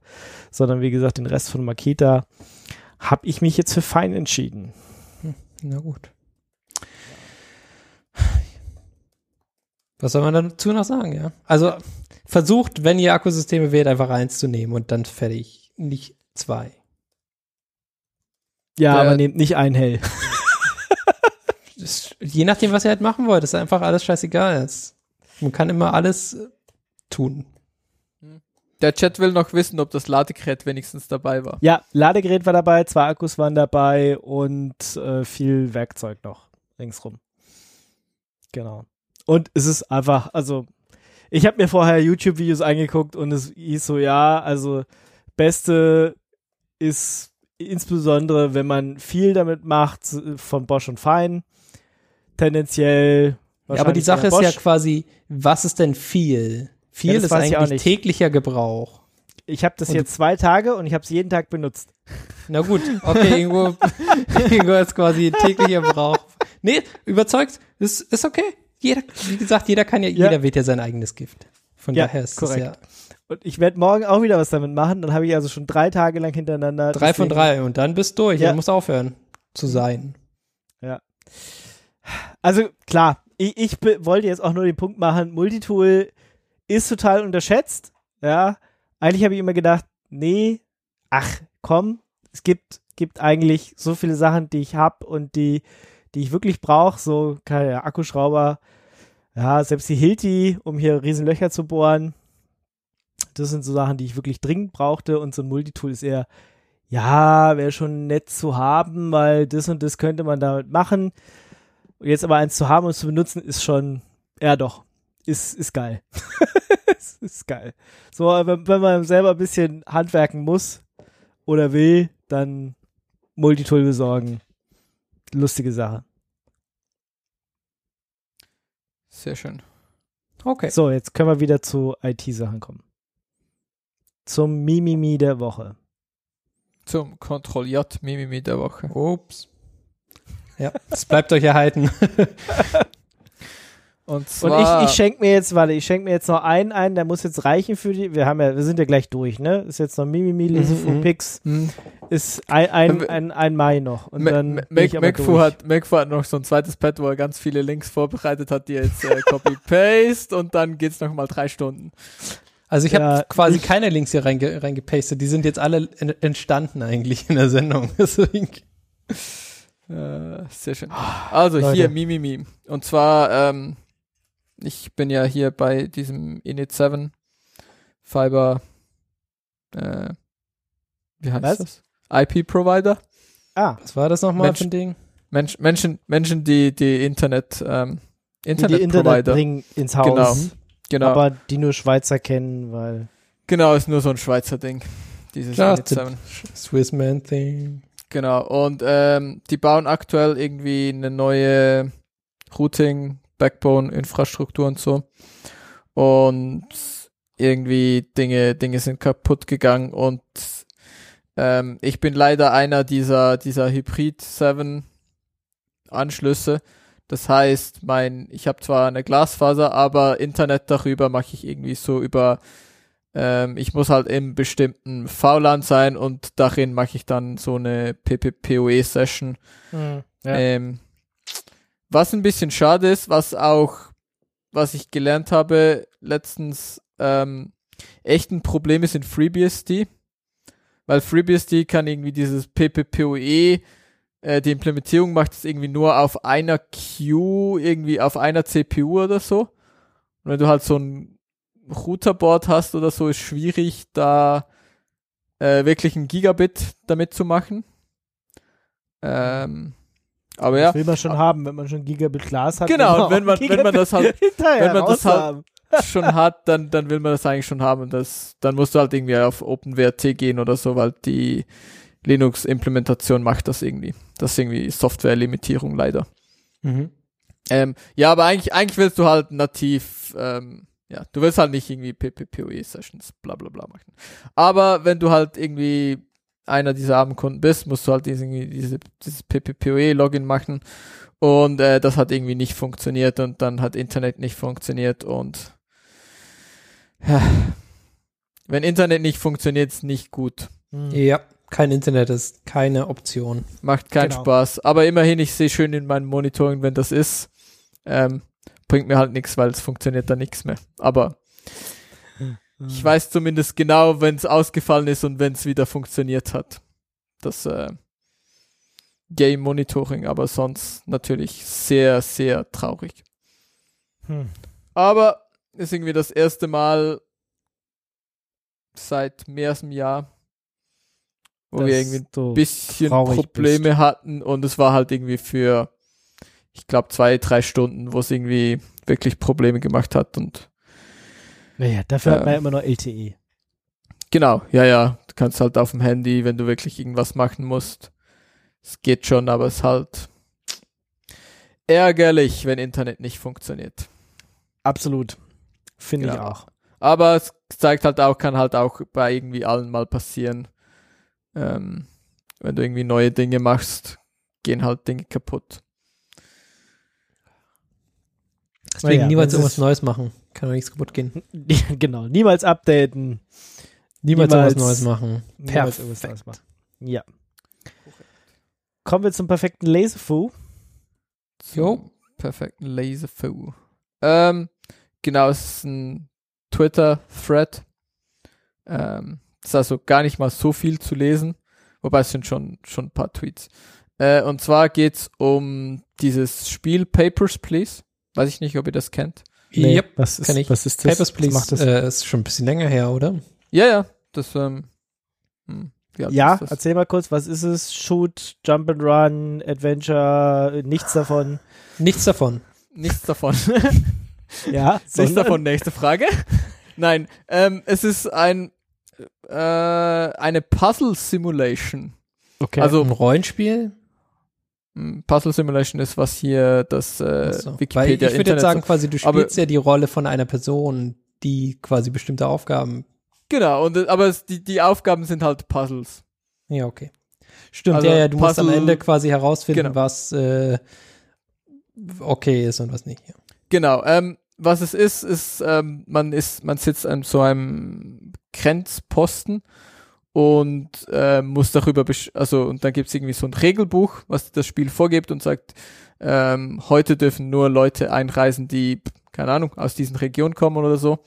sondern wie gesagt den Rest von Makita, habe ich mich jetzt für Fein entschieden. na gut. Was soll man dazu noch sagen, ja? Also versucht, wenn ihr Akkusysteme wählt, einfach eins zu nehmen und dann fertig. Nicht zwei. Ja, Der- aber nehmt nicht ein Hell. [LAUGHS] Je nachdem, was ihr halt machen wollt, ist einfach alles scheißegal. Man kann immer alles äh, tun. Der Chat will noch wissen, ob das Ladegerät wenigstens dabei war. Ja, Ladegerät war dabei, zwei Akkus waren dabei und äh, viel Werkzeug noch ringsrum. Genau. Und es ist einfach, also ich habe mir vorher YouTube-Videos angeguckt und es hieß so, ja, also beste ist insbesondere, wenn man viel damit macht, von Bosch und Fein. Tendenziell. Ja, aber die Sache ist ja quasi, was ist denn viel? Viel Ja, ist eigentlich täglicher Gebrauch. Ich habe das und jetzt zwei Tage und ich habe es jeden Tag benutzt. Na gut, okay, [LAUGHS] Ingo, Ingo ist quasi täglicher Gebrauch. Nee, überzeugt, ist, ist okay. Jeder, wie gesagt, jeder kann ja, Ja. jeder wählt ja sein eigenes Gift. Von Ja, daher ist korrekt. es ja Und ich werde morgen auch wieder was damit machen. Dann habe ich also schon drei Tage lang hintereinander. drei von drei und dann bist du durch. Ja. Dann musst du aufhören zu sein. Also klar, ich, ich wollte jetzt auch nur den Punkt machen, Multitool ist total unterschätzt. Ja, eigentlich habe ich immer gedacht, nee, ach komm, es gibt, gibt eigentlich so viele Sachen, die ich habe und die, die ich wirklich brauche, so keine Akkuschrauber, ja, selbst die Hilti, um hier riesen Löcher zu bohren. Das sind so Sachen, die ich wirklich dringend brauchte und so ein Multitool ist eher, ja, wäre schon nett zu haben, weil das und das könnte man damit machen. Und jetzt aber eins zu haben und zu benutzen, ist schon, ja doch, ist, ist geil. [LAUGHS] ist, ist geil. So, wenn, wenn man selber ein bisschen handwerken muss oder will, dann Multitool besorgen. Lustige Sache. Sehr schön. Okay. So, jetzt können wir wieder zu IT-Sachen kommen. Zum Mimimi der Woche. Zum J Mimimi der Woche. Ups. Ja, es bleibt euch erhalten. [LAUGHS] Und Und zwar, ich, ich schenke mir jetzt, warte, ich schenke mir jetzt noch einen ein, der muss jetzt reichen für die. Wir haben ja, wir sind ja gleich durch, ne? Ist jetzt noch Mimimi, Lesefu, Mhm, mhm. Pix. Hm, Ist ein, ein, ein, ein Mai noch. Und Ma- dann Macfu hat, Macfu hat noch so ein zweites Pad, wo er ganz viele Links vorbereitet hat, die jetzt äh, Copy-Paste und dann geht's noch mal drei Stunden. Also ich Ja, habe quasi ich- keine Links hier reinge reingepastet. Die sind jetzt alle en entstanden eigentlich in der Sendung. [LAUGHS] Deswegen. Äh, sehr schön. Also Leute. hier Mimimi. Und zwar, ähm, ich bin ja hier bei diesem Init 7 Fiber, äh, wie heißt Was? das? IP-Provider. Ah, Was war das nochmal für ein Ding? Mensch, Menschen, Menschen, die die Internet, ähm, die Internet Internet-Provider. bringen ins Haus. Genau. Genau, Aber die nur Schweizer kennen, weil. genau, ist nur so ein Schweizer Ding. Dieses Just Init a 7. Swiss Man Thing. Genau, und ähm, die bauen aktuell irgendwie eine neue Routing, Backbone, Infrastruktur und so. Und irgendwie Dinge, Dinge sind kaputt gegangen und ähm, ich bin leider einer dieser, dieser Hybrid 7 Anschlüsse. Das heißt, mein, ich habe zwar eine Glasfaser, aber Internet darüber mache ich irgendwie so über ähm, ich muss halt im bestimmten VLAN sein und darin mache ich dann so eine PPPoE-Session. Mhm. Ja. Ähm, was ein bisschen schade ist, was auch, was ich gelernt habe letztens, ähm, echt ein Problem ist in FreeBSD. Weil FreeBSD kann irgendwie dieses PPPoE, äh, die Implementierung macht es irgendwie nur auf einer Queue, irgendwie auf einer CPU oder so. Und wenn du halt so ein Routerboard hast oder so, ist schwierig, da äh, wirklich ein Gigabit damit zu machen. Ähm, aber ja. Das will man schon haben, wenn man schon Gigabit Glas hat. Genau, wenn man, wenn man das halt, [LAUGHS] wenn man das halt [LAUGHS] schon hat, dann, dann will man das eigentlich schon haben und das, dann musst du halt irgendwie auf OpenWrt gehen oder so, weil die Linux-Implementation macht das irgendwie. Das ist irgendwie Software-Limitierung leider. Mhm. Ähm, ja, aber eigentlich, eigentlich willst du halt nativ, ähm, ja, du willst halt nicht irgendwie PPPoE-Sessions, bla bla bla machen. Aber wenn du halt irgendwie einer dieser armen Kunden bist, musst du halt diese, diese, dieses PPPoE-Login machen und äh, das hat irgendwie nicht funktioniert und dann hat Internet nicht funktioniert und ja, wenn Internet nicht funktioniert, ist nicht gut. Mhm. Ja, kein Internet ist keine Option. Macht keinen Genau. Spaß. Aber immerhin, ich sehe schön in meinem Monitoring, wenn das ist. Ähm, bringt mir halt nichts, weil es funktioniert da nichts mehr. Aber ich weiß zumindest genau, wenn es ausgefallen ist und wenn es wieder funktioniert hat. Das äh, Game Monitoring, aber sonst natürlich sehr, sehr traurig. Hm. Aber ist irgendwie das erste Mal seit mehr als einem Jahr, wo wir Dass irgendwie ein bisschen Probleme hatten und es war halt irgendwie für, ich glaube, zwei, drei Stunden, wo es irgendwie wirklich Probleme gemacht hat und Naja, dafür hat man Ähm. ja immer noch LTE. genau, ja, ja, du kannst halt auf dem Handy, wenn du wirklich irgendwas machen musst. Es geht schon, aber es ist halt ärgerlich, wenn Internet nicht funktioniert. Absolut. Finde ich Genau. auch. Aber es zeigt halt auch, kann halt auch bei irgendwie allen mal passieren. Ähm, wenn du irgendwie neue Dinge machst, gehen halt Dinge kaputt. Deswegen Naja, niemals irgendwas es- Neues machen. Kann doch nichts kaputt gehen. genau. Niemals updaten. Niemals, Niemals- irgendwas Neues machen. Niemals irgendwas Neues machen. Ja. Kommen wir zum perfekten Laserfu. Jo. Perfekten Laserfu. Ähm, genau, es ist ein Twitter-Thread. Ähm, ist also gar nicht mal so viel zu lesen. Wobei es sind schon, schon ein paar Tweets. Äh, und zwar geht's um dieses Spiel Papers, Please. Weiß ich nicht, ob ihr das kennt. Yep. was ist, ich. was ist das? Papers, Please macht das? Äh, ist schon ein bisschen länger her, oder? Ja, ja, das, ähm, hm, ja, das? erzähl mal kurz, was ist es? Shoot, Jump and Run, Adventure, nichts davon. Nichts davon. Nichts davon. [LAUGHS] Ja, Nichts davon, nächste Frage. Nein, ähm, es ist ein, äh, eine Puzzle Simulation. Okay. Also- Ein Rollenspiel? Puzzle Simulation ist, was hier das äh, so. Weil Wikipedia ich würde jetzt sagen, quasi, du Aber- spielst ja die Rolle von einer Person, die quasi bestimmte Aufgaben. Genau, und, äh, aber es, die, die Aufgaben sind halt Puzzles. Ja, okay. Stimmt, Also ja, ja, du musst am Puzzle- Ende quasi herausfinden, Genau. was äh, okay ist und was nicht. Ja. Genau, ähm, was es ist, ist, ähm, man ist, man sitzt an so einem Grenzposten und äh, muss darüber, also und dann gibt's irgendwie so ein Regelbuch, was das Spiel vorgibt und sagt, ähm, heute dürfen nur Leute einreisen, die, keine Ahnung, aus diesen Regionen kommen oder so.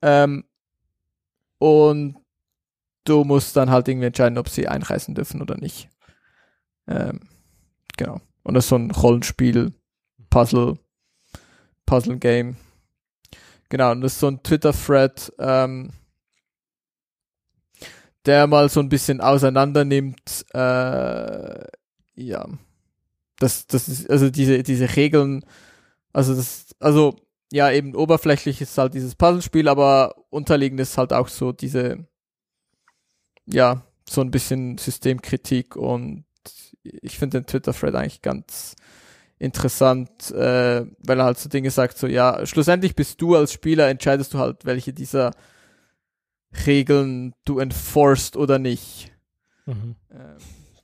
Ähm, und du musst dann halt irgendwie entscheiden, ob sie einreisen dürfen oder nicht. Ähm, genau. Und das ist so ein Rollenspiel, Puzzle, Puzzle-Game. Genau, und das ist so ein Twitter-Thread, ähm, der mal so ein bisschen auseinander nimmt, äh, ja, das, das ist, also diese, diese Regeln, also das, also, ja, eben oberflächlich ist halt dieses Puzzlespiel, aber unterliegend ist halt auch so diese, ja, so ein bisschen Systemkritik und ich finde den Twitter-Thread eigentlich ganz interessant, äh, weil er halt so Dinge sagt, so ja, schlussendlich bist du als Spieler, entscheidest du halt, welche dieser Regeln du enforced oder nicht. Mhm. Ähm,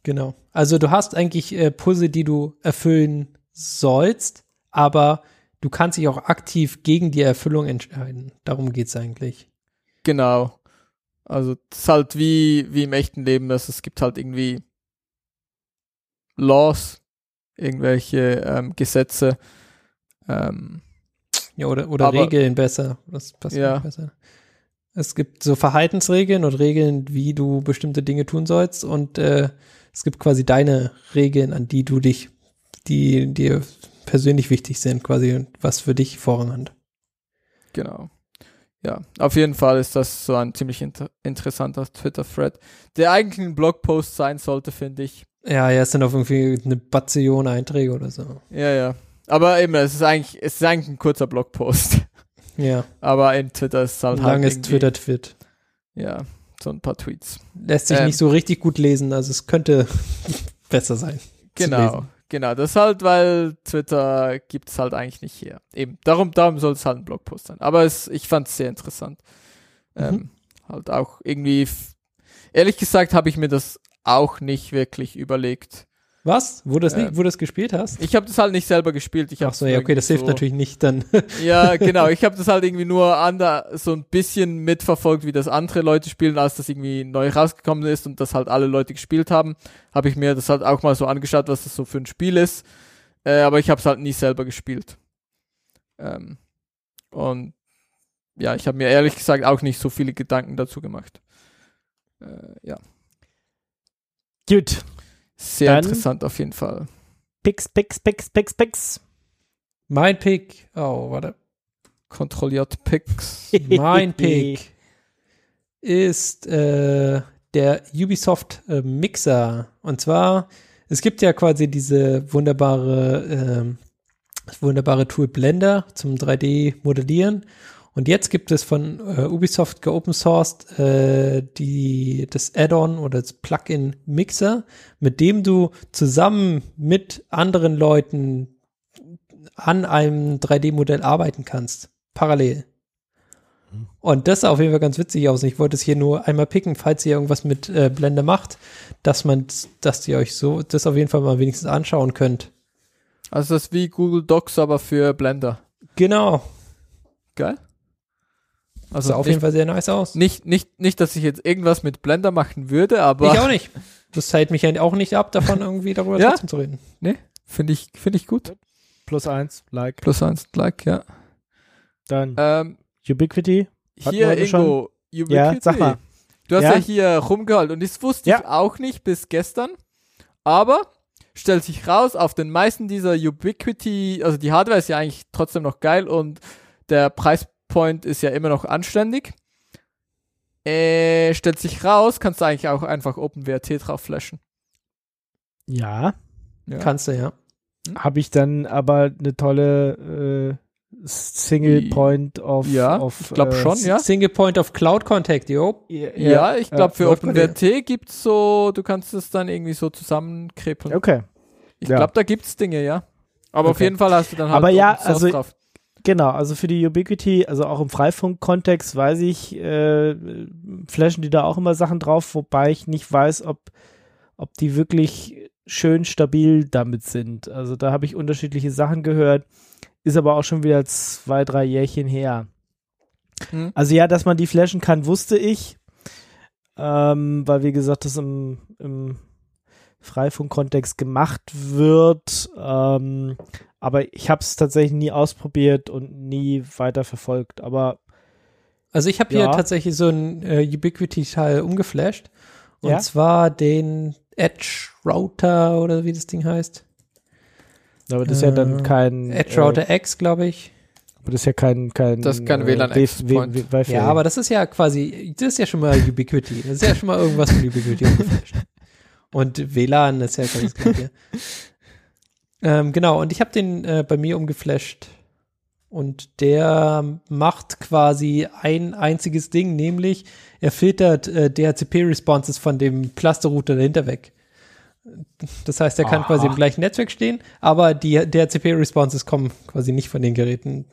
Genau. Also du hast eigentlich äh, Puzzle, die du erfüllen sollst, aber du kannst dich auch aktiv gegen die Erfüllung entscheiden. Darum geht's eigentlich. Genau. Also es ist halt wie, wie im echten Leben, dass es gibt halt irgendwie Laws, irgendwelche ähm, Gesetze. Ähm, Ja, oder, oder Regeln besser. Das passt Ja. besser. Es gibt so Verhaltensregeln und Regeln, wie du bestimmte Dinge tun sollst. Und äh, es gibt quasi deine Regeln, an die du dich, die dir persönlich wichtig sind, quasi und was für dich Vorrang hat. genau. Ja, auf jeden Fall ist das so ein ziemlich inter interessanter Twitter-Thread, der eigentlich ein Blogpost sein sollte, finde ich. Ja, ja, es sind auf irgendwie eine Bazillion Einträge oder so. Ja, ja. Aber eben, es ist eigentlich, es ist eigentlich ein kurzer Blogpost. Ja, Aber in Twitter ist es halt ein halt langes irgendwie- Twitter-Twit. Ja, so ein paar Tweets. Lässt sich Ähm. nicht so richtig gut lesen, also es könnte [LAUGHS] besser sein. Genau, genau. Das halt, weil Twitter gibt es halt eigentlich nicht her. Eben, darum, darum soll es halt ein Blogpost sein. Aber es, ich fand es sehr interessant. Ähm, Mhm. Halt auch irgendwie, ehrlich gesagt, habe ich mir das auch nicht wirklich überlegt. Was? Wo du das, nicht, wo das gespielt hast? Ich habe das halt nicht selber gespielt. Ich Ach so, ja, okay, das hilft natürlich nicht dann. [LAUGHS] Ja, [LAUGHS] genau. Ich habe das halt irgendwie nur ander, so ein bisschen mitverfolgt, wie das andere Leute spielen, als das irgendwie neu rausgekommen ist und das halt alle Leute gespielt haben. Habe ich mir das halt auch mal so angeschaut, was das so für ein Spiel ist. Äh, aber ich habe es halt nie selber gespielt. Ähm, und ja, ich habe mir ehrlich gesagt auch nicht so viele Gedanken dazu gemacht. Äh, ja, Gut. Sehr Dann- interessant auf jeden Fall. Pix, Pix, Pix, Pix, Pix. mein Pick. Oh, warte. Kontrolliert Picks. [LAUGHS] Mein Pick ist äh, der Ubisoft äh, Mixer. Und zwar, es gibt ja quasi diese wunderbare, das wunderbare Tool Blender zum 3D-Modellieren. Und jetzt gibt es von äh, Ubisoft geopen sourced äh, die, das Add-on oder das Plugin Mixer, mit dem du zusammen mit anderen Leuten an einem 3D-Modell arbeiten kannst. Parallel. Und das sah auf jeden Fall ganz witzig aus. Ich wollte es hier nur einmal picken, falls ihr irgendwas mit äh, Blender macht, dass man, dass ihr euch so das auf jeden Fall mal wenigstens anschauen könnt. Also das ist wie Google Docs, aber für Blender. Genau. Geil. Also sah auf nicht, jeden Fall sehr nice aus. nicht, nicht, nicht, dass ich jetzt irgendwas mit Blender machen würde, aber ich auch nicht. Das hält mich ja auch nicht ab, davon irgendwie darüber [LAUGHS] Ja. trotzdem zu reden. finde ich, finde ich gut. Plus eins, like. Plus eins, like, ja. Dann Ähm, Ubiquity. Hier, Ingo, Ubiquity. Ja, sag mal. Du hast ja, Ja? hier rumgeholt und das wusste Ja. ich auch nicht bis gestern, aber stellt sich raus, auf den meisten dieser Ubiquity, also die Hardware ist ja eigentlich trotzdem noch geil und der Preispoint ist ja immer noch anständig. Äh, stellt sich raus, kannst du eigentlich auch einfach OpenWRT drauf flashen. Ja. Ja. Kannst du, ja. Habe ich dann aber eine tolle äh, Single Point of. Ja, of, ich glaub schon, ja. Single Point of Cloud Contact, yo. Ja, Ja, ich glaube, für OpenWRT gibt's so, du kannst es dann irgendwie so zusammenkrippeln. Okay. Ich ja. glaube, da gibt's Dinge, ja. Aber auf Okay. jeden Fall hast du dann halt Aber ja, also- drauf. Genau, also für die Ubiquity, also auch im Freifunk-Kontext weiß ich, äh, flashen die da auch immer Sachen drauf, wobei ich nicht weiß, ob, ob die wirklich schön stabil damit sind. Also da habe ich unterschiedliche Sachen gehört, ist aber auch schon wieder zwei, drei Jährchen her. Hm. Also ja, dass man die flashen kann, wusste ich, ähm, weil wie gesagt, das im, im Freifunk-Kontext gemacht wird. Ähm, aber ich habe es tatsächlich nie ausprobiert und nie weiter verfolgt. Aber Also ich habe hier Ja. tatsächlich so ein äh, Ubiquity-Teil umgeflasht. Und Ja? zwar den Edge Router oder wie das Ding heißt. aber das ist ja dann Äh, kein Edge Router X, glaube ich. Äh, aber das ist ja kein kein Das ist kein äh, WLAN Wi-Fi. Ja, aber das ist ja quasi, das ist ja schon mal Ubiquity. Das ist ja schon mal irgendwas von Ubiquity umgeflasht. Und WLAN ist ja ganz gleiche. [LAUGHS] ähm, genau, und ich habe den äh, bei mir umgeflasht. Und der macht quasi ein einziges Ding, nämlich er filtert äh, DHCP-Responses von dem Cluster-Router dahinter weg. Das heißt, er kann Aha. quasi im gleichen Netzwerk stehen, aber die DHCP-Responses kommen quasi nicht von den Geräten,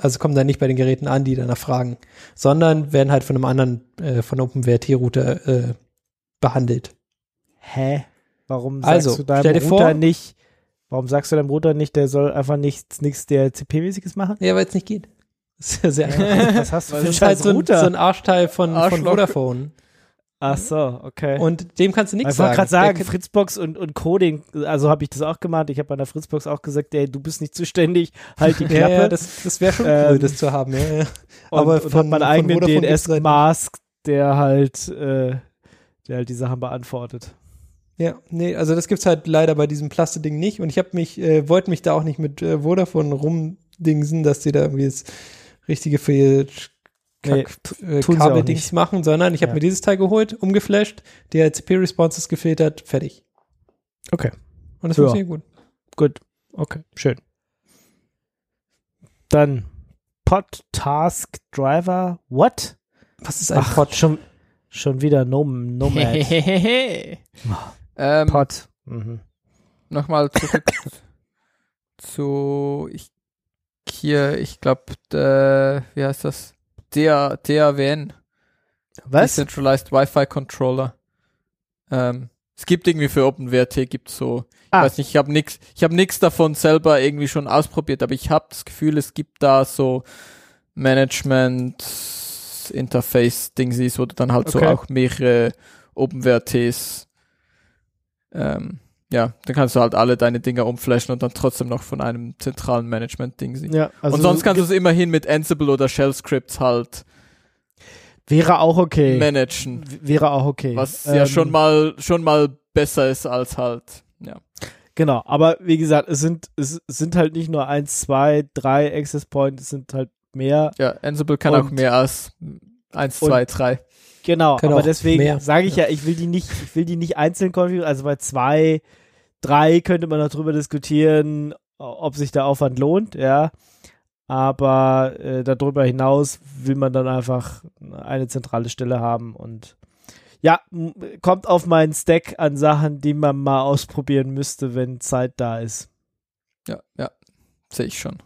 also kommen dann nicht bei den Geräten an, die danach fragen, sondern werden halt von einem anderen, äh, von OpenWRT-Router äh, behandelt. Hä? Warum Also, sagst du deinem Router vor- nicht, warum sagst du deinem Router nicht, der soll einfach nichts, nichts der CP-mäßiges machen? Ja, weil es nicht geht. [LAUGHS] Das ist ja sehr einfach. Was hast du für Das ist halt so ein, Router? so ein Arschteil von, von. Vodafone. Ach so, okay. Und dem kannst du nichts ich wollte sagen. gerade sagen, Der- Fritzbox und, und Coding, also habe ich das auch gemacht. Ich habe bei der Fritzbox auch gesagt, ey, du bist nicht zuständig, halt die [LAUGHS] ja, Klappe. ja, das, das wäre schon Ähm, cool, das zu haben. Ja, ja. aber und von- meinen von eigenen DNS-Mask, der halt, äh, der halt die Sachen beantwortet. Ja, nee, also das gibt's halt leider bei diesem Plaste-Ding nicht. Und ich habe mich, äh, wollte mich da auch nicht mit äh, Vodafone rumdingsen, dass die da irgendwie das richtige für ihr Nee, Kack, äh, Kabeldings machen, sondern ich habe Ja. mir dieses Teil geholt, umgeflasht, DHCP-Responses gefiltert, fertig. Okay. Und das Ja. funktioniert gut. Gut, okay, schön. Dann Pod Task Driver, what? Was ist ein Ach, Pod? schon, schon wieder Nom Nomad. [LAUGHS] ähm, Pod. Mhm. Nochmal zurück [LAUGHS] zu ich hier, ich glaube, wie heißt das? Der DAWN. Was? Decentralized Wi-Fi Controller. Ähm, es gibt irgendwie für OpenWrt gibt so, ich Ah. weiß nicht, ich habe nix, ich habe nix davon selber irgendwie schon ausprobiert, aber ich habe das Gefühl, es gibt da so Management Interface Dingsies, wo du dann halt Okay. so auch mehrere OpenWRTs ähm, ja, dann kannst du halt alle deine Dinger umflashen und dann trotzdem noch von einem zentralen Management-Ding sehen. Ja, also und sonst kannst du es immerhin mit Ansible oder Shell-Scripts halt wäre auch okay. managen. Wäre auch okay. Was ja Ähm, schon mal schon mal besser ist als halt, ja. Genau, aber wie gesagt, es sind, es sind halt nicht nur eins, zwei, drei Access Points, es sind halt mehr. Ja, Ansible kann Und- auch mehr als eins, zwei, drei. Genau, Kann aber deswegen sage ich ja, ich will die nicht, ich will die nicht einzeln konfigurieren. Also bei zwei, drei könnte man noch drüber diskutieren, ob sich der Aufwand lohnt, ja. Aber äh, darüber hinaus will man dann einfach eine zentrale Stelle haben und ja, kommt auf meinen Stack an Sachen, die man mal ausprobieren müsste, wenn Zeit da ist. Ja, ja, sehe ich schon.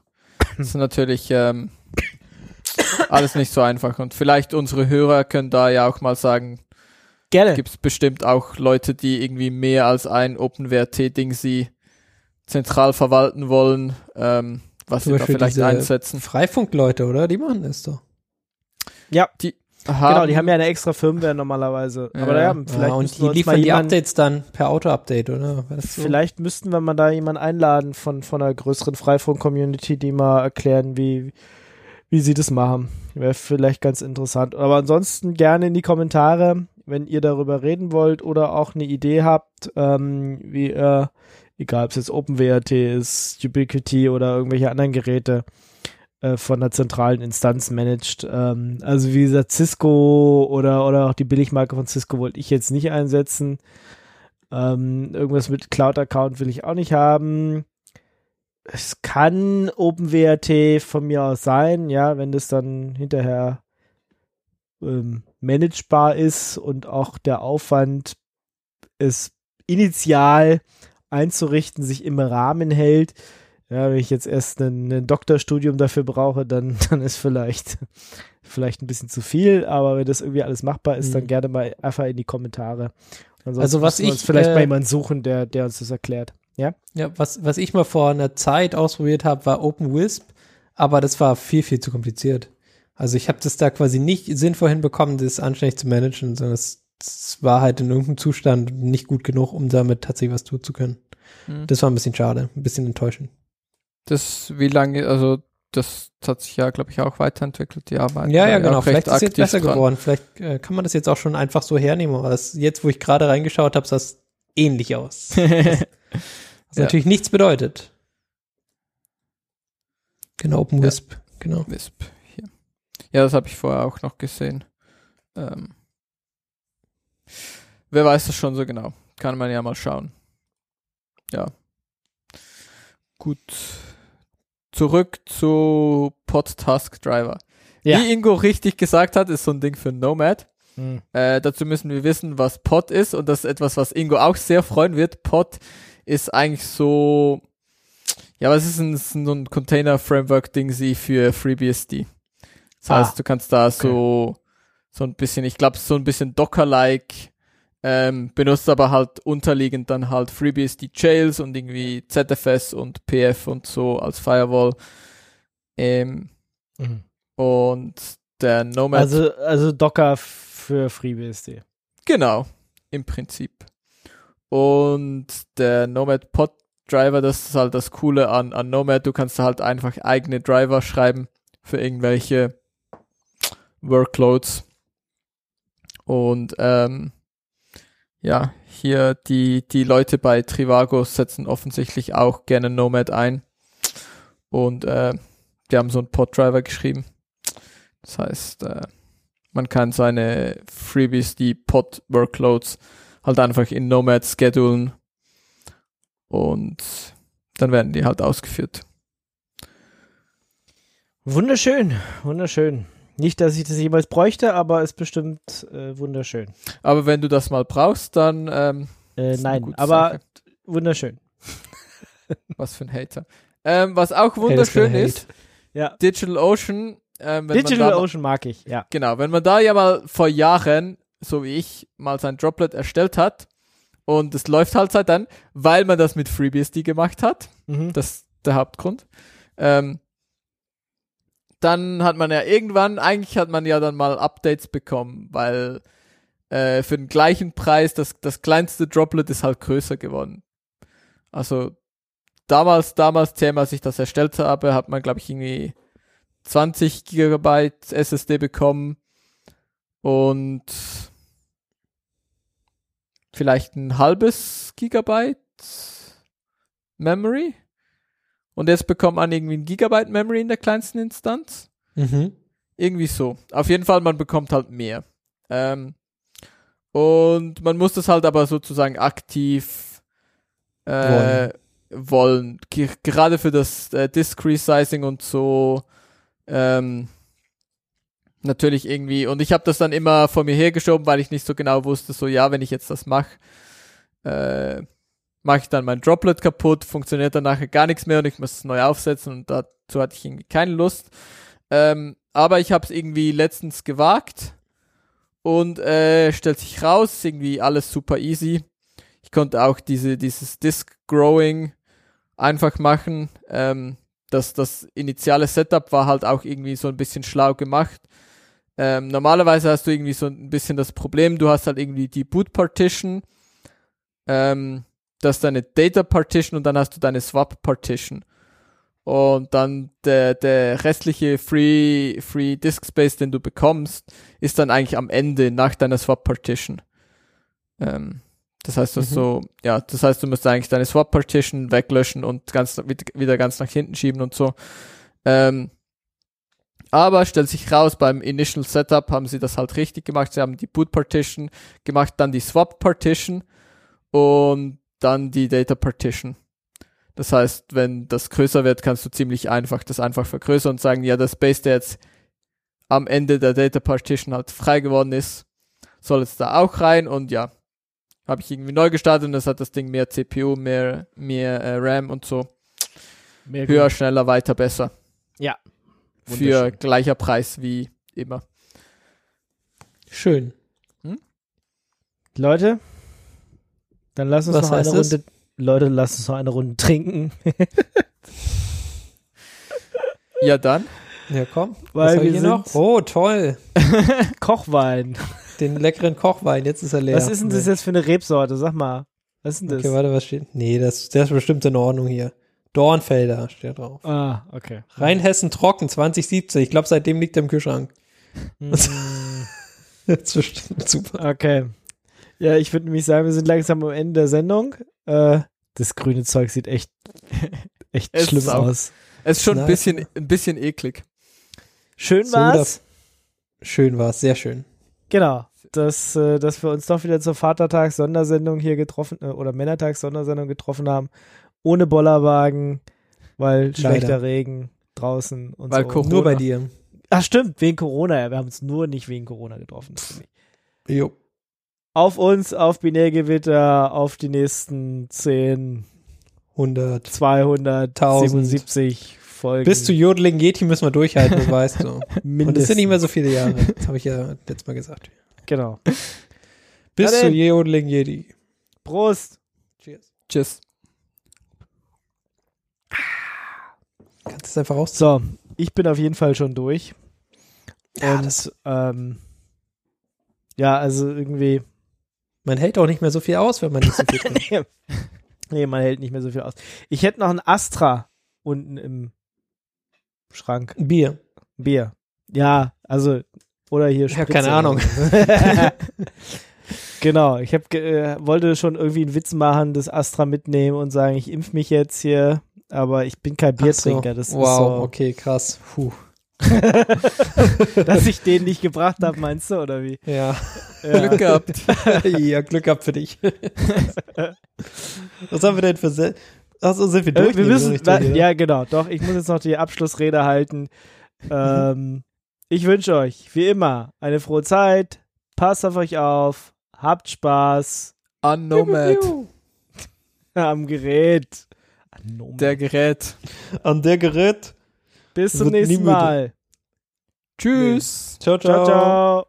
Das ist natürlich ähm, alles nicht so einfach und vielleicht unsere Hörer können da ja auch mal sagen, Gerne. gibt es bestimmt auch Leute, die irgendwie mehr als ein OpenWrt-Ding sie zentral verwalten wollen, ähm, was Zum sie da Beispiel vielleicht diese einsetzen. Freifunkleute, oder? Die machen das doch. Ja, Die genau, die haben ja eine extra Firmware normalerweise. Aber Ja. ja, vielleicht ah, und die liefern die jemanden- Updates dann per Auto-Update, oder? So? Vielleicht müssten wir mal da jemanden einladen von, von einer größeren Freifunk-Community, die mal erklären, wie, wie sie das machen. Wäre vielleicht ganz interessant. Aber ansonsten gerne in die Kommentare, wenn ihr darüber reden wollt oder auch eine Idee habt, ähm, wie ihr, egal ob es jetzt OpenWrt ist, Ubiquiti oder irgendwelche anderen Geräte, äh, von einer zentralen Instanz managt. Ähm, also wie gesagt, Cisco oder, oder auch die Billigmarke von Cisco wollte ich jetzt nicht einsetzen. Ähm, irgendwas mit Cloud-Account will ich auch nicht haben. Es kann OpenWrt von mir aus sein, ja, wenn das dann hinterher ähm, managebar ist und auch der Aufwand, es initial einzurichten, sich im Rahmen hält. Ja, wenn ich jetzt erst ein, ein Doktorstudium dafür brauche, dann, [LAUGHS] dann ist vielleicht, vielleicht ein bisschen zu viel, aber wenn das irgendwie alles machbar ist, dann Mhm. gerne mal einfach in die Kommentare. Ansonsten Also was wir uns ich, vielleicht äh, mal jemanden suchen, der, der uns das erklärt. Ja? Ja, was, was ich mal vor einer Zeit ausprobiert habe, war OpenWisp, aber das war viel, viel zu kompliziert. Also ich habe das da quasi nicht sinnvoll hinbekommen, das anständig zu managen, sondern es, es war halt in irgendeinem Zustand nicht gut genug, um damit tatsächlich was tun zu können. Mhm. Das war ein bisschen schade, ein bisschen enttäuschend. Das, wie lange, also das hat sich ja, glaube ich, auch weiterentwickelt, die Arbeit. Ja, ja, genau. Vielleicht ist es jetzt besser dran. geworden. Vielleicht äh, kann man das jetzt auch schon einfach so hernehmen. Aber das, jetzt, wo ich gerade reingeschaut habe, sah es ähnlich aus. [LAUGHS] Was Ja. natürlich nichts bedeutet. Genau, OpenWisp. Genau. Wisp hier. Ja, das habe ich vorher auch noch gesehen. Ähm, wer weiß das schon so genau? Kann man ja mal schauen. Ja. Gut. Zurück zu Pod Task Driver. Ja. Wie Ingo richtig gesagt hat, ist so ein Ding für Nomad. Hm. Äh, dazu müssen wir wissen, was Pod ist und das ist etwas, was Ingo auch sehr freuen wird. Pod ist eigentlich so, ja, was ist ein, so ein Container-Framework-Ding sie für FreeBSD. Das Ah, heißt, du kannst da so, so ein bisschen, ich glaube, so ein bisschen Docker-like, ähm, benutzt aber halt unterliegend dann halt FreeBSD Jails und irgendwie ZFS und PF und so als Firewall. Ähm, Mhm. und der Nomad Also, also Docker für FreeBSD. Genau, im Prinzip. Und der Nomad Pod Driver, das ist halt das Coole an, an Nomad. Du kannst halt einfach eigene Driver schreiben für irgendwelche Workloads. Und ähm, ja, hier die, die Leute bei Trivago setzen offensichtlich auch gerne Nomad ein. Und äh, die haben so einen Pod-Driver geschrieben. Das heißt, äh, man kann seine FreeBSD Pod Workloads halt einfach in Nomad schedulen und dann werden die halt ausgeführt. Wunderschön, wunderschön. Nicht, dass ich das jemals bräuchte, aber ist bestimmt äh, wunderschön. Aber wenn du das mal brauchst, dann ähm, Äh, nein, aber Sache. wunderschön. [LAUGHS] was für ein Hater. Ähm, was auch Hey, wunderschön kann ist, Ja. DigitalOcean. Ähm, Digital Ocean mag ich, ja. Genau, wenn man da ja mal vor Jahren, so wie ich, mal sein Droplet erstellt hat und es läuft halt seit dann, weil man das mit FreeBSD gemacht hat, Mhm. Das ist der Hauptgrund. Ähm, dann hat man ja irgendwann, eigentlich hat man ja dann mal Updates bekommen, weil äh, für den gleichen Preis das, das kleinste Droplet ist halt größer geworden. Also damals, damals, Thema, als ich das erstellt habe, hat man, glaube ich, irgendwie 20 Gigabyte SSD bekommen und vielleicht ein halbes Gigabyte Memory. Und jetzt bekommt man irgendwie ein Gigabyte Memory in der kleinsten Instanz. Mhm. Irgendwie so. Auf jeden Fall, man bekommt halt mehr. Ähm, und man muss das halt aber sozusagen aktiv äh, wollen. Wollen. Ge gerade für das äh, Disk Resizing und so. Ähm, natürlich irgendwie. Und ich habe das dann immer vor mir hergeschoben, weil ich nicht so genau wusste, so ja, wenn ich jetzt das mache, äh, mache ich dann mein Droplet kaputt, funktioniert dann nachher gar nichts mehr und ich muss es neu aufsetzen und dazu hatte ich irgendwie keine Lust. Ähm, aber ich habe es irgendwie letztens gewagt und äh, stellt sich raus, irgendwie alles super easy. Ich konnte auch diese, dieses Disk Growing einfach machen. Ähm, das, das initiale Setup war halt auch irgendwie so ein bisschen schlau gemacht. Ähm, normalerweise hast du irgendwie so ein bisschen das Problem, du hast halt irgendwie die Boot Partition, ähm, das ist deine Data Partition und dann hast du deine Swap Partition. Und dann der, der restliche Free, Free Disk Space, den du bekommst, ist dann eigentlich am Ende nach deiner Swap Partition. Ähm, das heißt, das Mhm. so, ja, das heißt, du musst eigentlich deine Swap Partition weglöschen und ganz, wieder ganz nach hinten schieben und so. Ähm, aber stellt sich raus, beim Initial Setup haben sie das halt richtig gemacht. Sie haben die Boot Partition gemacht, dann die Swap Partition und dann die Data Partition. Das heißt, wenn das größer wird, kannst du ziemlich einfach das einfach vergrößern und sagen, ja, der Space, der jetzt am Ende der Data Partition halt frei geworden ist, soll jetzt da auch rein und ja, habe ich irgendwie neu gestartet und das hat das Ding mehr CPU, mehr, mehr äh, RAM und so. Mehr Höher, gut. schneller, weiter, besser. Ja. Für gleicher Preis wie immer. Schön. Leute, dann lass uns Was noch eine heißt es? Runde. Leute, lass uns noch eine Runde trinken. Ja, dann. Ja, komm. Weil Was wir hier noch? Oh, toll. [LAUGHS] Kochwein. Den leckeren Kochwein. Jetzt ist er leer. Was ist denn das jetzt für eine Rebsorte? Sag mal. Was ist denn das? Okay, warte, was steht? Nee, das, der ist bestimmt in Ordnung hier. Dornfelder steht drauf. ah, okay. Rheinhessen trocken 2017. Ich glaube, seitdem liegt er im Kühlschrank. Mm, [LAUGHS] Das ist bestimmt super. okay. Ja, ich würde nämlich sagen, wir sind langsam am Ende der Sendung. Äh, das grüne Zeug sieht echt, [LAUGHS] echt Es schlimm ist auch- aus. Es ist schon ein bisschen, ein bisschen eklig. Schön So, war's. Schön war's, sehr schön. Genau. Dass, äh, dass wir uns doch wieder zur Vatertags-Sondersendung hier getroffen, äh, oder Männertags-Sondersendung getroffen haben. Ohne Bollerwagen, weil Leider. schlechter Regen draußen und Weil so. Corona. Nur bei dir. Ach stimmt, wegen Corona. Ja, wir haben uns nur nicht wegen Corona getroffen. Jo. Auf uns, auf Binärgewitter, auf die nächsten 10, 100. 277 Folgen. Bis zu Jodeling Yeti müssen wir durchhalten, das weißt du. [LAUGHS] Und das mindestens. sind nicht mehr so viele Jahre. Das habe ich ja letztes Mal gesagt. Genau. [LAUGHS] Bis zu denn. Jodeling Yeti. Prost. Cheers. Tschüss. Kannst du es einfach aus. So, ich bin auf jeden Fall schon durch. Ja, Und das- ähm, ja, also irgendwie, Man hält auch nicht mehr so viel aus, wenn man nicht so viel [LAUGHS] trinkt. nee, man hält nicht mehr so viel aus. Ich hätte noch ein Astra unten im Schrank. Bier. Bier. Ja, also, oder hier Ich hab Spritze keine Ahnung. [LAUGHS] genau, ich hab, äh, wollte schon irgendwie einen Witz machen, das Astra mitnehmen und sagen, ich impf mich jetzt hier, aber ich bin kein Ach so. Biertrinker. Das wow, so, okay, krass. Puh. [LAUGHS] [LAUGHS] dass ich den nicht gebracht habe, meinst du, oder wie? Ja. Ja. Glück gehabt. ja, Glück gehabt für dich. Was haben wir denn für Se Achso, sind wir durch? Äh, wir müssen, ja genau, doch, ich muss jetzt noch die Abschlussrede halten. ähm, ich wünsche euch, wie immer, eine frohe Zeit, passt auf euch auf, habt Spaß Unnomad. [LAUGHS] am Gerät. An Nomad. Der Gerät. An der Gerät. Bis zum nächsten. Mal. Tschüss. Ciao, Ciao, ciao.